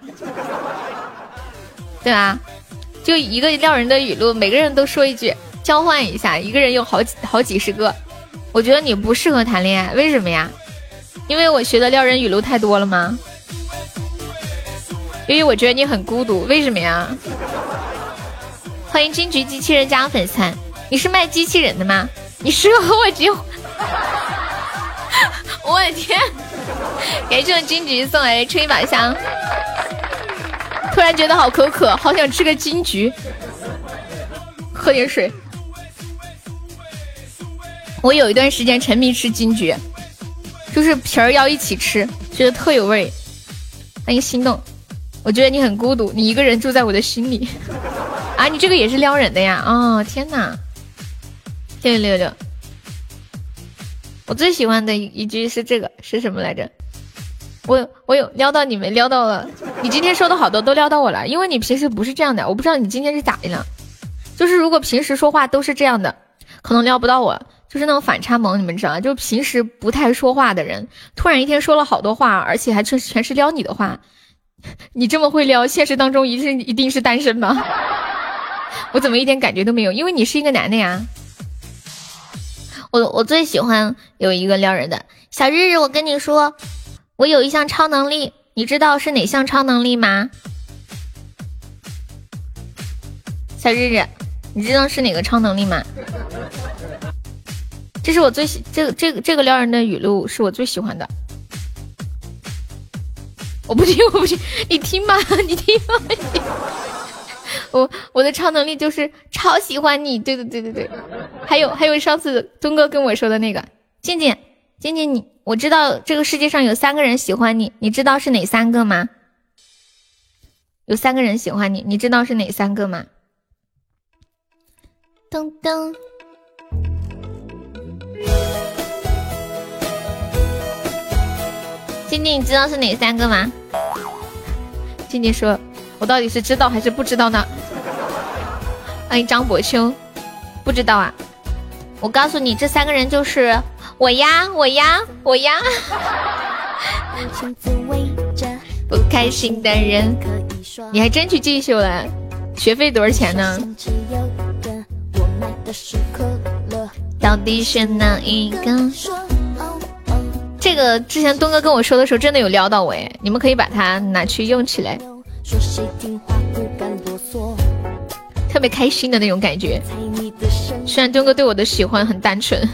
对吧？”就一个撩人的语录，每个人都说一句，交换一下，一个人有好几好几十个。我觉得你不适合谈恋爱，为什么呀？因为我学的撩人语录太多了吗？因为我觉得你很孤独，为什么呀？欢迎金桔机器人加粉丝，你是卖机器人的吗？你适合和我结婚？我的天！感谢金桔送来的吹把香。突然觉得好口渴，好想吃个金桔，喝点水。我有一段时间沉迷吃金桔，就是皮儿要一起吃，觉得特有味。欢迎心动，我觉得你很孤独，你一个人住在我的心里。啊，你这个也是撩人的呀？哦，天哪！六六六，我最喜欢的一句是这个，是什么来着？我我有撩到你没撩到了？你今天说的好多都撩到我了，因为你平时不是这样的，我不知道你今天是咋的了。就是如果平时说话都是这样的，可能撩不到我。就是那种反差萌，你们知道？就平时不太说话的人，突然一天说了好多话，而且还全全是撩你的话。你这么会撩，现实当中一定一定是单身吗？我怎么一点感觉都没有？因为你是一个男的呀。我我最喜欢有一个撩人的小日日，我跟你说，我有一项超能力，你知道是哪项超能力吗？小日日，你知道是哪个超能力吗？这是我最喜这个这个这个撩人的语录，是我最喜欢的。我不听，我不听，你听吧，你听吧。我我的超能力就是超喜欢你，对对对对对。还有还有上次东哥跟我说的那个，静静静静，你我知道这个世界上有三个人喜欢你，你知道是哪三个吗？有三个人喜欢你，你知道是哪三个吗？噔噔。静静，你知道是哪三个吗？静静说：“我到底是知道还是不知道呢？”欢迎张博秋，不知道啊。我告诉你，这三个人就是我呀，我呀，我呀。不开心的人，你还真去进修了？学费多少钱呢？到底是哪一个？这个之前东哥跟我说的时候，真的有撩到我哎！你们可以把它拿去用起来，特别开心的那种感觉。虽然东哥对我的喜欢很单纯，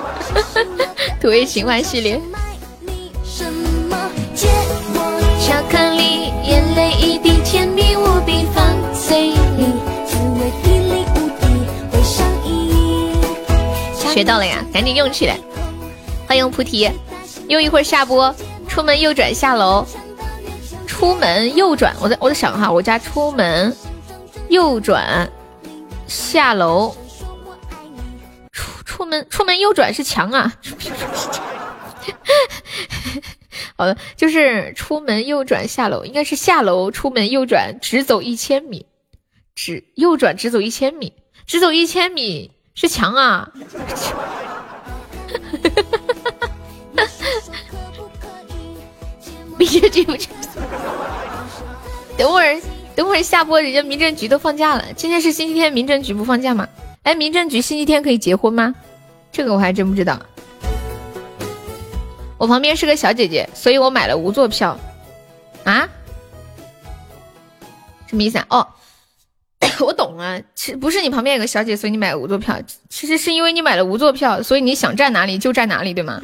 土味情话系列。巧克力，眼泪一滴，甜蜜无比放嘴里，滋味无敌，回上瘾学到了呀，赶紧用起来！欢迎菩提。又一会儿下播，出门右转下楼，出门右转，我在我在想哈，我家出门右转下楼，出出门出门右转是墙啊，好的，就是出门右转下楼，应该是下楼出门右转，直走一千米，直右转直走一千米，直走一千米是墙啊。哈哈哈民政局不等会儿，等会儿下播，人家民政局都放假了。今天是星期天，民政局不放假吗？哎，民政局星期天可以结婚吗？这个我还真不知道。我旁边是个小姐姐，所以我买了无座票。啊？什么意思啊？哦，我懂了，其实不是你旁边有个小姐，所以你买了无座票。其实是因为你买了无座票，所以你想站哪里就站哪里，对吗？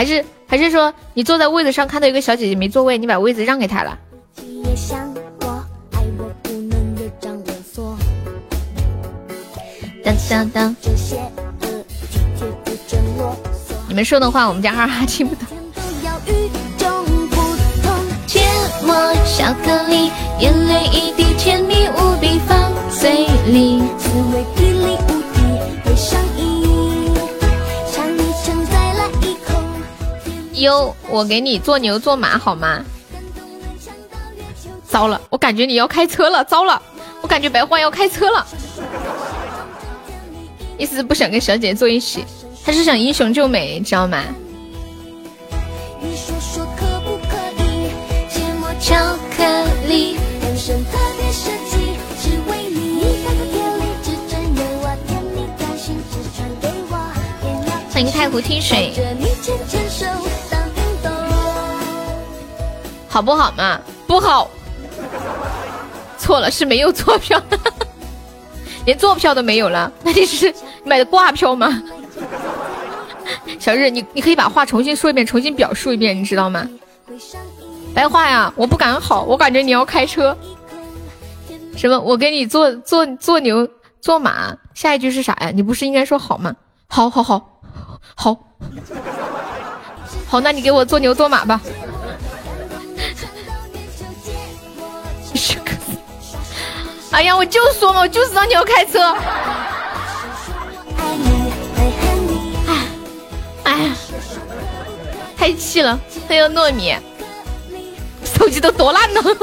还是还是说你坐在位子上看到一个小姐姐没座位，你把位子让给她了？当当当！你们说的话我们家哈哈听不懂。巧克力，眼泪一滴，甜蜜无比放嘴里。优，我给你做牛做马好吗？糟了，我感觉你要开车了。糟了，我感觉白话要开车了。意思是不想跟小姐坐一起，他是想英雄救美，知道吗？欢迎太湖听水。好不好嘛？不好，错了，是没有坐票，连坐票都没有了。那你是买的挂票吗？小日，你你可以把话重新说一遍，重新表述一遍，你知道吗？白话呀，我不敢好，我感觉你要开车。什么？我给你做做做牛做马，下一句是啥呀？你不是应该说好吗？好好好好好，那你给我做牛做马吧。哎呀，我就说嘛，我就知道你要开车。哎，哎呀，太气了！还有糯米，手机都多烂了。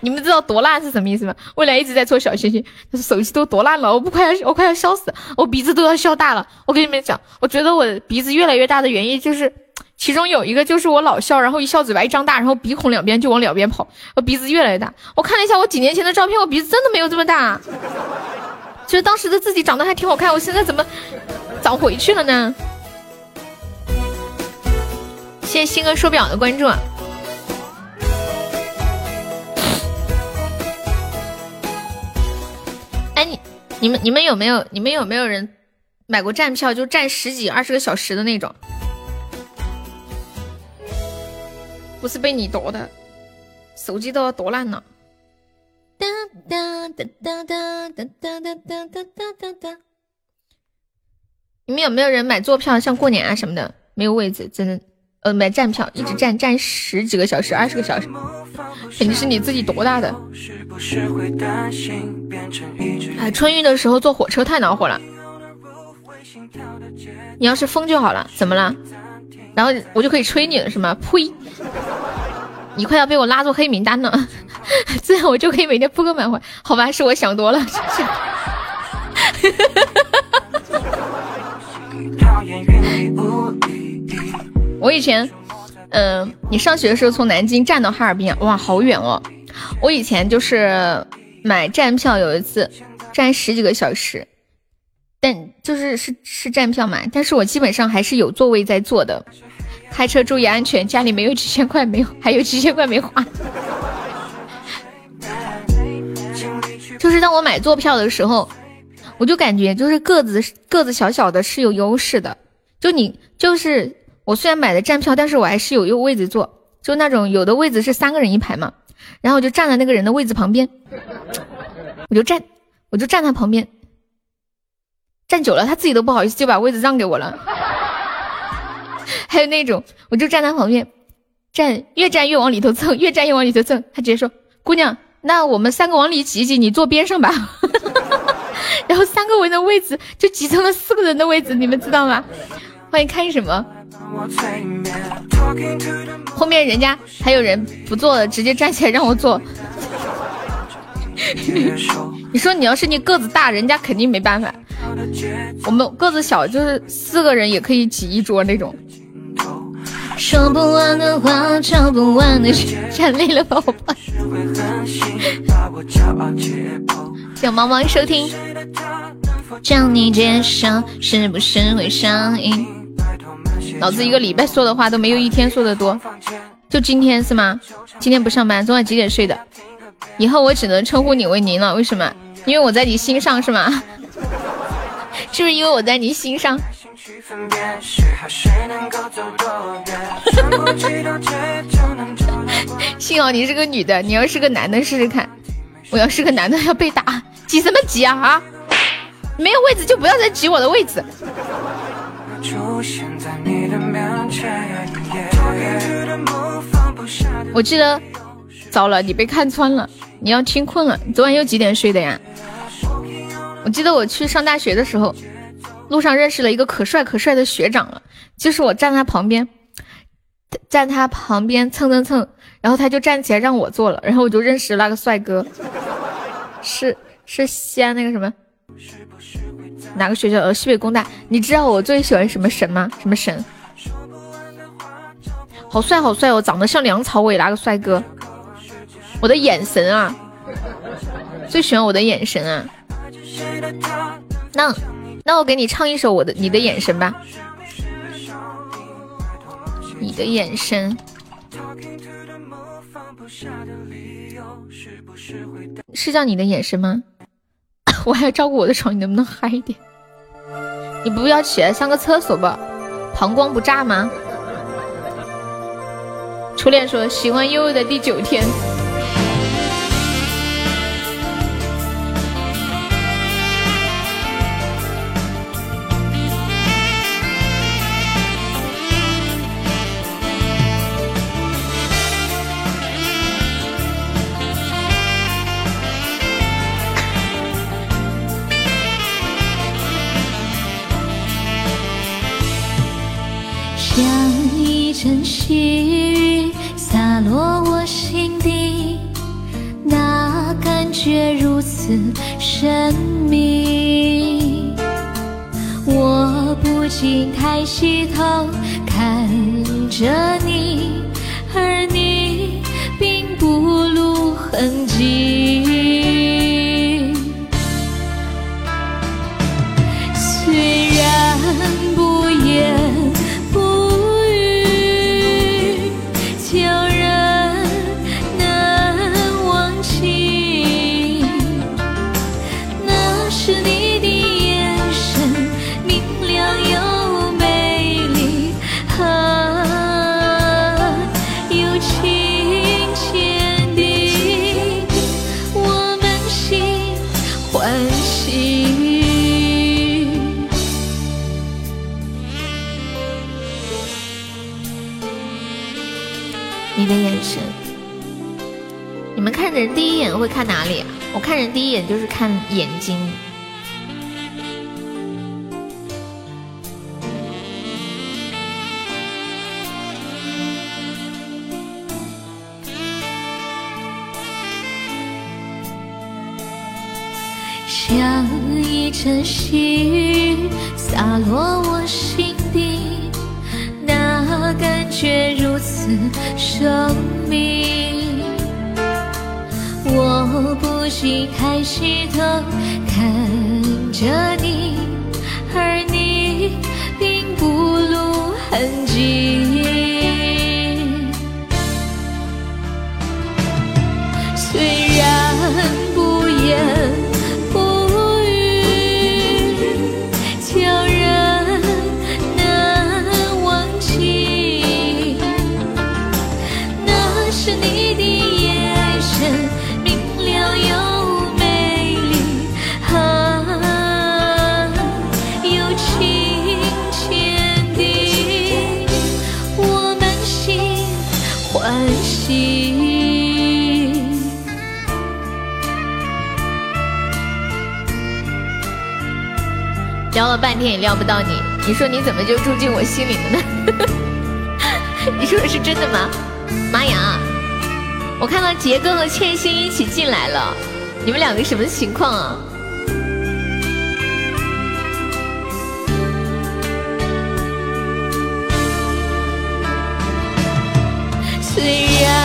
你们知道多烂是什么意思吗？未来一直在做小星星，手机都多烂了，我不快要我快要笑死，我鼻子都要笑大了。我跟你们讲，我觉得我鼻子越来越大的原因就是，其中有一个就是我老笑，然后一笑嘴巴一张大，然后鼻孔两边就往两边跑，我鼻子越来越大。我看了一下我几年前的照片，我鼻子真的没有这么大，觉得当时的自己长得还挺好看，我现在怎么长回去了呢？谢谢星哥手表的关注。哎，你、你们、你们有没有、你们有没有人买过站票，就站十几、二十个小时的那种？不是被你夺的，手机都要夺烂了。哒哒哒哒哒哒哒哒哒哒哒哒。你们有没有人买坐票，像过年啊什么的，没有位置，真的，呃，买站票，一直站站十几个小时、二十个小时，肯定是你自己多大的。哎，春运的时候坐火车太恼火了。你要是疯就好了，怎么了？然后我就可以吹你了是吗？呸！你快要被我拉入黑名单了，这样我就可以每天扑克满怀。好吧，是我想多了。我以前，嗯，你上学的时候从南京站到哈尔滨，哇，好远哦。我以前就是买站票，有一次站十几个小时，但就是是是站票买，但是我基本上还是有座位在坐的。开车注意安全，家里没有几千块，没有，还有几千块没花。就是当我买坐票的时候，我就感觉就是个子个子小小的是有优势的。就你就是我虽然买的站票，但是我还是有有位置坐，就那种有的位置是三个人一排嘛。然后我就站在那个人的位置旁边，我就站，我就站他旁边，站久了他自己都不好意思就把位子让给我了。还有那种，我就站他旁边，站越站越往里头蹭，越站越往里头蹭。他直接说：“姑娘，那我们三个往里挤一挤，你坐边上吧。”然后三个人的位置就挤成了四个人的位置，你们知道吗？欢迎看什么？后面人家还有人不坐了，直接站起来让我坐。你说你要是你个子大，人家肯定没办法。我们个子小，就是四个人也可以挤一桌那种。说不完的话，唱不完的曲，站累了宝宝。小毛毛收听，将你介绍是不是会上瘾？老子一个礼拜说的话都没有一天说的多，就今天是吗？今天不上班，昨晚几点睡的？以后我只能称呼你为您了，为什么？因为我在你心上是吗？是不是因为我在你心上？幸好你是个女的，你要是个男的试试看。我要是个男的要被打，挤什么挤啊啊！没有位置就不要再挤我的位置。我记得，糟了，你被看穿了，你要听困了。昨晚又几点睡的呀？我记得我去上大学的时候，路上认识了一个可帅可帅的学长了，就是我站他旁边，站他旁边蹭蹭蹭，然后他就站起来让我坐了，然后我就认识那个帅哥，是是西安那个什么。哪个学校？呃，西北工大。你知道我最喜欢什么神吗？什么神？好帅，好帅哦！长得像梁朝伟那个帅哥。我的眼神啊，最喜欢我的眼神啊。那那我给你唱一首我的你的眼神吧。你的眼神是叫你的眼神吗？我还要照顾我的床，你能不能嗨一点？你不要起来上个厕所吧？膀胱不炸吗？初恋说喜欢悠悠的第九天。细雨洒落我心底，那感觉如此神秘。我不禁抬起头看着你，而你并不露痕迹。会看哪里？我看人第一眼就是看眼睛。像一阵细雨洒落我心底，那感觉如此神秘。我不惜抬起头看着你，而你并不露痕迹。半天也撩不到你，你说你怎么就住进我心里了呢？你说的是真的吗？妈呀！我看到杰哥和倩心一起进来了，你们两个什么情况啊？虽然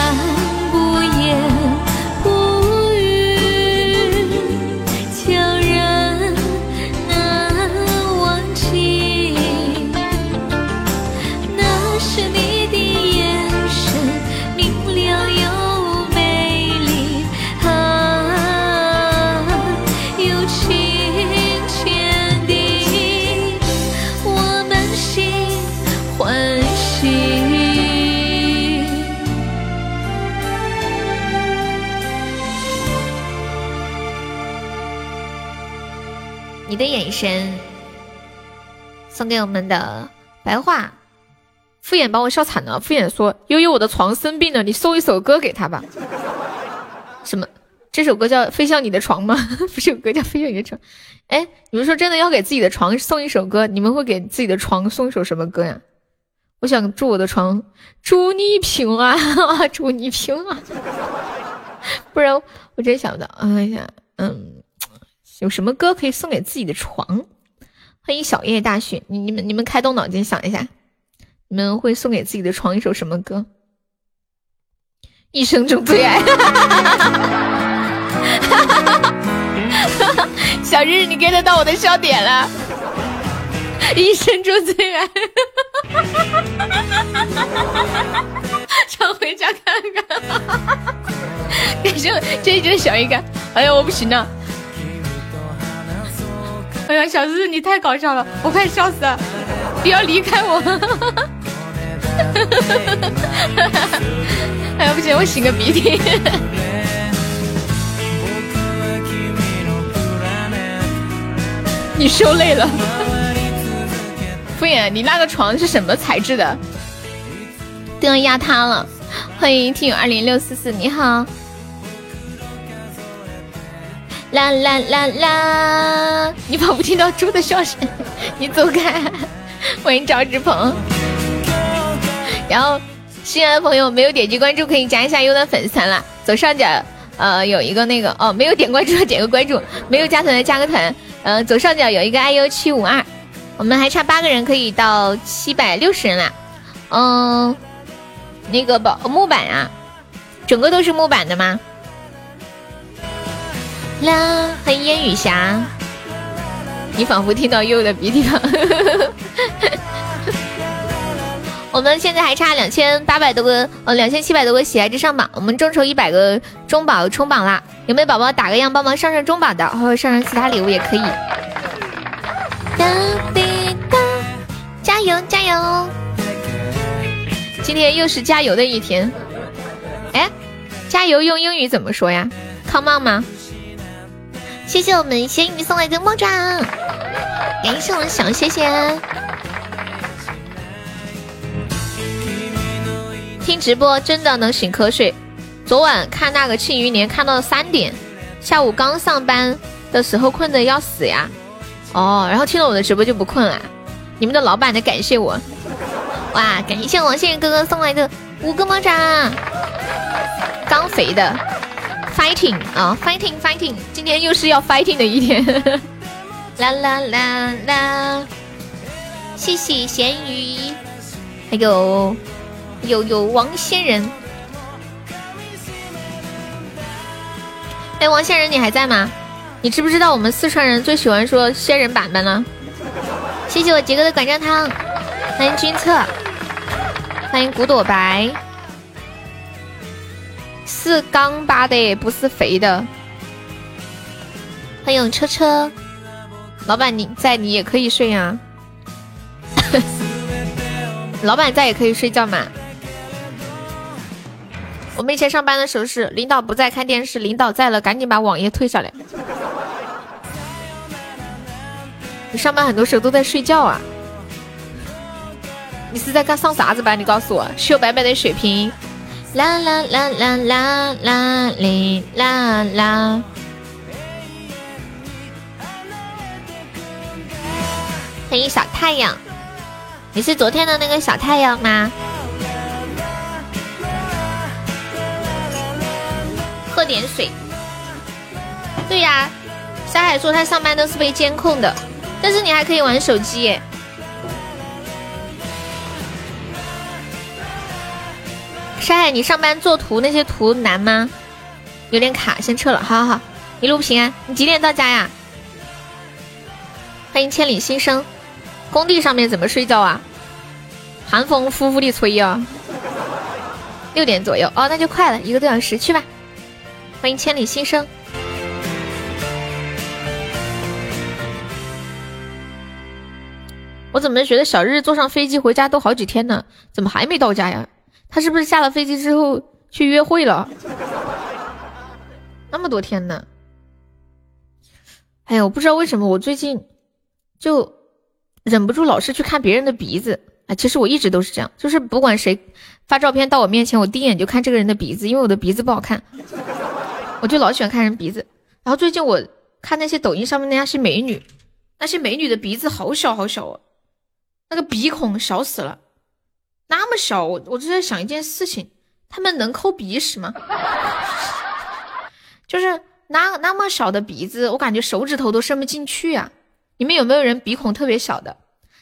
神送给我们的白话。敷衍把我笑惨了。敷衍说：“悠悠，我的床生病了，你送一首歌给他吧。”什么？这首歌叫《飞向你的床》吗？不是有歌叫《飞向你的床》？哎，你们说真的要给自己的床送一首歌，你们会给自己的床送一首什么歌呀？我想祝我的床，祝你平安啊，祝你平安。不然我真想不到。哎呀，嗯，有什么歌可以送给自己的床？欢迎小叶大雪，你你们你们开动脑筋想一下。你们会送给自己的床一首什么歌？一生中最爱。小日，你 get 到我的笑点了。一生中最爱。常回家看看。感谢这一只小鱼干。哎呀，我不行了。哎呀，小日你太搞笑了，我快笑死了！不要离开我。哎呀，不行，我擤个鼻涕。你受累了。敷衍，你那个床是什么材质的？都要压塌了。欢迎听友二零六四四，你好。啦啦啦啦！你仿佛听到猪的笑声，你走开。欢迎赵志鹏。然后新来的朋友没有点击关注，可以加一下优的粉丝团啦。左上角呃有一个那个哦，没有点关注的点个关注，没有加团的加个团。呃，左上角有一个 iu 七五二，我们还差八个人可以到七百六十人啦。嗯，那个宝木板啊，整个都是木板的吗？啦，欢迎烟雨霞，你仿佛听到悠悠的鼻涕吧？我们现在还差两千八百多个，呃，两千七百多个喜爱值上榜，我们众筹一百个中宝冲榜啦！有没有宝宝打个样帮忙上上中宝的，或者上上其他礼物也可以。哒滴哒，加油加油！今天又是加油的一天。哎，加油用英语怎么说呀？Come on 吗？谢谢我们咸鱼送来的魔爪，感谢我们小谢谢。听直播真的能醒瞌睡。昨晚看那个《庆余年》，看到了三点，下午刚上班的时候困得要死呀。哦，然后听了我的直播就不困了。你们的老板得感谢我。哇，感谢王谢谢哥哥送来的五个魔爪，刚肥的，fighting 啊，fighting fighting，今天又是要 fighting 的一天。啦啦啦啦，谢谢咸鱼，还有。有有王仙人，哎，王仙人你还在吗？你知不知道我们四川人最喜欢说仙人板板呢？谢谢我杰哥的管账汤，欢迎君策，欢迎古朵白，是刚巴的，不是肥的。欢迎车车，老板你在你也可以睡呀，老板在也可以睡觉嘛。我们以前上班的时候是领导不在看电视，领导在了赶紧把网页退下来。你上班很多时候都在睡觉啊？你是在干上啥子班？你告诉我，秀白白的水平。啦啦啦啦啦啦哩啦啦。欢迎小太阳，你是昨天的那个小太阳吗？喝点水。对呀，小海说他上班都是被监控的，但是你还可以玩手机耶。山海，你上班做图那些图难吗？有点卡，先撤了。好好好，一路平安。你几点到家呀？欢迎千里新生。工地上面怎么睡觉啊？寒风呼呼的吹呀。六点左右哦，那就快了一个多小时，去吧。欢迎千里新生。我怎么觉得小日坐上飞机回家都好几天呢？怎么还没到家呀？他是不是下了飞机之后去约会了？那么多天呢？哎呀，我不知道为什么我最近就忍不住老是去看别人的鼻子。哎，其实我一直都是这样，就是不管谁发照片到我面前，我第一眼就看这个人的鼻子，因为我的鼻子不好看。我就老喜欢看人鼻子，然后最近我看那些抖音上面那些美女，那些美女的鼻子好小好小哦，那个鼻孔小死了，那么小，我我就在想一件事情，他们能抠鼻屎吗？就是那那么小的鼻子，我感觉手指头都伸不进去啊！你们有没有人鼻孔特别小的？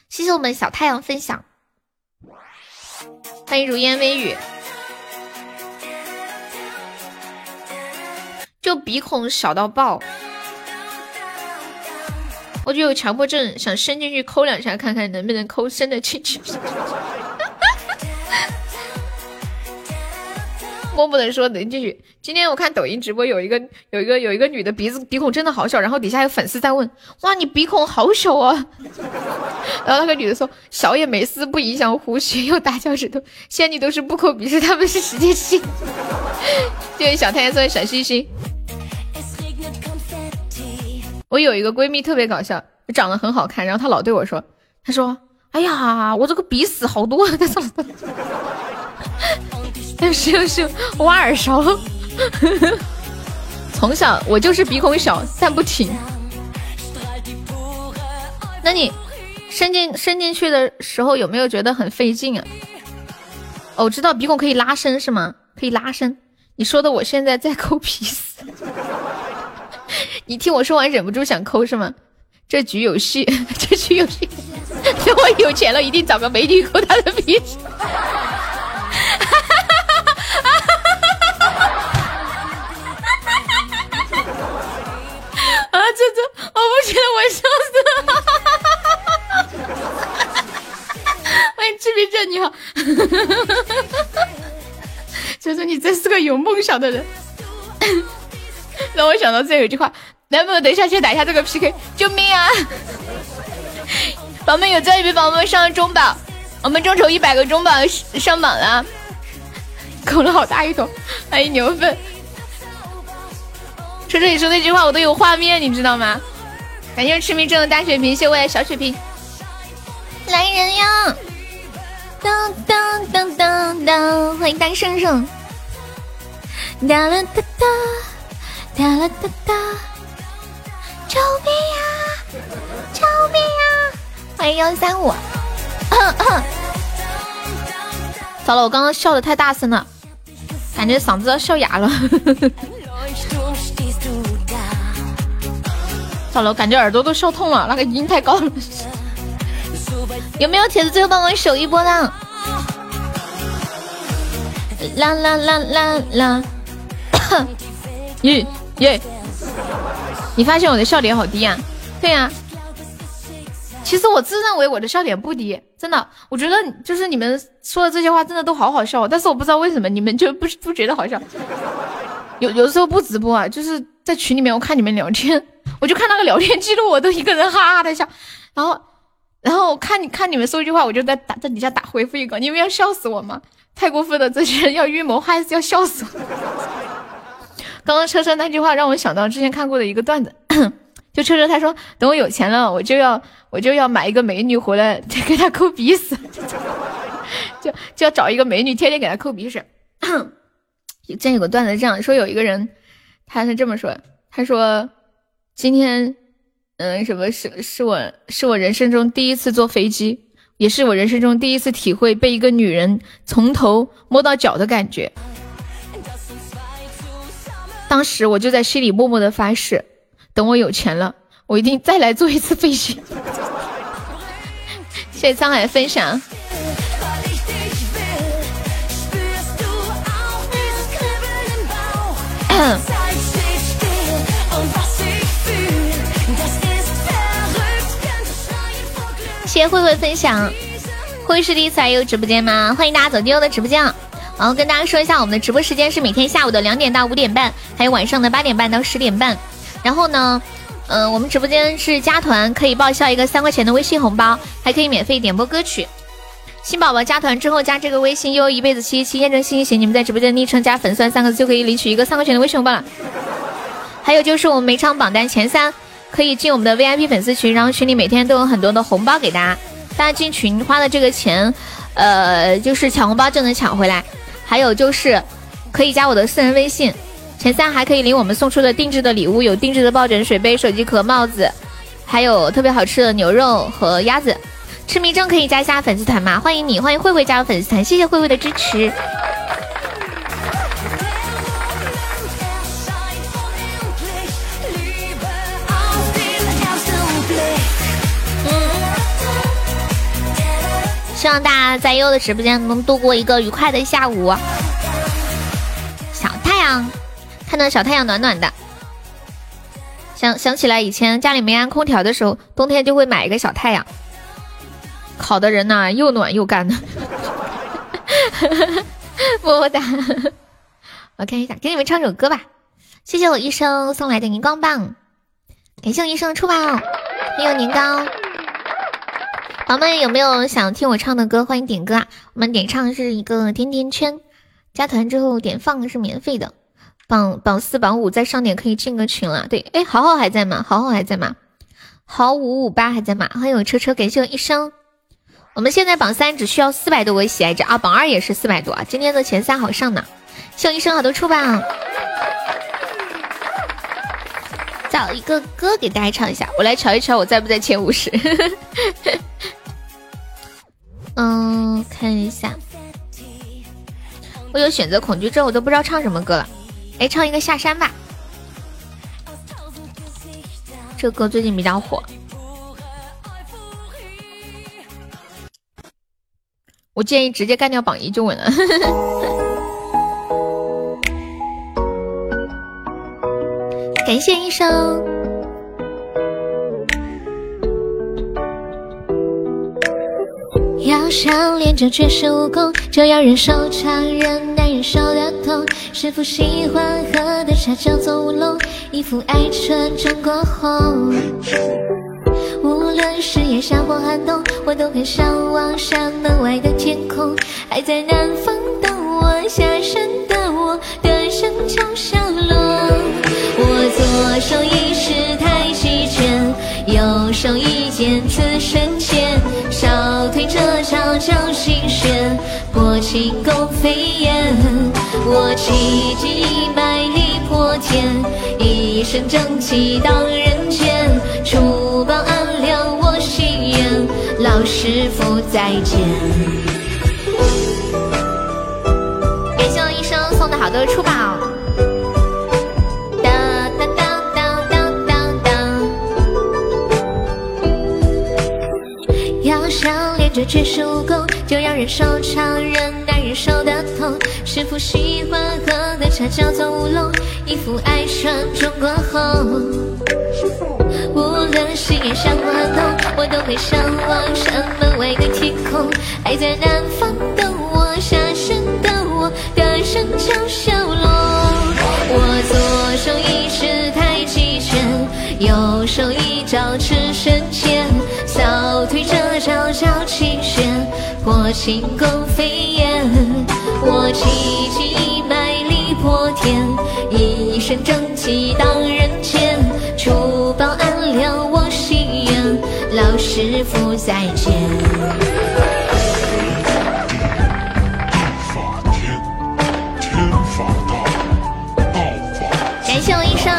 谢谢我们小太阳分享，欢迎如烟微雨。就鼻孔小到爆，我就有强迫症，想伸进去抠两下，看看能不能抠伸得进去。摸不能说能进去。今天我看抖音直播，有一个有一个有一个女的鼻子鼻孔真的好小，然后底下有粉丝在问：哇，你鼻孔好小啊！然后那个女的说：小也没事，不影响呼吸，又大脚趾头。仙女都是不抠鼻屎，他们是实际性。谢谢小太阳送的小星星。我有一个闺蜜特别搞笑，长得很好看，然后她老对我说：“她说，哎呀，我这个鼻屎好多。”她说：“ 又 是又是挖耳勺。”从小我就是鼻孔小，但不挺。那你伸进伸进去的时候有没有觉得很费劲啊？哦，知道鼻孔可以拉伸是吗？可以拉伸。你说的我现在在抠鼻屎。你听我说完忍不住想抠是吗？这局有戏，这局有戏。等我有钱了，一定找个美女抠他的鼻屎。这这，我不行了，我笑死了。欢迎志明正，你好。就说你真是个有梦想的人，让我想到这有一句话，能不能等一下先打一下这个 PK？救命啊！宝宝们有在一笔宝们上中宝，我们众筹一百个中宝上榜了，口了好大一桶，欢迎牛粪。说这里说那句话我都有画面，你知道吗？感谢痴迷症的大血瓶，谢谢小血瓶。来人呀！噔噔噔噔噔，欢迎单圣圣。哒啦哒哒，哒啦哒哒，救命呀！救命呀！欢迎幺三五。糟了，我刚刚笑的太大声了，感觉嗓子要笑哑了。糟了，我感觉耳朵都笑痛了，那个音太高了。有没有铁子最后帮我守一波的？啦啦啦啦啦！耶耶！你发现我的笑点好低啊？对呀。其实我自认为我的笑点不低，真的。我觉得就是你们说的这些话真的都好好笑，但是我不知道为什么你们就不不觉得好笑。有有的时候不直播啊，就是在群里面我看你们聊天，我就看那个聊天记录，我都一个人哈哈的笑，然后。然后看你看你们说一句话，我就在打在底下打回复一个，你们要笑死我吗？太过分了，这些人要预谋还是要笑死我？刚刚车车那句话让我想到之前看过的一个段子，就车车他说等我有钱了，我就要我就要买一个美女回来给他抠鼻屎，就就要找一个美女天天给他抠鼻屎。之前有个段子这样说，有一个人他是这么说，他说今天。嗯，什么是是我是我人生中第一次坐飞机，也是我人生中第一次体会被一个女人从头摸到脚的感觉。当时我就在心里默默的发誓，等我有钱了，我一定再来坐一次飞机。谢谢沧海分享。谢慧慧分享，慧是第一次来优直播间吗？欢迎大家走进优的直播间。然后跟大家说一下，我们的直播时间是每天下午的两点到五点半，还有晚上的八点半到十点半。然后呢，嗯，我们直播间是加团可以报销一个三块钱的微信红包，还可以免费点播歌曲。新宝宝加团之后加这个微信优一辈子七七验证信息型，你们在直播间昵称加粉丝三个字就可以领取一个三块钱的微信红包了。还有就是我们每场榜单前三。可以进我们的 VIP 粉丝群，然后群里每天都有很多的红包给大家。大家进群花的这个钱，呃，就是抢红包就能抢回来。还有就是可以加我的私人微信，前三还可以领我们送出的定制的礼物，有定制的抱枕、水杯、手机壳、帽子，还有特别好吃的牛肉和鸭子。痴迷症可以加一下粉丝团吗？欢迎你，欢迎慧慧加入粉丝团，谢谢慧慧的支持。希望大家在优的直播间能度过一个愉快的下午。小太阳，看到小太阳暖暖的，想想起来以前家里没安空调的时候，冬天就会买一个小太阳，烤的人呐又暖又干的。么么哒！我看一下，给你们唱首歌吧。谢谢我医生送来的荧光棒，感谢我医生的出宝，还有年糕。宝宝们有没有想听我唱的歌？欢迎点歌啊！我们点唱是一个甜甜圈，加团之后点放是免费的。榜榜四榜五再上点可以进个群了。对，哎，豪豪还在吗？豪豪还在吗？豪五五八还在吗？欢迎我车车，感谢我一生。我们现在榜三只需要四百多个喜爱值啊，榜二也是四百多啊。今天的前三好上呢，谢我一生好多出榜。找一个歌给大家唱一下，我来瞧一瞧我在不在前五十。嗯，看一下，我有选择恐惧症，我都不知道唱什么歌了。哎，唱一个下山吧，这歌最近比较火。我建议直接干掉榜一就稳了。感谢医生。想练就绝世武功，就要忍受常人难忍受的痛。师傅喜欢喝的茶叫做乌龙，一副爱春中国红。无论是炎夏或寒冬，我都很向往山门外的天空。还在南方的我，下山的我，的声敲响落。我左手一式太极拳，右手一剑刺身前，少腿这招叫心弦，破轻功飞燕。我气急败力破天，一身正气荡人间，除暴安良我心愿，老师傅再见。感谢我医生送的好多出宝。绝世武功，就要忍受常人难忍受的痛。师傅喜欢喝的茶叫做乌龙，一副爱穿中国红。无论是炎夏或寒冬，我都会向往山门外的天空。还在南方的我，下山的我，歌声敲响落。我左手一式太极拳，右手一招赤身剑，破轻功飞燕。我气急败力破天，一身正气荡人间，除暴安良我心愿，老师傅再见。感谢我医生。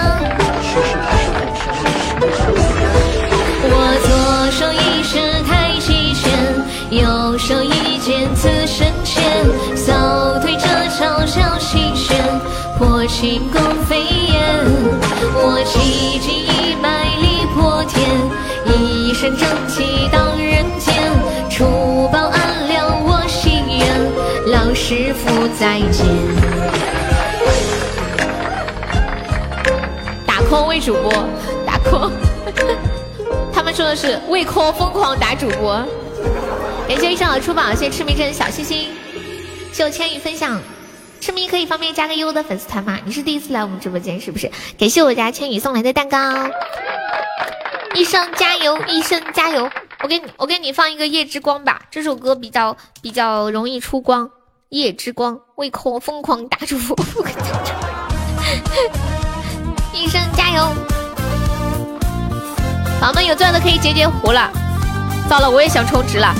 我左手一式太极拳，右手一剑刺身前，扫腿这招叫心弦，破轻功飞燕。我气急败力破天，一身正气荡人间，除暴安良我心愿，老师傅再见。打 call 为主播，打 call。他们说的是为 call 疯狂打主播。感谢一上的出宝，谢谢痴迷症小心心，谢我千羽分享。痴迷可以方便加个优的粉丝团吗？你是第一次来我们直播间是不是？感谢我家千羽送来的蛋糕。医生加油，医生加油！我给你，我给你放一个夜之光吧，这首歌比较比较容易出光。夜之光为 call 疯狂打祝福。医生加油！宝宝们有钻的可以截截胡了。糟了，我也想充值了，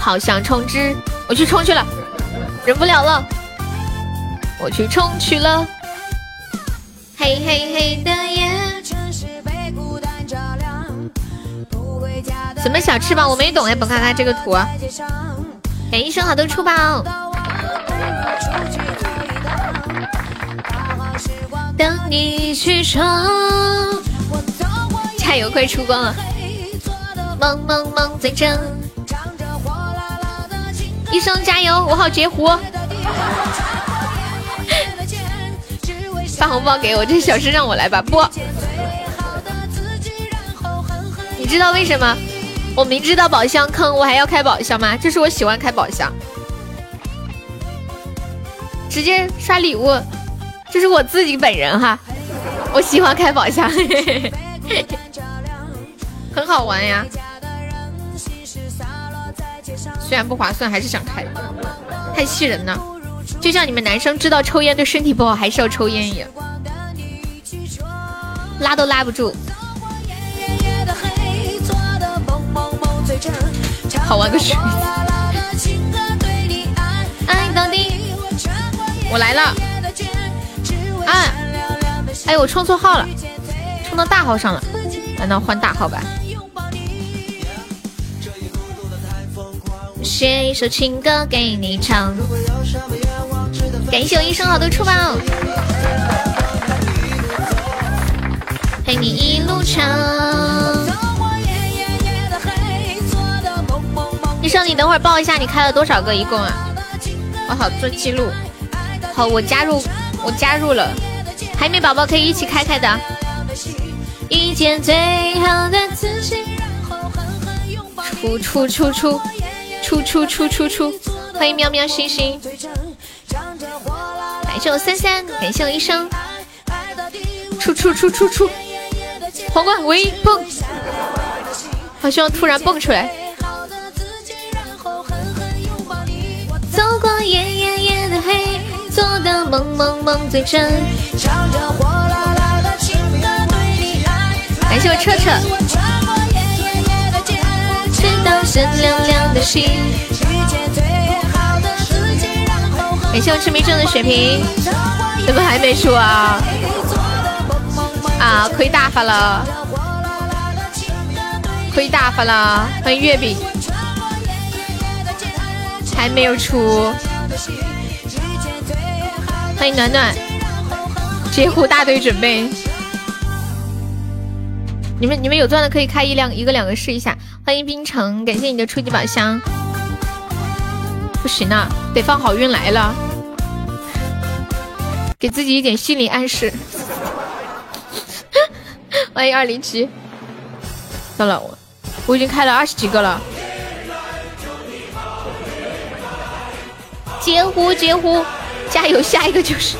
好想充值，我去充去了，忍不了了，我去充去了。嘿嘿嘿的夜，什么小翅膀？我没懂哎，本看看这个图。感谢生好多出宝。等你去闯，加油，快出光了！梦梦梦最真，医生加油，我好截胡。发红包给我，这小事让我来吧。不，你知道为什么我明知道宝箱坑，我还要开宝箱吗？就是我喜欢开宝箱，直接刷礼物。这是我自己本人哈，我喜欢开宝箱，很好玩呀。虽然不划算，还是想开，太气人了。就像你们男生知道抽烟对身体不好，还是要抽烟一样，拉都拉不住。好玩个去！爱到底，我来了。啊！哎，我充错号了，充到大号上了，难道换大号吧？写一首情歌给你唱。感谢我一生好多出宝，陪你一路唱。医生，你等会儿报一下，你开了多少个？一共啊？我好做记录。好，我加入，我加入了。海绵宝宝可以一起开开的。遇见最好的自己，出出出出出出出出出，欢迎喵喵星星。感谢我三三，感谢我医生。出出出出出，皇冠喂蹦，好希望突然蹦出来。走过夜夜夜的黑，做的梦梦梦最真。感谢我彻彻。感谢我痴迷症的血瓶，怎么还没出啊？啊，亏大发了，亏大发了！欢迎月饼，还没有出。欢迎暖暖，截胡大队准备。你们你们有钻的可以开一两一个两个试一下。欢迎冰城，感谢你的初级宝箱。不行啊，得放好运来了，给自己一点心理暗示。欢迎二零七。算了，我我已经开了二十几个了。截胡截胡，加油，下一个就是。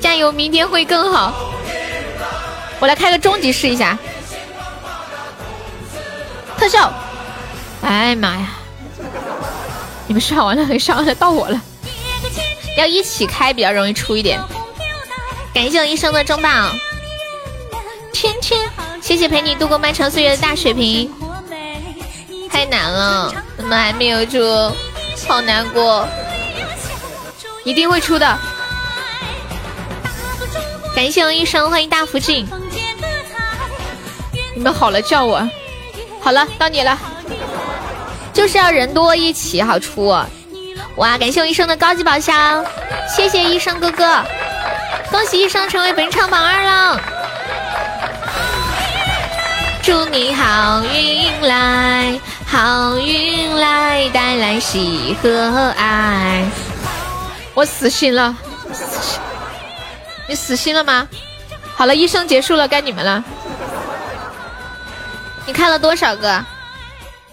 加油，明天会更好。我来开个终极试一下，特效！哎妈呀，你们上完了，没上完了，到我了。要一起开比较容易出一点。感谢我一生的中宝，天天谢谢陪你度过漫长岁月的大水瓶。太难了，怎么还没有出？好难过，一定会出的。感谢我一生，欢迎大福晋。你们好了叫我，好了到你了，就是要人多一起好出。哇，感谢我医生的高级宝箱，谢谢医生哥哥，恭喜医生成为本场榜二了，祝你好运来，好运来带来喜和爱。我死心了，你死心了吗？好了，医生结束了，该你们了。你看了多少个？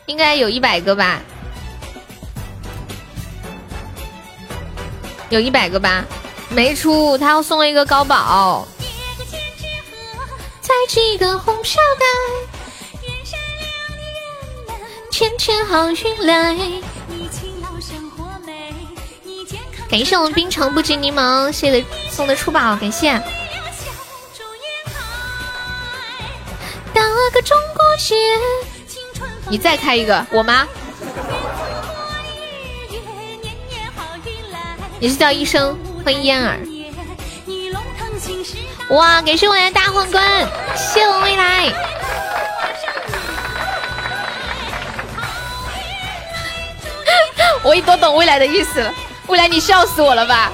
应该有一百个吧，有一百个吧，没出，他要送一个高宝。再寄个红飘带，天天好运来。感谢我们冰城不止柠檬，谢谢送的出宝，感谢。个中你再开一个，我吗？你是叫医生？欢迎燕儿。哇，感谢我的大皇冠，谢我未来。我已多懂未来的意思了，未来你笑死我了吧？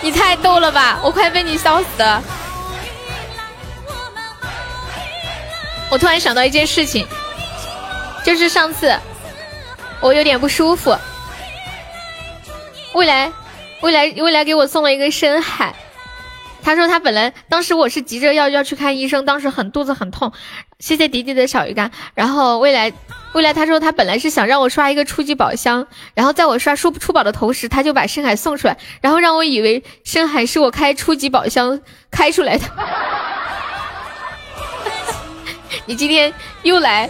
你太逗了吧，我快被你笑死了。我突然想到一件事情，就是上次我有点不舒服，未来未来未来给我送了一个深海，他说他本来当时我是急着要要去看医生，当时很肚子很痛，谢谢迪迪的小鱼干，然后未来未来他说他本来是想让我刷一个初级宝箱，然后在我刷出出宝的同时，他就把深海送出来，然后让我以为深海是我开初级宝箱开出来的。你今天又来，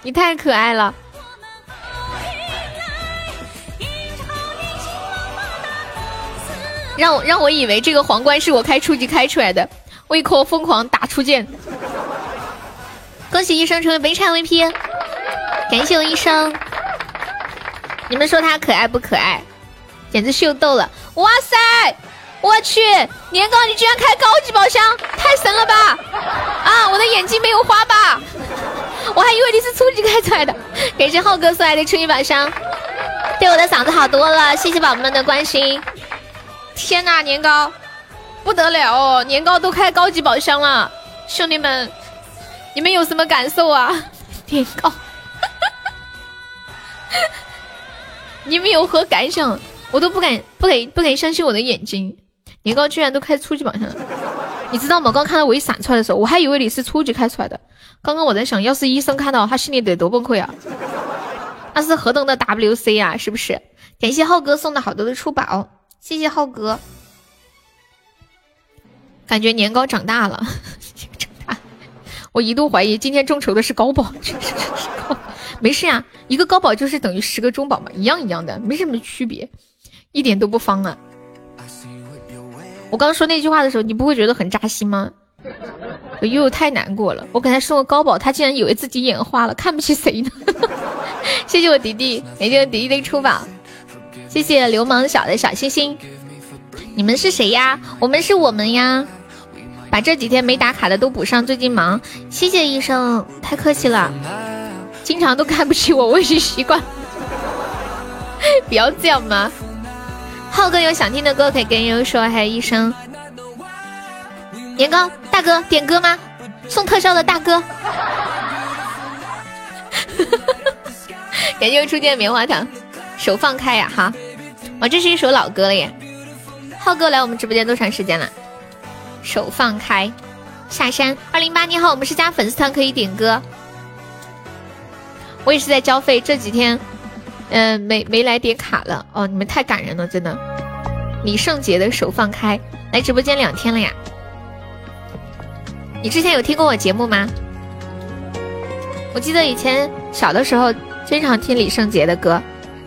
你太可爱了，让我让我以为这个皇冠是我开初级开出来的，胃口疯狂打出剑，恭喜医生成为本场 VP，感谢我医生，你们说他可爱不可爱？简直秀逗了，哇塞！我去，年糕，你居然开高级宝箱，太神了吧！啊，我的眼睛没有花吧？我还以为你是初级开出来的。感谢浩哥送来的初级宝箱，对我的嗓子好多了，谢谢宝宝们的关心。天呐，年糕不得了哦，年糕都开高级宝箱了，兄弟们，你们有什么感受啊？年糕，你们有何感想？我都不敢，不敢，不敢相信我的眼睛，年糕居然都开初级宝箱了。你知道吗？刚看到我一闪出来的时候，我还以为你是初级开出来的。刚刚我在想，要是医生看到，他心里得多崩溃啊！那是何等的 WC 啊，是不是？感谢浩哥送的好多的出宝，谢谢浩哥。感觉年糕长大了，长大。我一度怀疑今天众筹的是高宝，没事呀，一个高宝就是等于十个中宝嘛，一样一样的，没什么区别，一点都不方啊。我刚说那句话的时候，你不会觉得很扎心吗？我悠悠太难过了。我给他送个高宝，他竟然以为自己眼花了，看不起谁呢？谢谢我迪迪，感谢我迪迪的出宝，谢谢流氓小的小星星。你们是谁呀？我们是我们呀。把这几天没打卡的都补上，最近忙。谢谢医生，太客气了。经常都看不起我，我已经习惯。不要这样嘛。浩哥有想听的歌可以跟悠悠说，还有医生。年糕大哥点歌吗？送特效的大哥。感谢初见棉花糖，手放开呀哈！哇，这是一首老歌了耶。浩哥来我们直播间多长时间了？手放开，下山。二零八你好，我们是加粉丝团可以点歌。我也是在交费，这几天嗯没没来点卡了哦。你们太感人了，真的。李圣杰的手放开，来直播间两天了呀。你之前有听过我节目吗？我记得以前小的时候经常听李圣杰的歌，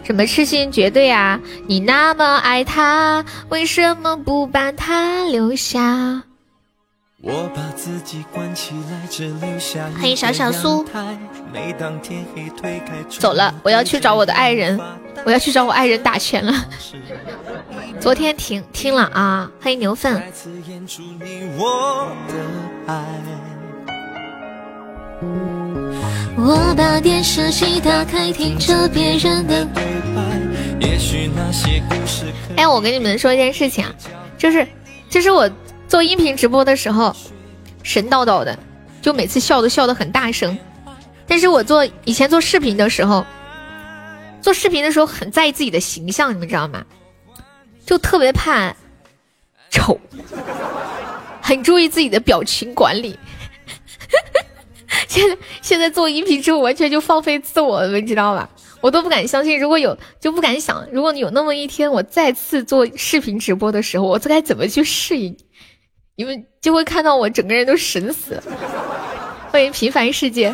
什么痴心绝对啊，你那么爱他，为什么不把他留下？欢迎小小苏，走了，我要去找我的爱人，我要去找我爱人打拳了。昨天听听了啊，欢迎牛粪。我把电视机打开，听着别人的对白。哎，我跟你们说一件事情啊，就是就是我做音频直播的时候，神叨叨的，就每次笑都笑得很大声。但是我做以前做视频的时候，做视频的时候很在意自己的形象，你们知道吗？就特别怕丑，很注意自己的表情管理。现在现在做音频之后，完全就放飞自我了，你知道吧？我都不敢相信，如果有就不敢想，如果你有那么一天，我再次做视频直播的时候，我该怎么去适应？你们就会看到我整个人都神死了。欢迎平凡世界。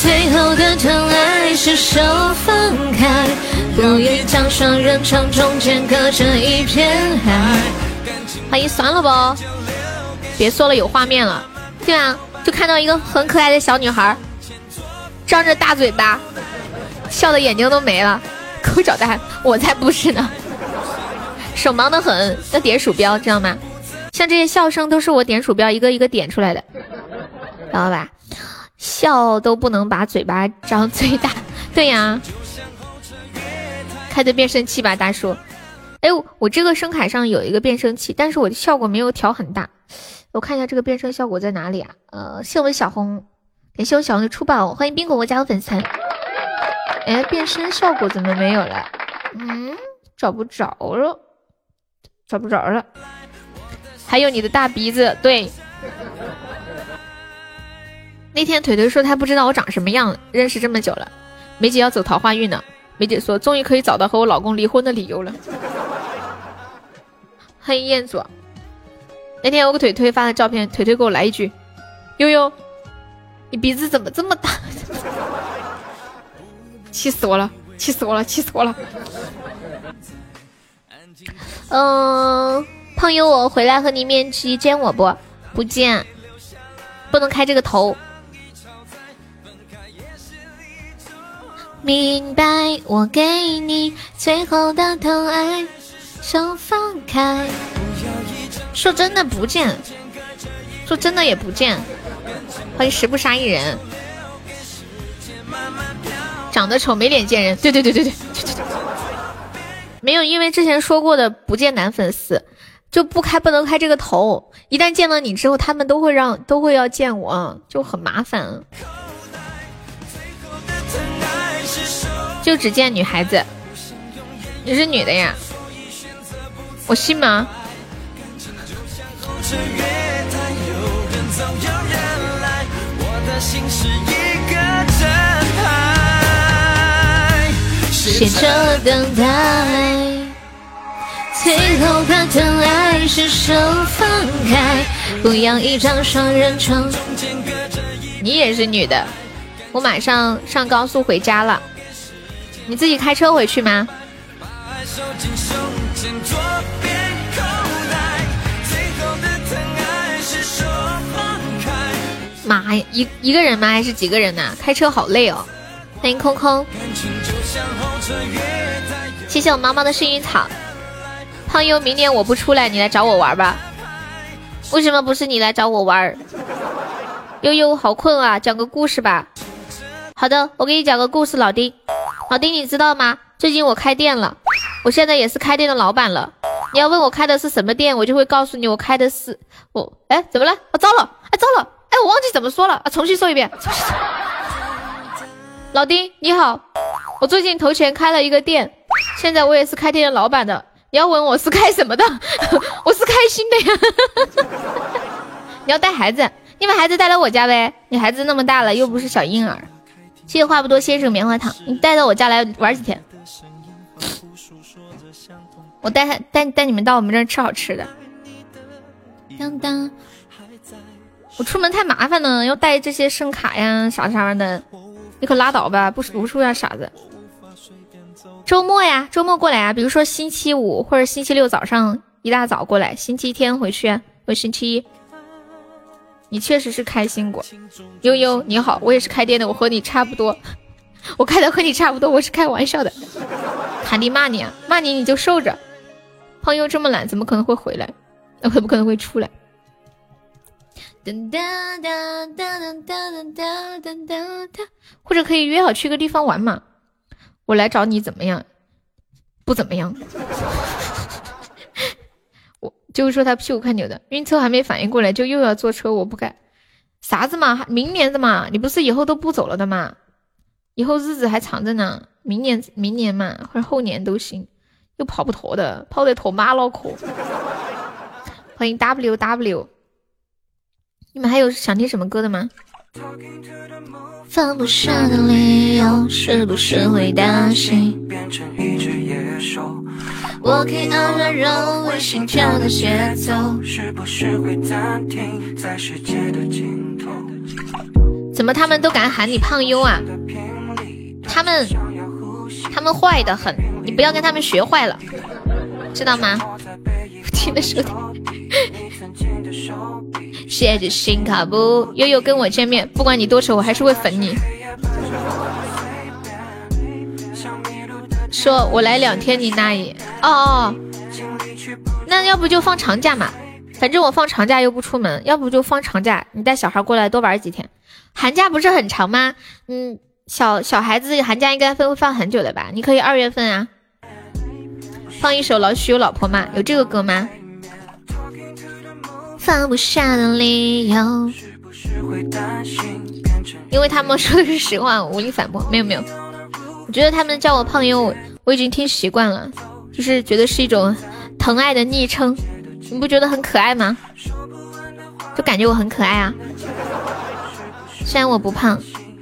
最后的疼爱是手放开，不一张双人床，中间隔着一片海。欢迎酸了不？别说了，有画面了。对啊，就看到一个很可爱的小女孩，张着大嘴巴，笑的眼睛都没了，抠脚蛋。我才不是呢，手忙的很，要点鼠标，知道吗？像这些笑声都是我点鼠标一个一个点出来的，知道吧？笑都不能把嘴巴张最大。对呀，开的变声器吧，大叔。哎，我这个声卡上有一个变声器，但是我的效果没有调很大。我看一下这个变声效果在哪里啊？呃，谢我们小红，感谢我小红的出宝，欢迎冰果果加入粉丝团。哎，变声效果怎么没有了？嗯，找不着了，找不着了。还有你的大鼻子，对。那天腿腿说他不知道我长什么样，认识这么久了，梅姐要走桃花运呢。梅姐说终于可以找到和我老公离婚的理由了。欢迎彦祖。那天我给腿腿发的照片，腿腿给我来一句：“悠悠，你鼻子怎么这么大？” 气死我了！气死我了！气死我了！嗯，胖友，我回来和你面基见我不不见，不能开这个头。明白，我给你最后的疼爱，手放开。说真的不见，说真的也不见。欢迎十不杀一人，长得丑没脸见人。对对对对对。没有，因为之前说过的不见男粉丝，就不开不能开这个头。一旦见了你之后，他们都会让都会要见我，就很麻烦。就只见女孩子，你是女的呀？我信吗？写着等待，最后的疼爱是手放开，不要一张双人床。你也是女的，我马上上高速回家了。你自己开车回去吗？妈呀，一一个人吗？还是几个人呢？开车好累哦。欢迎空空，谢谢我妈妈的幸运草。胖优，明年我不出来，你来找我玩吧。为什么不是你来找我玩？悠悠，好困啊，讲个故事吧。好的，我给你讲个故事，老丁。老丁，你知道吗？最近我开店了，我现在也是开店的老板了。你要问我开的是什么店，我就会告诉你，我开的是我。哎，怎么了？啊，糟了！哎，糟了！哎，我忘记怎么说了啊，重新说一遍。老丁，你好，我最近投钱开了一个店，现在我也是开店的老板的。你要问我是开什么的，我是开心的呀。你要带孩子，你把孩子带到我家呗。你孩子那么大了，又不是小婴儿。谢谢话不多先生棉花糖，你带到我家来玩几天？我带他带带你们到我们这儿吃好吃的。当当，我出门太麻烦了，要带这些声卡呀啥啥的，你可拉倒吧，不读书呀傻子。周末呀，周末过来啊，比如说星期五或者星期六早上一大早过来，星期天回去，或星期一。你确实是开心果，悠悠你好，我也是开店的，我和你差不多，我开的和你差不多，我是开玩笑的。卡迪骂你啊，骂你你就受着。胖优这么懒，怎么可能会回来？那可不可能会出来？或者可以约好去个地方玩嘛？我来找你怎么样？不怎么样。我就是说他屁股看扭的，晕车还没反应过来就又要坐车，我不敢。啥子嘛，明年的嘛，你不是以后都不走了的嘛？以后日子还长着呢，明年明年嘛，或者后年都行，又跑不脱的，跑得脱马脑壳。欢迎 W W，你们还有想听什么歌的吗？放不下的理由是不是会担心？我可以按软柔为心跳的节奏，是不是会暂停在世界的尽头？怎么他们都敢喊你胖优啊？他们他们坏的很，你不要跟他们学坏了，知道吗？听的说的。谢谢新卡布悠悠跟我见面，不管你多丑，我还是会粉你。说我来两天，你那里哦哦，那要不就放长假嘛？反正我放长假又不出门，要不就放长假，你带小孩过来多玩几天。寒假不是很长吗？嗯，小小孩子寒假应该会放很久的吧？你可以二月份啊，放一首老许有老婆吗？有这个歌吗？放不下的理由，因为他们说的是实话，无力反驳。没有没有。我觉得他们叫我胖优，我已经听习惯了，就是觉得是一种疼爱的昵称，你不觉得很可爱吗？就感觉我很可爱啊。虽然我不胖，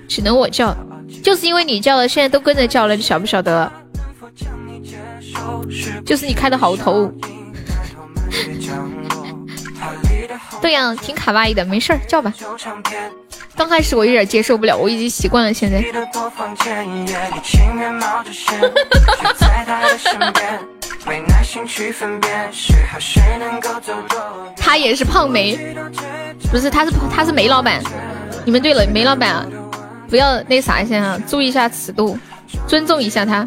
只能我叫，就是因为你叫了，现在都跟着叫了，你晓不晓得？就是你开的好头。对呀，挺卡哇伊的，没事儿，叫吧。刚开始我有点接受不了，我已经习惯了。现在，他也是胖梅，不是，他是他是梅老板。你们对了，梅老板啊，不要那啥一下啊，注意一下尺度，尊重一下他。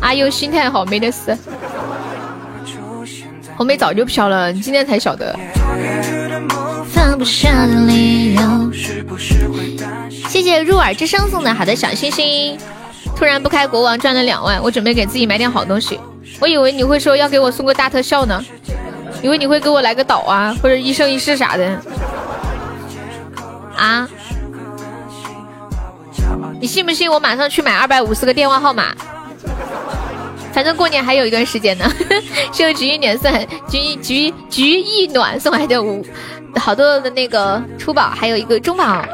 阿优心态好，没得事。红梅早就飘了，你今天才晓得。放不下的理由。谢谢入耳之声送的好的小心心。突然不开国王赚了两万，我准备给自己买点好东西。我以为你会说要给我送个大特效呢，以为你会给我来个岛啊，或者一生一世啥的。啊？你信不信我马上去买二百五十个电话号码？反正过年还有一段时间呢。谢谢菊一暖送菊菊菊一暖送来的五好多的那个初宝，还有一个中宝。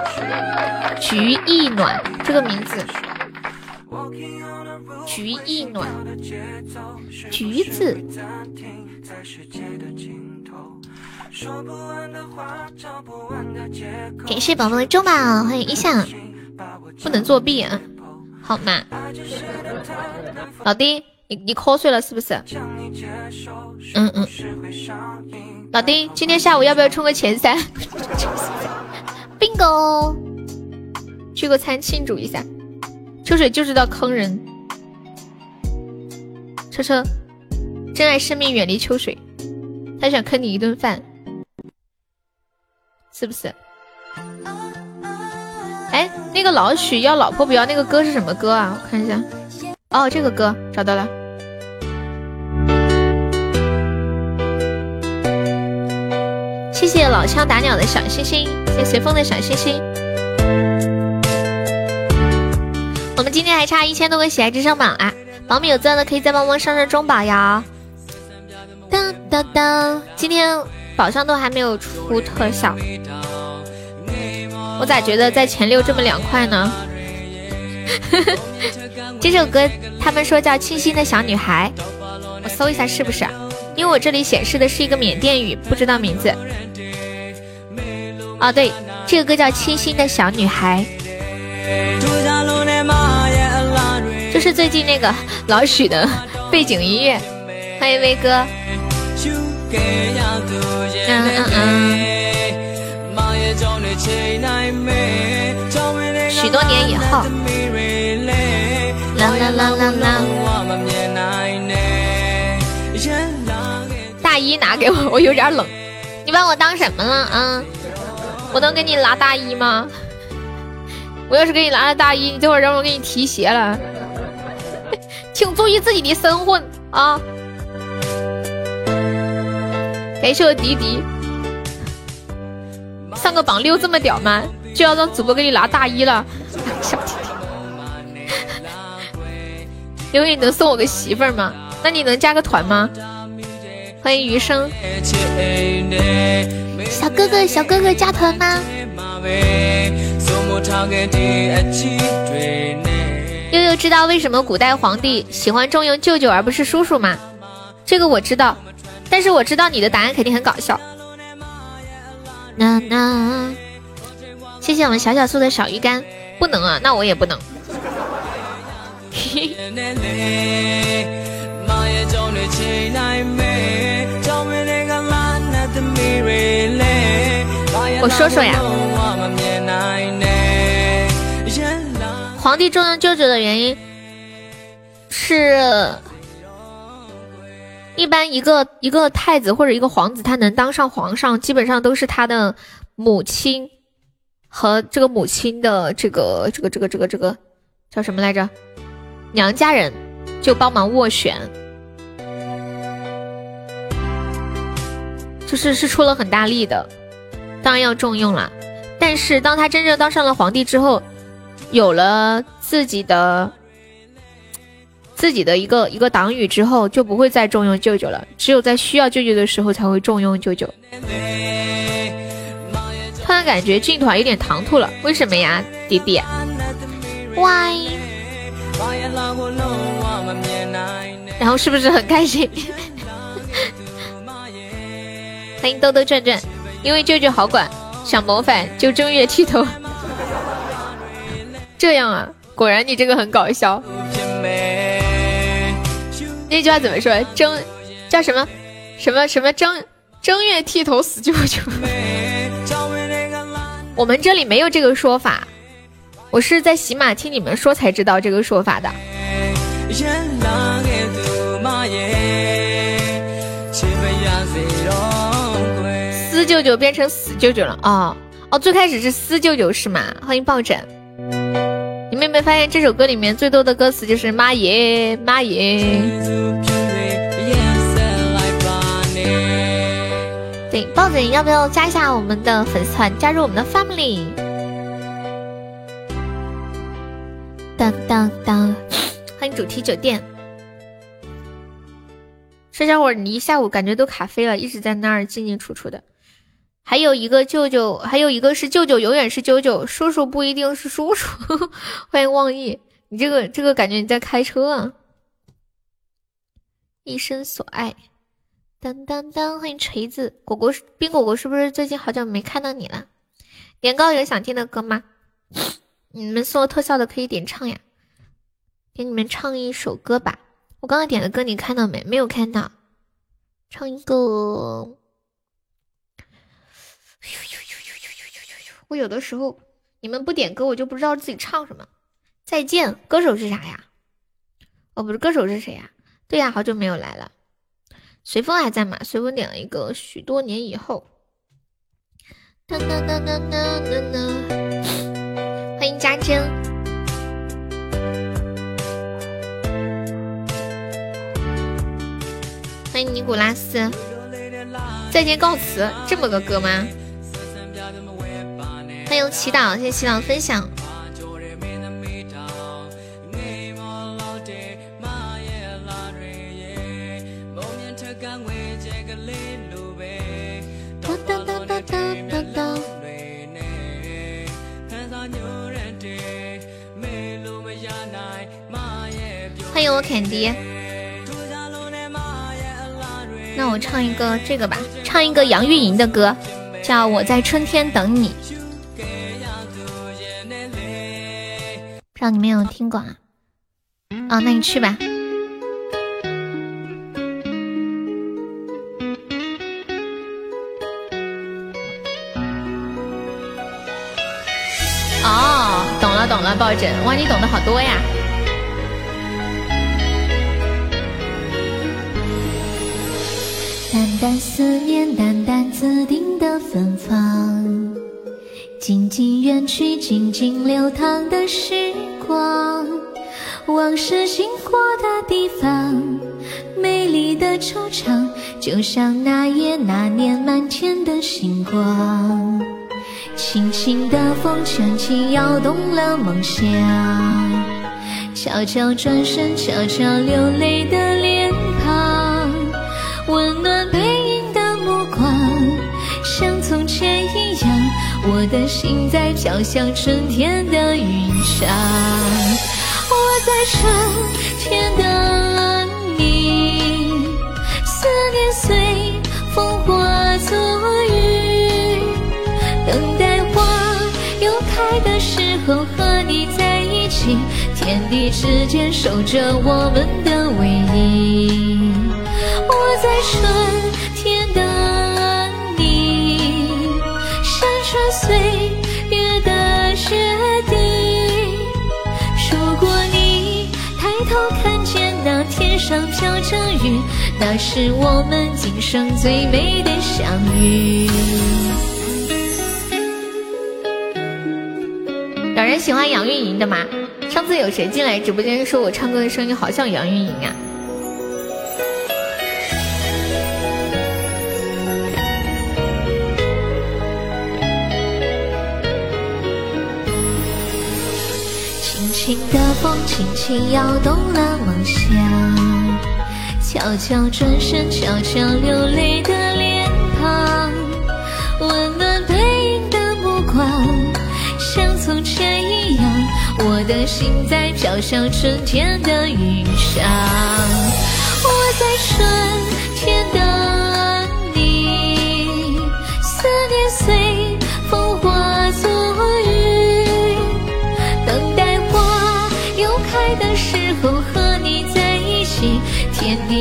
菊一暖这个名字。菊意暖，橘子。感谢宝宝的中宝，欢迎一向，不能作弊啊，好吗？老丁，你你瞌睡了是不是？嗯嗯。老丁，今天下午要不要冲个前三？bingo，聚个餐庆祝一下。秋水就知道坑人，车车，珍爱生命，远离秋水，他想坑你一顿饭，是不是？哎，那个老许要老婆不要那个歌是什么歌啊？我看一下，哦，这个歌找到了，谢老枪打鸟的小心心，谢随风的小心心。我们今天还差一千多个喜爱值上榜啊！宝米有钻的可以再帮忙上上中宝呀！当当当，今天宝箱都还没有出特效，我咋觉得在前六这么凉快呢？这首歌他们说叫《清新的小女孩》，我搜一下是不是？因为我这里显示的是一个缅甸语，不知道名字。啊，对，这个歌叫《清新的小女孩》。就是最近那个老许的背景音乐，欢迎威哥。嗯嗯嗯。许多年以后。啦啦啦啦啦。衣拿给我，我有点冷。你把我当什么了啊？我能给你拿大衣吗？我要是给你拿了大衣，你这会儿让我给你提鞋了，请注意自己的身份啊！感谢我迪迪，上个榜六这么屌吗？就要让主播给你拿大衣了？小弟弟 因为你能送我个媳妇儿吗？那你能加个团吗？欢迎余生，小哥哥，小哥哥加团吗？悠悠知道为什么古代皇帝喜欢重用舅舅而不是叔叔吗？这个我知道，但是我知道你的答案肯定很搞笑。那那，谢谢我们小小素的小鱼干，不能啊，那我也不能。我说说呀。皇帝重用舅舅的原因是，一般一个一个太子或者一个皇子，他能当上皇上，基本上都是他的母亲和这个母亲的这个这个这个这个这个叫什么来着？娘家人就帮忙斡旋，就是是出了很大力的，当然要重用了。但是当他真正当上了皇帝之后，有了自己的自己的一个一个党羽之后，就不会再重用舅舅了。只有在需要舅舅的时候才会重用舅舅。突然感觉进团有点唐突了，为什么呀，弟弟？Why？然后是不是很开心？欢迎兜兜转转，因为舅舅好管，想谋反就正月剃头。这样啊，果然你这个很搞笑。那句话怎么说？正叫什么？什么什么正正月剃头死舅舅？我们这里没有这个说法，我是在喜马听你们说才知道这个说法的。舅舅变成死舅舅了哦哦，最开始是死舅舅是吗？欢迎抱枕。你们有没有发现这首歌里面最多的歌词就是妈耶妈耶？对，抱枕要不要加一下我们的粉丝团，加入我们的 family？当当当，欢迎主题酒店。这小伙你一下午感觉都卡飞了，一直在那儿进进出出的。还有一个舅舅，还有一个是舅舅，永远是舅舅，叔叔不一定是叔叔。欢迎望意，你这个这个感觉你在开车啊？一生所爱，当当当，欢迎锤子果果，冰果果是不是最近好久没看到你了？年糕有想听的歌吗？你们送特效的可以点唱呀，给你们唱一首歌吧。我刚刚点的歌你看到没？没有看到。唱一个。我有的时候你们不点歌，我就不知道自己唱什么。再见，歌手是啥呀？哦，不是，歌手是谁呀？对呀，好久没有来了。随风还在吗？随风点了一个许多年以后。噔噔噔噔噔噔。欢迎家珍。欢迎尼古拉斯，再见告辞，这么个歌吗？欢迎祈祷，谢谢祈祷分享。欢迎我肯迪。那我唱一个这个吧，唱一个杨钰莹的歌，叫《我在春天等你》，让你没有听过啊？哦，那你去吧。哦，懂了懂了，抱枕，哇，你懂得好多呀。淡淡思念，淡淡自定的芬芳，静静远去，静静流淌的时光，往事经过的地方，美丽的惆怅，就像那夜那年满天的星光，轻轻的风，轻轻摇动了梦想，悄悄转身，悄悄流泪的脸。的心在飘向春天的云上，我在春天等你，思念随风化作雨，等待花又开的时候和你在一起，天地之间守着我们的唯一。我在春。岁月的决定。如果你抬头看见那天上飘着雨，那是我们今生最美的相遇。有人喜欢杨钰莹的吗？上次有谁进来直播间说我唱歌的声音好像杨钰莹啊？轻的风轻轻摇动了梦想，悄悄转身，悄悄流泪的脸庞，温暖背影的目光，像从前一样。我的心在飘向春天的云上，我在春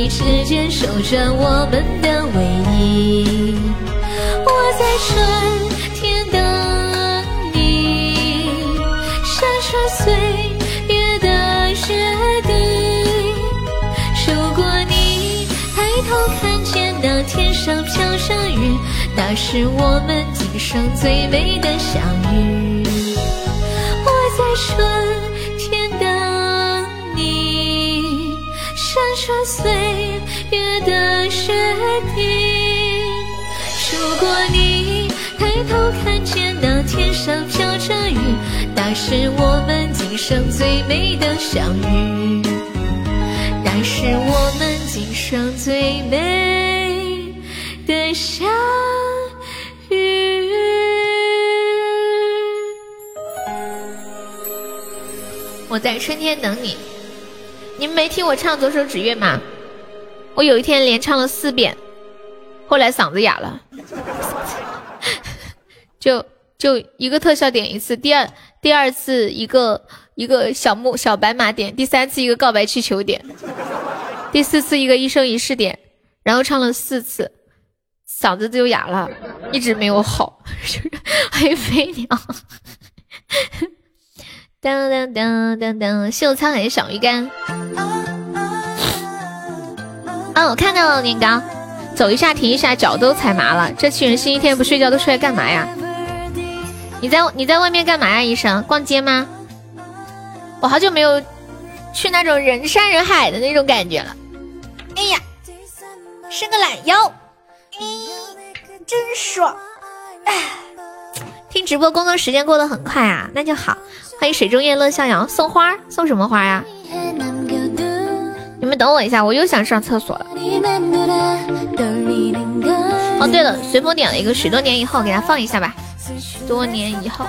天地之间守着我们的唯一。我在春天等你，闪烁岁月的约定。如果你抬头看见那天上飘着雨，那是我们今生最美的相遇。我在春岁月的约定。如果你抬头看见那天上飘着雨，那是我们今生最美的相遇。那是我们今生最美的相遇。我在春天等你。没听我唱《左手指月》吗？我有一天连唱了四遍，后来嗓子哑了，就就一个特效点一次，第二第二次一个一个小木小白马点，第三次一个告白气球点，第四次一个一生一世点，然后唱了四次，嗓子就哑了，一直没有好，黑飞鸟。当当当当当，秀沧海小鱼干。哦，我看到了年糕，走一下停一下，脚都踩麻了。这群人星期天不睡觉都出来干嘛呀？你在你在外面干嘛呀？医生，逛街吗？我好久没有去那种人山人海的那种感觉了。哎呀，伸个懒腰，咦，真爽！哎，听直播工作时间过得很快啊，那就好。欢迎水中月乐向阳，送花送什么花呀？你们等我一下，我又想上厕所了。哦，对了，随风点了一个许多年以后，给他放一下吧。多年以后，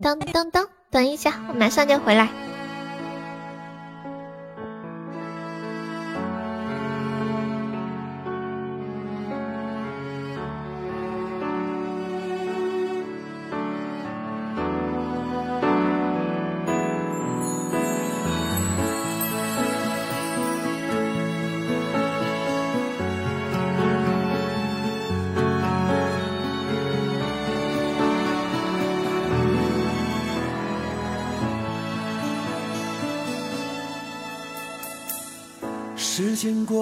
当当当，等一下，我马上就回来。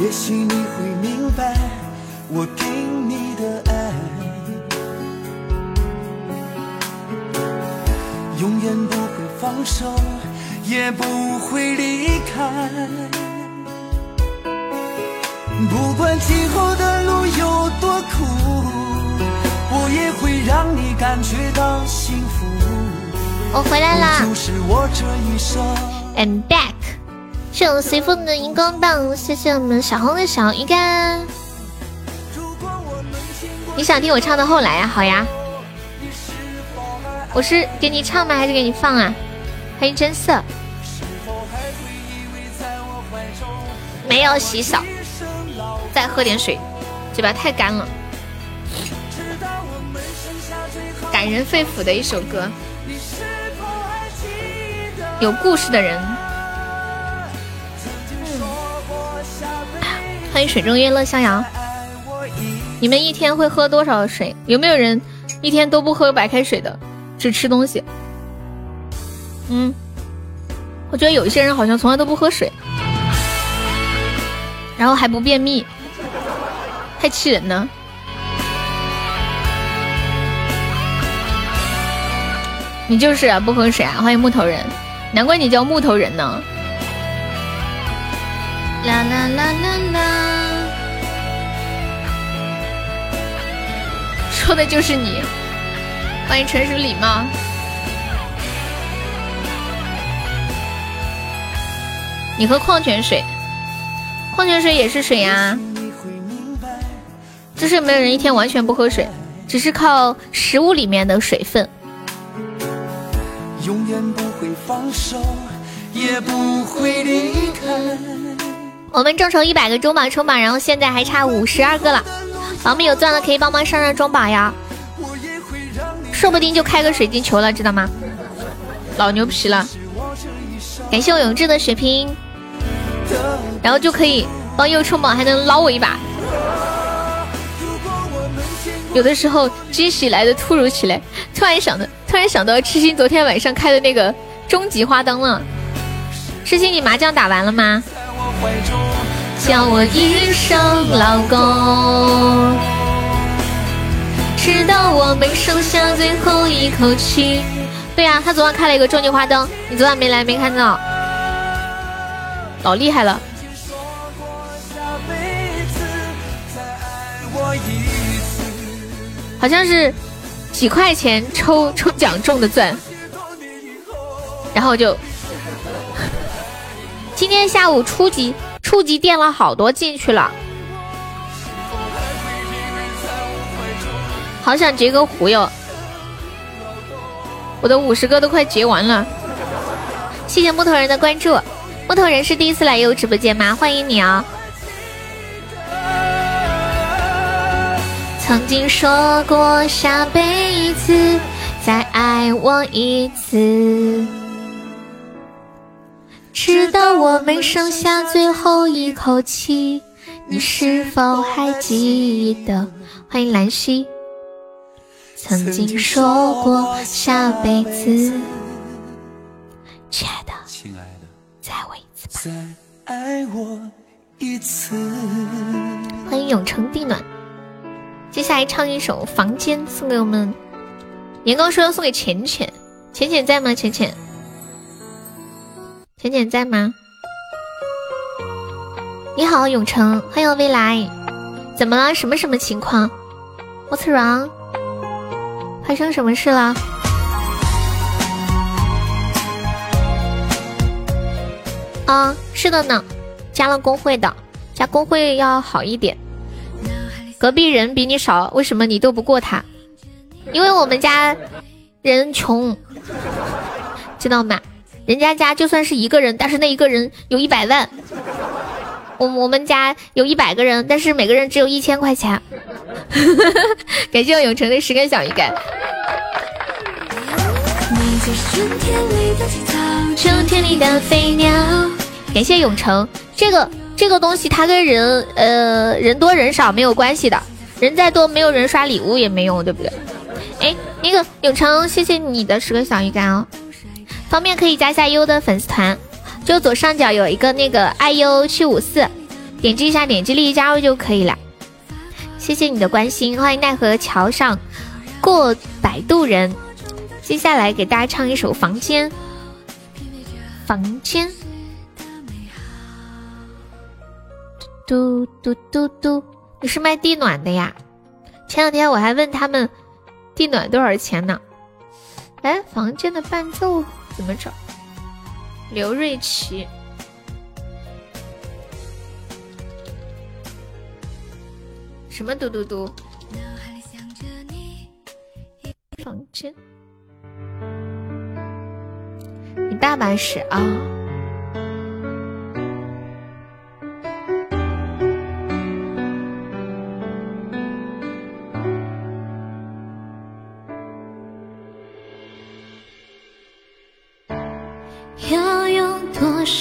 也许你会明白我给你的爱，永远不会放手，也不会离开。不管今后的路有多苦，我也会让你感觉到幸福。我回来啦就是我这一生。I'm back。谢谢我随风的荧光棒，谢谢我们小红的小鱼干。你想听我唱到后来呀、好呀。我是给你唱吗？还是给你放啊？欢迎真色。没有洗澡，再喝点水，嘴巴太干了。感人肺腑的一首歌，有故事的人。欢迎水中月乐逍遥。你们一天会喝多少水？有没有人一天都不喝白开水的，只吃东西？嗯，我觉得有一些人好像从来都不喝水，然后还不便秘，太气人了。你就是啊，不喝水啊！欢迎木头人，难怪你叫木头人呢。啦啦啦啦，说的就是你。欢迎纯属礼貌。你喝矿泉水，矿泉水也是水呀、就是没有人一天完全不喝水，只是靠食物里面的水分。永远不会放手，也不会离开。我们众筹一百个中宝冲榜，然后现在还差五十二个了。宝们有钻的可以帮忙上上中榜呀，说不定就开个水晶球了，知道吗？老牛皮了！感谢我永志的血拼，然后就可以帮又冲榜，还能捞我一把。有的时候惊喜来的突如其来，突然想的，突然想到痴心昨天晚上开的那个终极花灯了。痴心，你麻将打完了吗？叫我一声老公，直到我们剩下最后一口气。对呀，他昨晚开了一个周年花灯，你昨晚没来，没看到，老厉害了。好像是几块钱抽抽奖中的钻，然后就今天下午初级初级垫了好多进去了，好想结个壶哟！我的五十个都快结完了，谢谢木头人的关注。木头人是第一次来优直播间吗？欢迎你啊！曾经说过下辈子再爱我一次，直到我们剩下最后一口气，你是否还记得？欢迎兰溪。曾经说过下辈子，亲爱的，亲爱的，再爱我一次吧。再爱我一次。欢迎永城地暖。接下来唱一首《房间》，送给我们。年糕说要送给浅浅，浅浅在吗？浅浅，浅浅在吗？你好，永成，欢迎未来。怎么了？什么什么情况？What's wrong？发生什么事了？啊，是的呢，加了工会的，加工会要好一点。隔壁人比你少，为什么你斗不过他？因为我们家人穷，知道吗？人家家就算是一个人，但是那一个人有一百万。我我们家有一百个人，但是每个人只有一千块钱。感谢我永成的十根小鱼干。春天里的飞鸟。感谢永成，这个。这个东西它跟人呃人多人少没有关系的，人再多没有人刷礼物也没用，对不对？哎，那个永成，谢谢你的十个小鱼干哦，方便可以加一下优的粉丝团，就左上角有一个那个爱优七五四，点击一下，点击立即加入就可以了。谢谢你的关心，欢迎奈何桥上过摆渡人。接下来给大家唱一首《房间》，房间。嘟嘟嘟嘟，你是卖地暖的呀？前两天我还问他们地暖多少钱呢？哎，房间的伴奏怎么找？刘瑞琪，什么嘟嘟嘟？房间，你大把屎啊！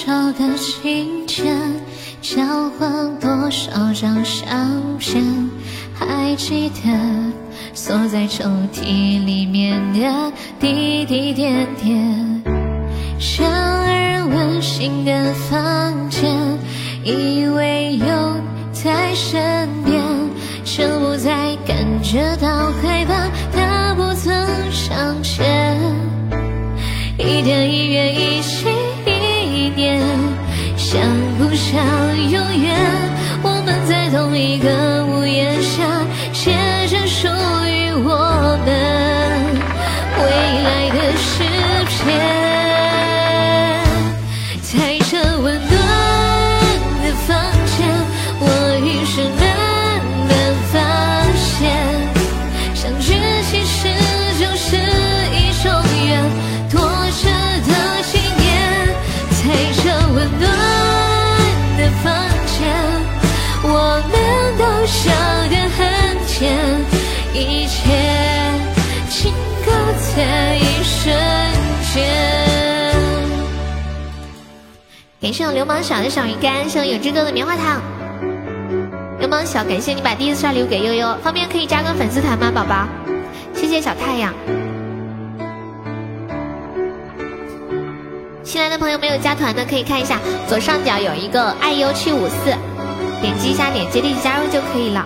少的信件，交换多少张相片？还记得锁在抽屉里面的滴滴点点。像儿温馨的房间，以为有在身边，就不再感觉到害怕。他不曾上前，一天一月一起。想不想永远？我们在同一个屋檐下，很甜，一切尽搁在一瞬间。感谢我流氓小的小鱼干，谢我有志哥的棉花糖。流氓小，感谢你把第一次刷礼物给悠悠，方便可以加个粉丝团吗，宝宝？谢谢小太阳。新来的朋友没有加团的，可以看一下左上角有一个爱优七五四，点击一下，点击立即加入就可以了。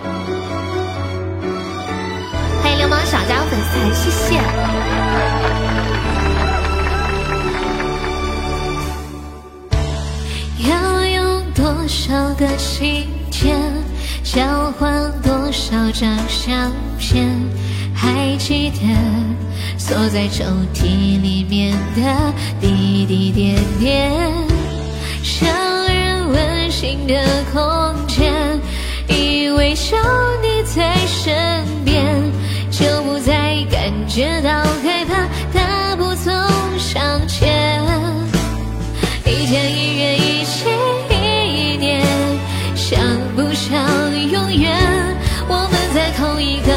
迎流氓小加入粉丝团，谢谢。要用多少个晴天，交换多少张相片？还记得。锁在抽屉里面的滴滴点点，两人温馨的空间，以为有你在身边，就不再感觉到害怕，大步走向前。一天一月一起一年，想不想永远？我们在同一个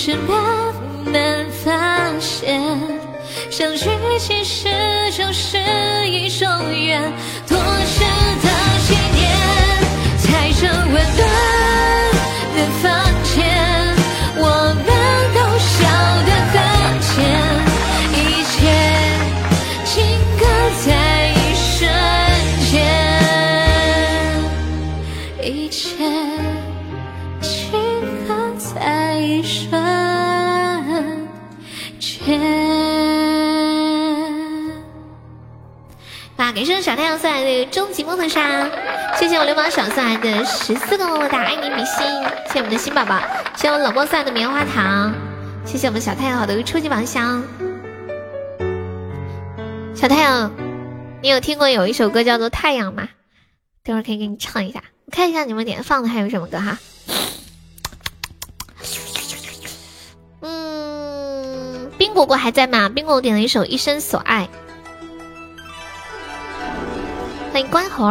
是慢慢发现，相聚其实就是一种缘，多值得感谢小太阳送来的终极摸头杀，谢谢我流氓小送来的十四个么么哒，爱你比心，谢谢我们的新宝宝，谢谢我冷漠送来的棉花糖，谢谢我们小太阳好的初级宝箱。小太阳，你有听过有一首歌叫做《太阳》吗？等会儿可以给你唱一下，我看一下你们点放的还有什么歌哈。嗯，冰果果还在吗？冰果果点了一首《一生所爱》。关猴，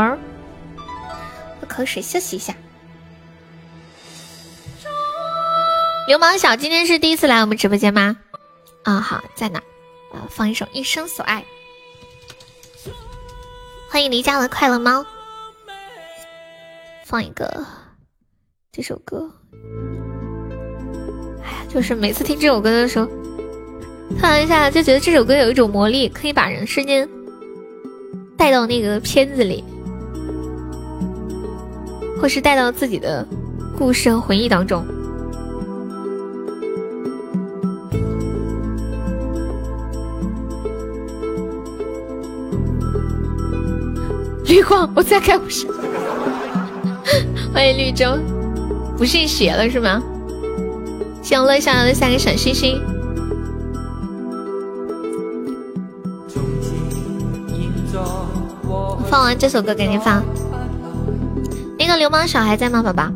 喝口水休息一下。流氓小今天是第一次来我们直播间吗？啊，好，在哪？啊，放一首《一生所爱》。欢迎离家的快乐猫。放一个这首歌。哎呀，就是每次听这首歌的时候，突然一下就觉得这首歌有一种魔力，可以把人瞬间。带到那个片子里，或是带到自己的故事和回忆当中。绿光，我再开不是。欢迎绿洲，不信邪了是吗？谢乐下的三个小星星。放完这首歌给您放。那个流氓小还在吗，宝宝？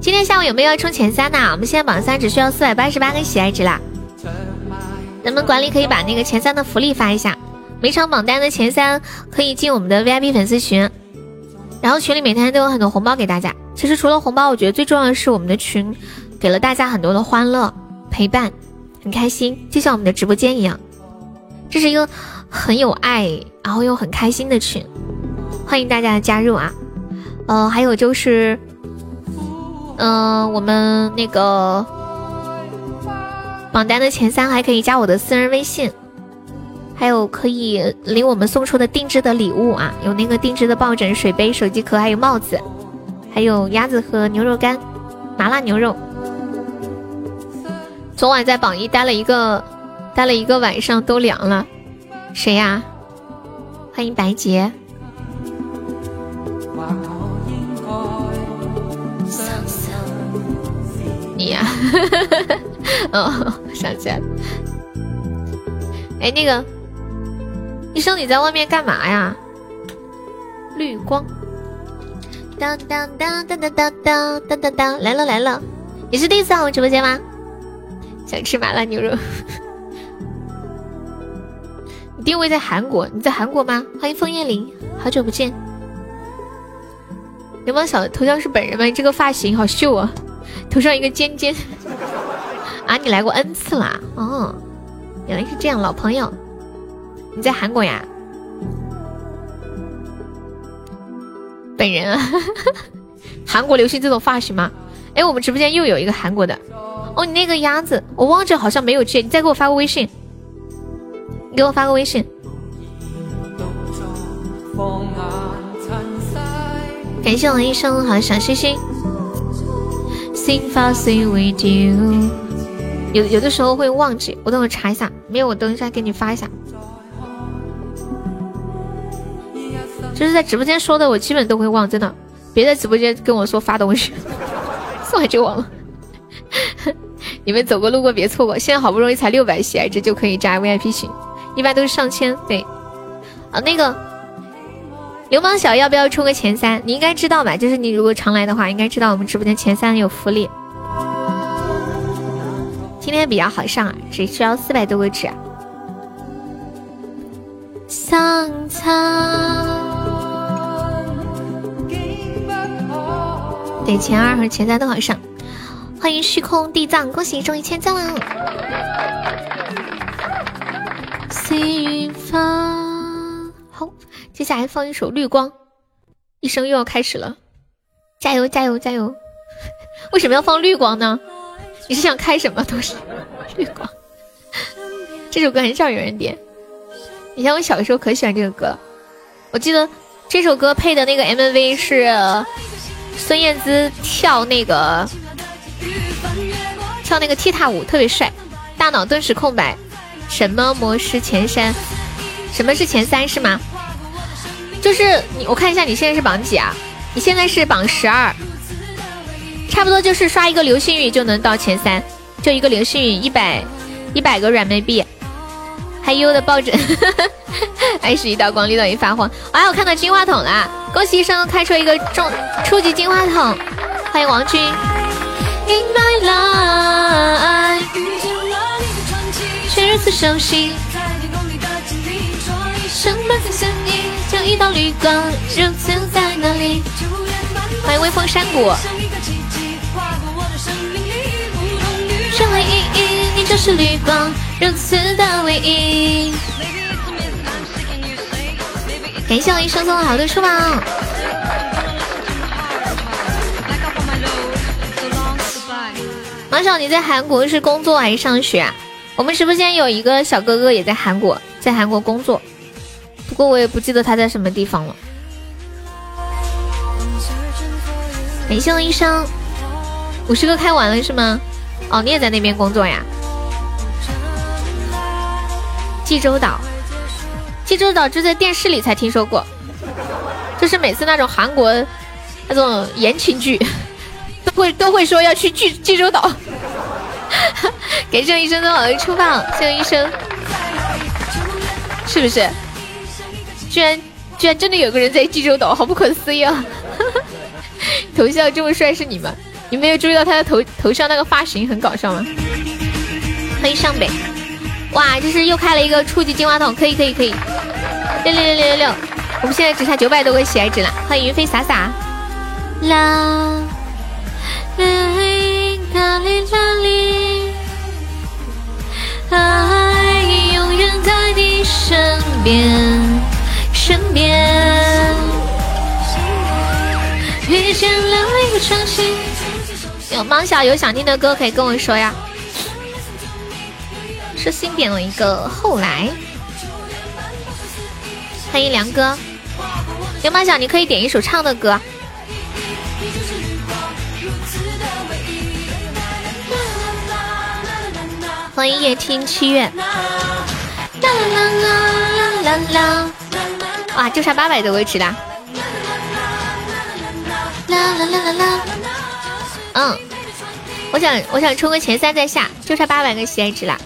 今天下午有没有要冲前三的？我们现在榜三只需要四百八十八个喜爱值啦。咱们管理可以把那个前三的福利发一下，每场榜单的前三可以进我们的 VIP 粉丝群，然后群里每天都有很多红包给大家。其实除了红包，我觉得最重要的是我们的群给了大家很多的欢乐陪伴，很开心，就像我们的直播间一样。这是一个很有爱，然后又很开心的群。欢迎大家的加入啊！呃，还有就是，嗯，我们那个榜单的前三还可以加我的私人微信，还有可以领我们送出的定制的礼物啊，有那个定制的抱枕、水杯、手机壳，还有帽子，还有鸭子和牛肉干、麻辣牛肉。昨晚在榜一待了一个，待了一个晚上都凉了。谁呀？欢迎白洁。你呀，哦，想起来了。哎，那个医生，你在外面干嘛呀？绿光，当当当当当当当当当当，来了来了，你是第一次来我直播间吗？想吃麻辣牛肉。你定位在韩国？你在韩国吗？欢迎枫叶林，好久不见。流氓小头像是本人吗？你这个发型好秀啊！头上一个尖尖。啊，你来过 N 次啦？哦，原来是这样，老朋友。你在韩国呀？本人啊？韩国流行这种发型吗？哎，我们直播间又有一个韩国的。哦，你那个鸭子，我忘记好像没有接，你再给我发个微信。你给我发个微信。感谢我一生好小星星。Sing, sing with you 有有的时候会忘记，我等会查一下，没有我等一下给你发一下。就是在直播间说的，我基本都会忘，真的。别在直播间跟我说发东西，送完就忘了。你们走过路过别错过，现在好不容易才六百喜爱值就可以加 VIP 群，一般都是上千。对，啊那个流氓小要不要冲个前三？你应该知道吧？就是你如果常来的话，应该知道我们直播间前三有福利。今天比较好上啊，只需要四百多个纸。上苍。对，前二和前三都好上。欢迎虚空地藏，恭喜终于签赞了！好，接下来放一首《绿光》，一生又要开始了，加油加油加油！为什么要放绿光呢？你是想开什么东西？绿光，这首歌很少有人点。以前我小的时候可喜欢这个歌了，我记得这首歌配的那个 MV 是孙燕姿跳那个。跳那个踢踏舞特别帅，大脑顿时空白。什么模式前三？什么是前三是吗？就是你，我看一下你现在是榜几啊？你现在是榜十二，差不多就是刷一个流星雨就能到前三，就一个流星雨一百一百个软妹币，还优的抱枕，爱是一道光，绿到一发慌。哎，我看到金话筒了，恭喜医生开出一个中初级金话筒，欢迎王军。In my life，却如此熟悉。什么在想你？像一道绿光，如此在哪里？欢迎微风山谷。任何意义，你就是绿光，如此的唯一。感谢我一生送的好多书宝。王少，你在韩国是工作还是上学啊？我们直播间有一个小哥哥也在韩国，在韩国工作，不过我也不记得他在什么地方了。感谢我医生，五十个开完了是吗？哦，你也在那边工作呀？济州岛，济州岛就在电视里才听说过，就是每次那种韩国那种言情剧。都会都会说要去济济州岛，感谢医生的好的出棒，谢谢医生，是不是？居然居然真的有个人在济州岛，好不可思议啊！头像这么帅是你吗？你没有注意到他的头头上那个发型很搞笑吗？欢迎上北，哇，这是又开了一个初级金话筒，可以可以可以，六六六六六六，我们现在只差九百多个喜爱值了，欢迎云飞洒洒，啦。啦哩啦哩？爱永远在你身边，身边。遇见了一个场景，有芒小有想听的歌可以跟我说呀。是新点了一个后来，欢迎梁哥。流氓小，你可以点一首唱的歌。欢迎夜听七月。啦啦啦啦啦啦！哇，就差八百的位置啦！啦啦啦啦啦！嗯，我想我想冲个前三再下，就差八百个喜爱值啦。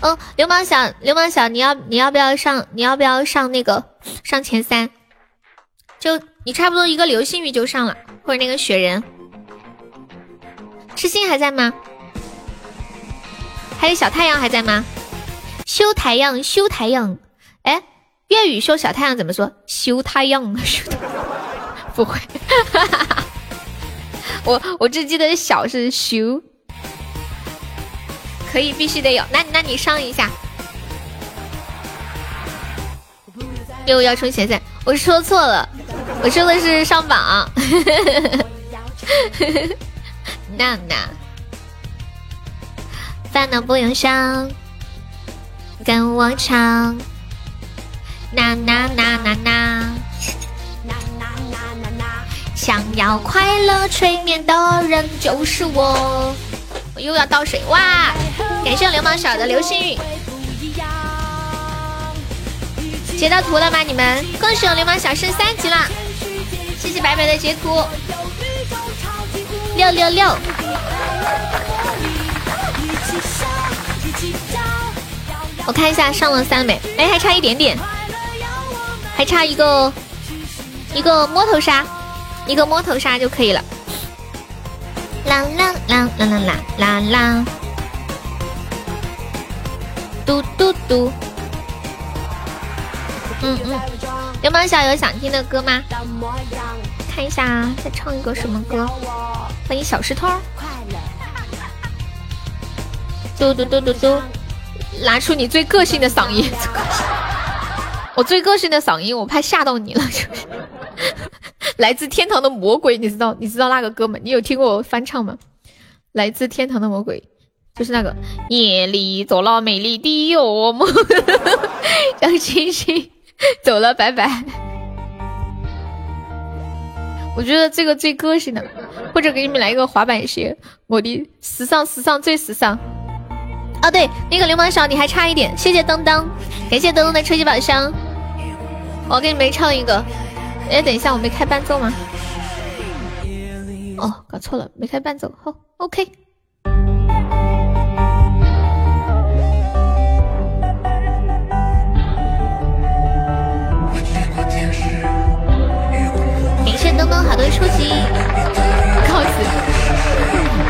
嗯，流氓小，流氓小，你要你要不要上？你要不要上那个上前三？就你差不多一个流星雨就上了，或者那个雪人。痴心还在吗？还有小太阳还在吗？修太阳，修太阳。哎，粤语说小太阳怎么说？修太阳，修。不会，我我只记得小是修。可以，必须得有。那那你上一下。又要冲前三，我说错了，我说的是上榜。娜娜，烦恼不用想，跟我唱。呐呐呐呐呐，想要快乐催眠的人就是我。我又要倒水哇！感谢流氓小的流星雨，截到图了吗？你们恭喜我流氓小升三级了！谢谢白白的截图，六六六！我看一下上了三没？哎，还差一点点，还差一个一个摸头杀，一个摸头杀就可以了。啦啦啦啦啦啦啦啦！嘟嘟嘟！嗯嗯，流氓小有想听的歌吗？看一下，再唱一个什么歌？欢迎小石头。嘟嘟嘟嘟嘟！拿出你最个性的嗓音。我最个性的嗓音，我怕吓到你了，是不是？来自天堂的魔鬼，你知道你知道那个歌吗？你有听过我翻唱吗？来自天堂的魔鬼，就是那个夜里走了美丽的噩梦，让星星走了，拜拜。我觉得这个最个性的，或者给你们来一个滑板鞋，我的时尚时尚最时尚。哦对，那个流氓小你还差一点，谢谢噔噔，感谢噔噔的超级宝箱。我给你们唱一个。哎，等一下，我没开伴奏吗？哦，搞错了，没开伴奏。好，OK。感谢东东好多初级，告辞。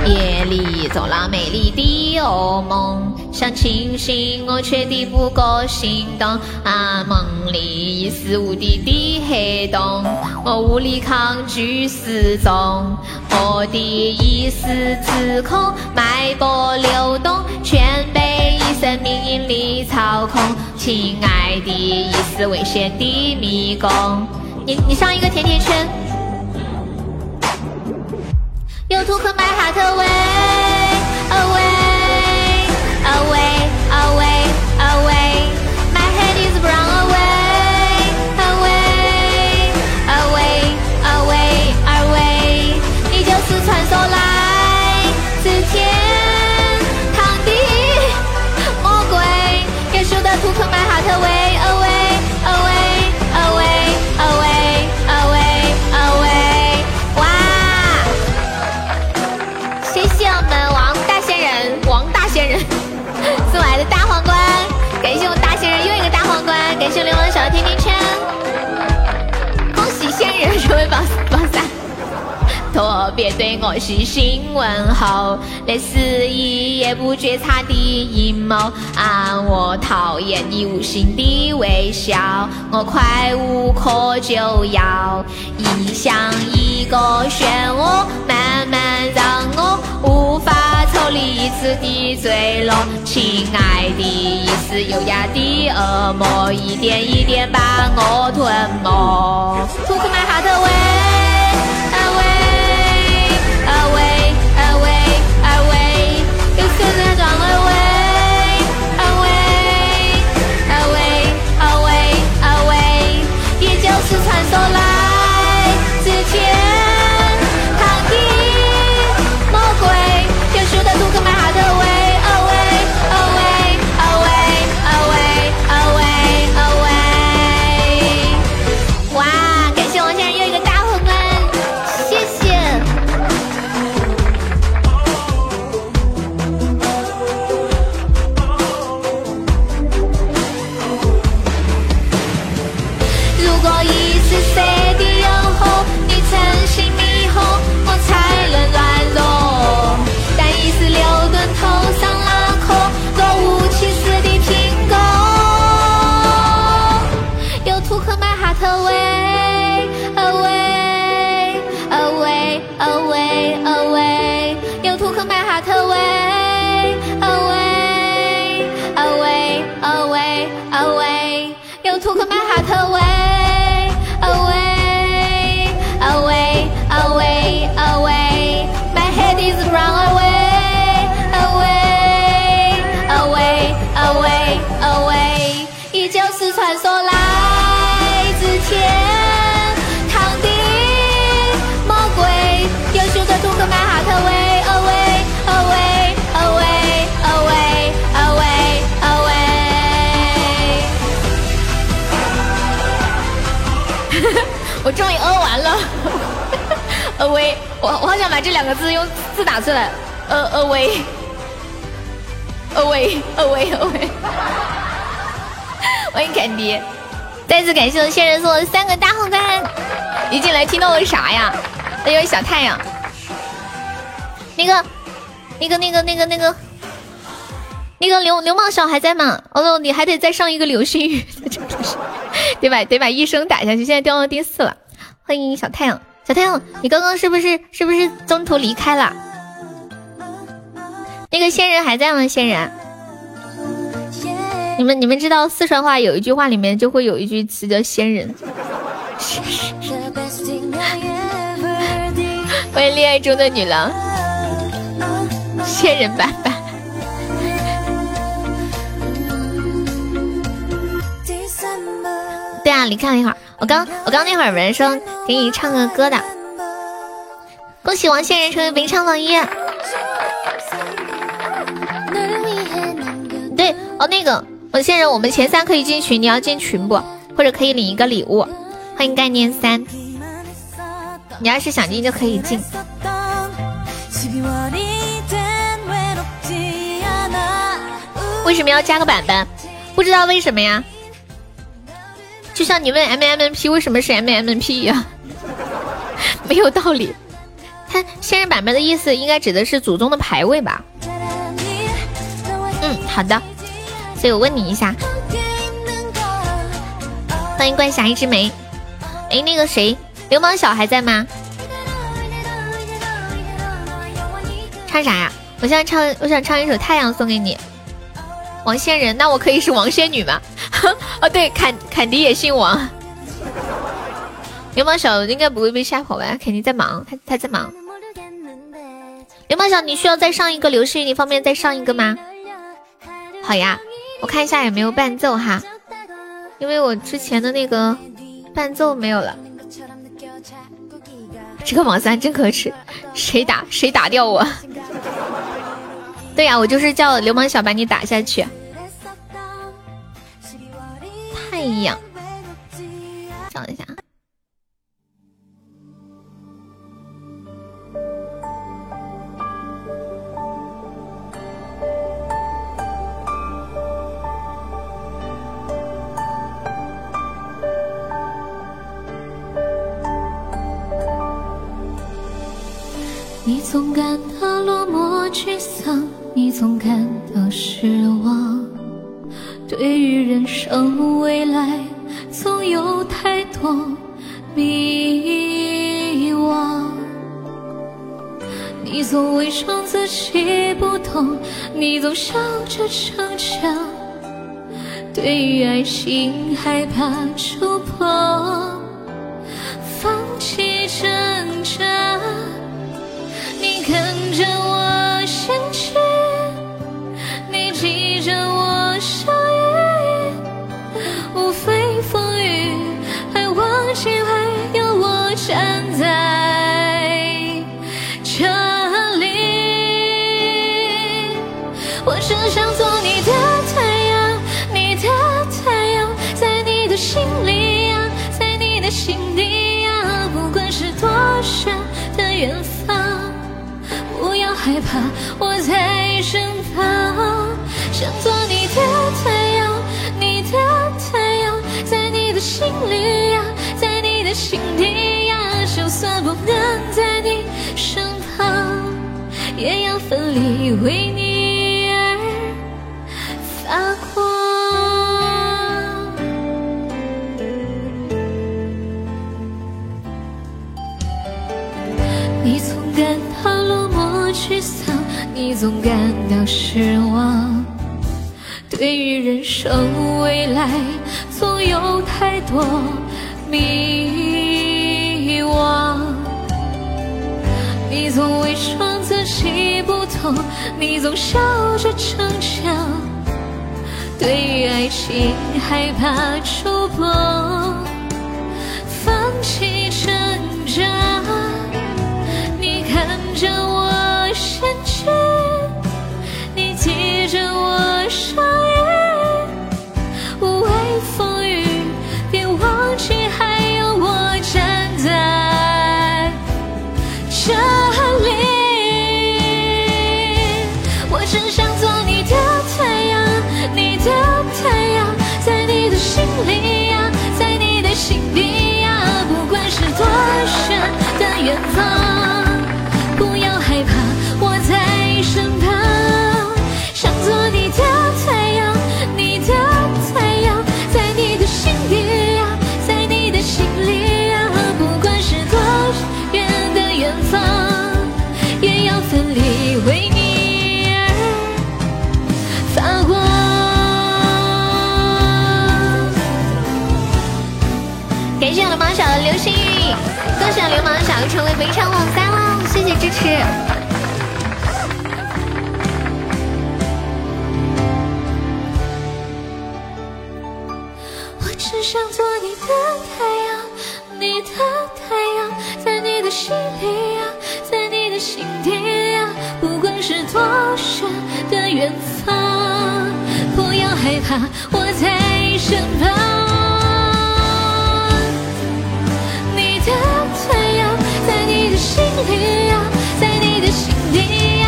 夜里做了美丽的噩梦。想清醒，我却敌不过心动。啊，梦里一丝无底的黑洞，我无力抗拒失踪。我的意识自控，脉搏流动，全被一生命引力操控。亲爱的，一丝危险的迷宫。你你上一个甜甜圈。有图可买哈特威，away。特别对我细心问候，那是一夜不觉察的阴谋啊！我讨厌你无心的微笑，我快无可救药，一像一个漩涡，慢慢让我无法。抽离一次的坠落，亲爱的，一丝优雅的恶魔，一点一点把我吞没。Took my heart away, away, away, 我我好想把这两个字用字打出来，呃 away away away away，欢迎凯迪，再次感谢我仙人送的三个大红赞，一进来听到了啥呀？那有小太阳，那个那个那个那个那个。那个流流氓小还在吗？哦，你还得再上一个流星雨，得把得把一生打下去，现在掉到第四了。欢迎小太阳，小太阳，你刚刚是不是是不是中途离开了？那个仙人还在吗？仙人，你们你们知道四川话有一句话里面就会有一句词叫仙人。欢迎恋爱中的女郎，仙人板板。对啊，你看了一会儿，我刚我刚那会儿有人说给你唱个歌的，恭喜王仙人成为本场榜一。对哦，那个王仙人，我们前三可以进群，你要进群不？或者可以领一个礼物。欢迎概念三，你要是想进就可以进。为什么要加个板板？不知道为什么呀？就像你问 M M P 为什么是 M M P 一样，没有道理。他仙人板板的意思应该指的是祖宗的牌位吧？嗯，好的。所以我问你一下，欢迎怪侠一枝梅。哎，那个谁，流氓小还在吗？唱啥呀？我现在唱，我想唱一首《太阳》送给你。王仙人，那我可以是王仙女吗？哦，对，坎坎迪也姓王。流氓小应该不会被吓跑吧？肯定在忙，他他在忙。流氓小，你需要再上一个流星，你方便再上一个吗？好呀，我看一下有没有伴奏哈，因为我之前的那个伴奏没有了。这个网三真可耻，谁打谁打掉我。对呀，我就是叫流氓小把你打下去。一样，找一下。你总感到落寞沮丧，你总感到失望。对于人生未来，总有太多迷惘。你总伪装自己不懂，你总笑着逞强。对于爱情害怕触碰，放弃挣扎。你看着我陷去，我在身旁，想做你的太阳，你的太阳，在你的心里呀，在你的心底呀，就算不能在你身旁，也要奋力为你而发光。你总感到落寞沮丧，你总感到失望。对于人生未来，总有太多迷惘。你总伪装自己不痛，你总笑着逞强。对于爱情害怕触碰，放弃小成为本场榜三了，谢谢支持。我只想做你的太阳，你的太阳，在你的心里呀，在你的心底呀，不管是多远的远方，不要害怕，我在身旁。心里呀，在你的心底呀，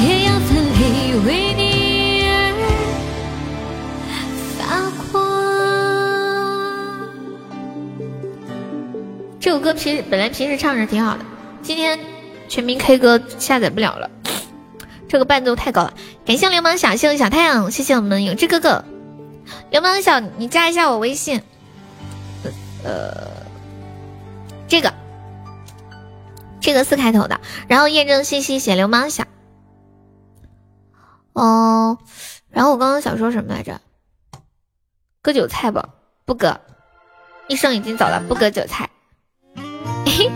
也要奋力为你而发光。这首歌平时本来平时唱着挺好的，今天全民 K 歌下载不了了，这个伴奏太高了。感谢流氓小，谢谢小太阳，谢谢我们永志哥哥。流氓小，你加一下我微信，呃，这个，这个四开头的，然后验证信息写流氓小。哦，然后我刚刚想说什么来着？割韭菜不？不割，医生已经走了，不割韭菜。嘿，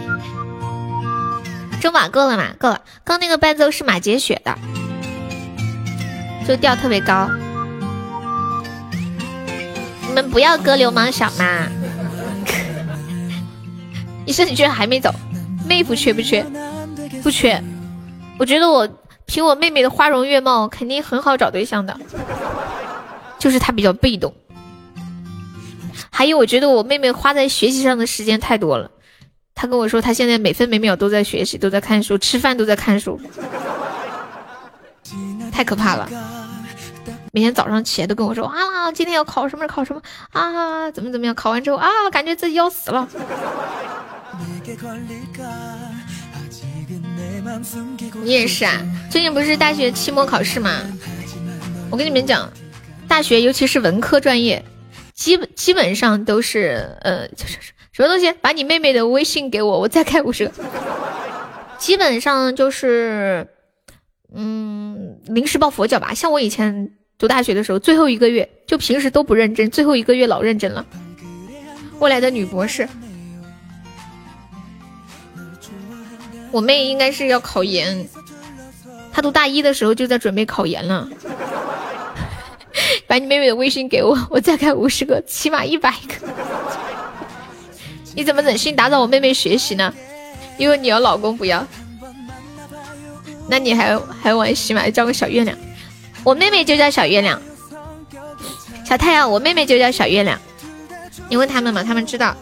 中马够了吗？够了。刚那个伴奏是马杰雪的，就调特别高。你们不要割流氓小嘛！医生，你居然还没走？妹夫缺不缺？不缺。我觉得我凭我妹妹的花容月貌，肯定很好找对象的。就是她比较被动。还有，我觉得我妹妹花在学习上的时间太多了。她跟我说，她现在每分每秒都在学习，都在看书，吃饭都在看书，太可怕了。每天早上起来都跟我说啊，今天要考什么考什么啊，怎么怎么样？考完之后啊，感觉自己要死了。你也是啊？最近不是大学期末考试吗？我跟你们讲，大学尤其是文科专业，基本基本上都是呃，就是什么东西？把你妹妹的微信给我，我再开五十个。基本上就是嗯，临时抱佛脚吧。像我以前。读大学的时候，最后一个月就平时都不认真，最后一个月老认真了。未来的女博士，我妹应该是要考研，她读大一的时候就在准备考研了。把你妹妹的微信给我，我再开五十个，起码一百个。你怎么忍心打扰我妹妹学习呢？因为你要老公不要，那你还还玩喜马叫个小月亮。我妹妹就叫小月亮，小太阳。我妹妹就叫小月亮，你问他们嘛，他们知道。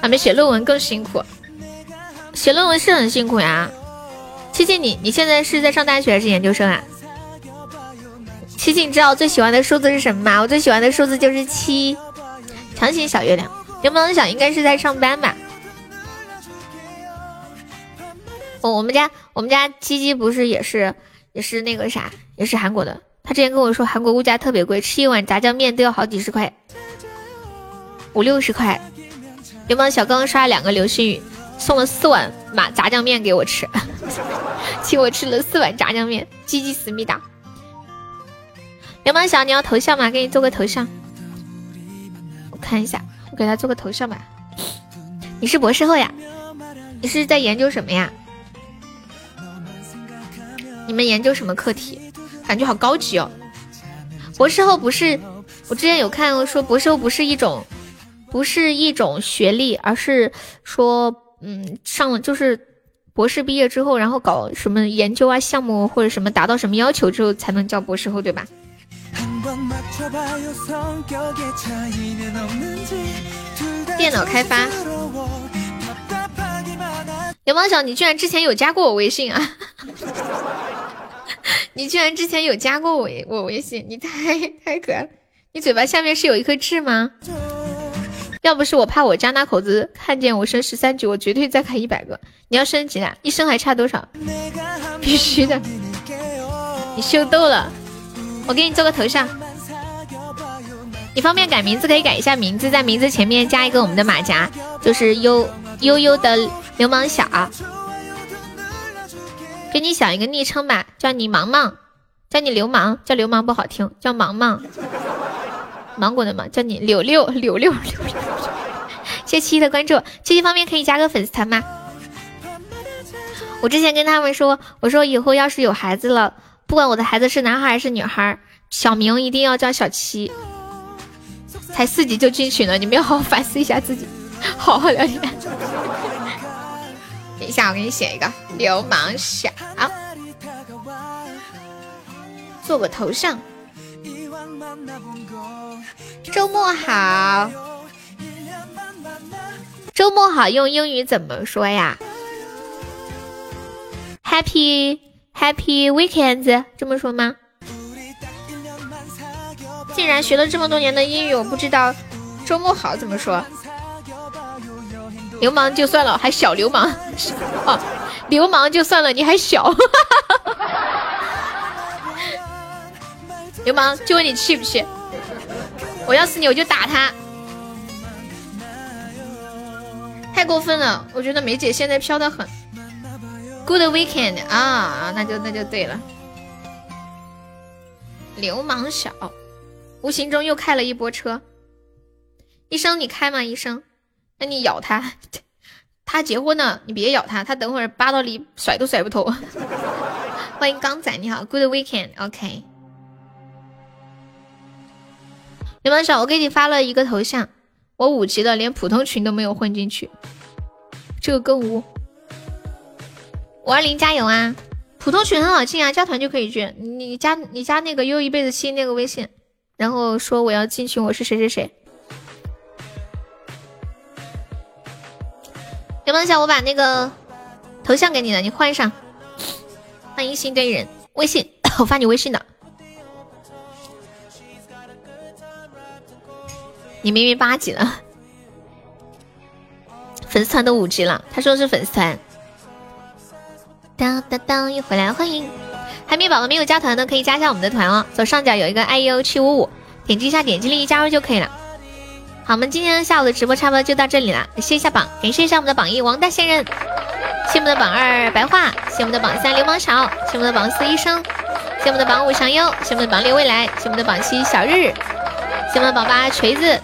他们写论文更辛苦，写论文是很辛苦呀。七七，你你现在是在上大学还是研究生啊？七七，你知道我最喜欢的数字是什么吗？我最喜欢的数字就是七。强行小月亮，流氓小应该是在上班吧？我我们家我们家七七不是也是。也是那个啥，也是韩国的。他之前跟我说，韩国物价特别贵，吃一碗炸酱面都要好几十块，五六十块。流氓小刚刚刷了两个流星雨，送了四碗麻炸酱面给我吃，请我吃了四碗炸酱面，鸡鸡思密达。流氓小，你要头像吗？给你做个头像。我看一下，我给他做个头像吧。你是博士后呀？你是在研究什么呀？你们研究什么课题？感觉好高级哦。博士后不是，我之前有看说博士后不是一种，不是一种学历，而是说，嗯，上了就是博士毕业之后，然后搞什么研究啊项目或者什么达到什么要求之后才能叫博士后，对吧？电脑开发，流氓小，你居然之前有加过我微信啊！你居然之前有加过我我微信，你太太可爱了！你嘴巴下面是有一颗痣吗？要不是我怕我家那口子看见我升十三级，我绝对再开一百个。你要升级了，一升还差多少？必须的！你秀逗了，我给你做个头像。你方便改名字可以改一下名字，在名字前面加一个我们的马甲，就是悠悠悠的流氓小，给你想一个昵称吧，叫你芒芒，叫你流氓，叫流氓不好听，叫芒芒，芒果的芒，叫你柳六 柳六柳柳。谢七七的关注，七七方面可以加个粉丝团吗？我之前跟他们说，我说以后要是有孩子了，不管我的孩子是男孩还是女孩，小名一定要叫小七。才四级就进群了，你们要好好反思一下自己，好好聊天。等一下，我给你写一个流氓侠，做个头像。周末好，周末好用英语怎么说呀？Happy Happy Weekends 这么说吗？竟然学了这么多年的英语，我不知道周末好怎么说。流氓就算了，还小流氓哦，流氓就算了，你还小。流氓就问你气不气？我要是你，我就打他。太过分了，我觉得梅姐现在飘的很。Good weekend 啊，那就那就对了。流氓小。无形中又开了一波车，医生你开吗？医生，那你咬他，他结婚呢，你别咬他，他等会儿扒到你甩都甩不脱。欢迎刚仔，你好，Good weekend，OK。流氓小，我给你发了一个头像，我五级的，连普通群都没有混进去，这个更污。五二零加油啊！普通群很好进啊，加团就可以进，你加你加那个优一辈子七那个微信。然后说我要进群，我是谁谁谁。流氓小，我把那个头像给你了，你换上。欢迎新队人，微信 我发你微信的。你明明八级了，粉丝团都五级了。他说是粉丝团。当当当，又回来了，欢迎。海绵宝宝没有加团的可以加一下我们的团哦，左上角有一个 iu 七五五，点击一下点击立即加入就可以了。好，我们今天下午的直播差不多就到这里了，谢一下榜，感谢一下我们的榜一王大仙人，谢我们的榜二白话，谢我们的榜三流氓小，谢我们的榜四医生，谢我们的榜五祥优，谢我们的榜六未来，谢我们的榜七小日，谢我们的榜八锤子，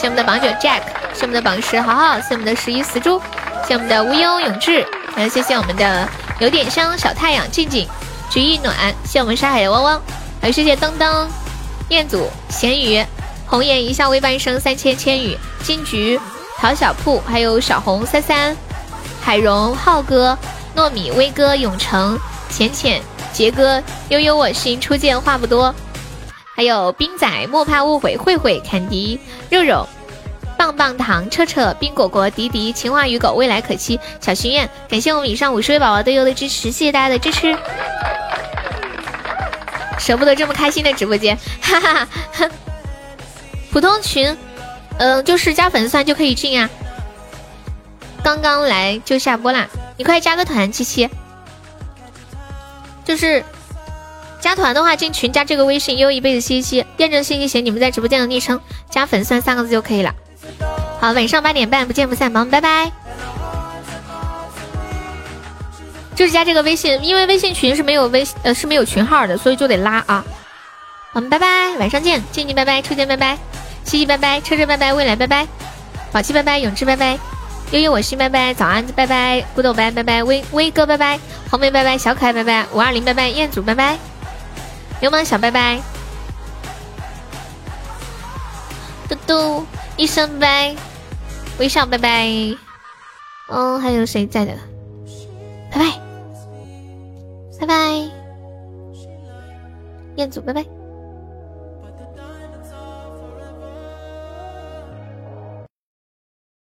谢我们的榜九 Jack，谢我们的榜十豪豪，谢我们的十一死猪，谢我们的无忧永志，还有谢谢我们的有点香小太阳静静。菊意暖，谢我们沙海的汪汪，还有谢谢噔噔、彦祖、咸鱼、红颜一笑微半生、三千千语、金菊、陶小铺，还有小红、三三、海荣、浩哥、糯米、威哥、永成、浅浅、杰哥、悠悠我心、初见话不多，还有冰仔、莫怕误会、慧慧、坎迪、肉肉、棒棒糖、彻彻、冰果果、迪迪、情话与狗、未来可期、小心愿，感谢我们以上五十位宝宝对优的支持，谢谢大家的支持。舍不得这么开心的直播间，哈哈哈！普通群，嗯，就是加粉丝团就可以进啊。刚刚来就下播啦，你快加个团，七七。就是加团的话，进群加这个微信“悠一辈子七七”，验证信息写你们在直播间的昵称，加粉丝团三个字就可以了。好，晚上八点半不见不散，忙拜拜。就是加这个微信，因为微信群是没有微呃是没有群号的，所以就得拉啊。我们拜拜，晚上见，静静拜拜，初见拜拜，西西拜拜，车车拜拜，未来拜拜，宝气拜拜，永志拜拜，悠悠我心拜拜，早安拜拜，古董拜拜拜，威威哥拜拜，黄梅拜拜，小可爱拜拜，五二零拜拜，彦祖拜拜，流氓小拜拜，嘟嘟一声拜，微笑拜拜，嗯，还有谁在的？拜拜，拜拜，彦祖拜拜。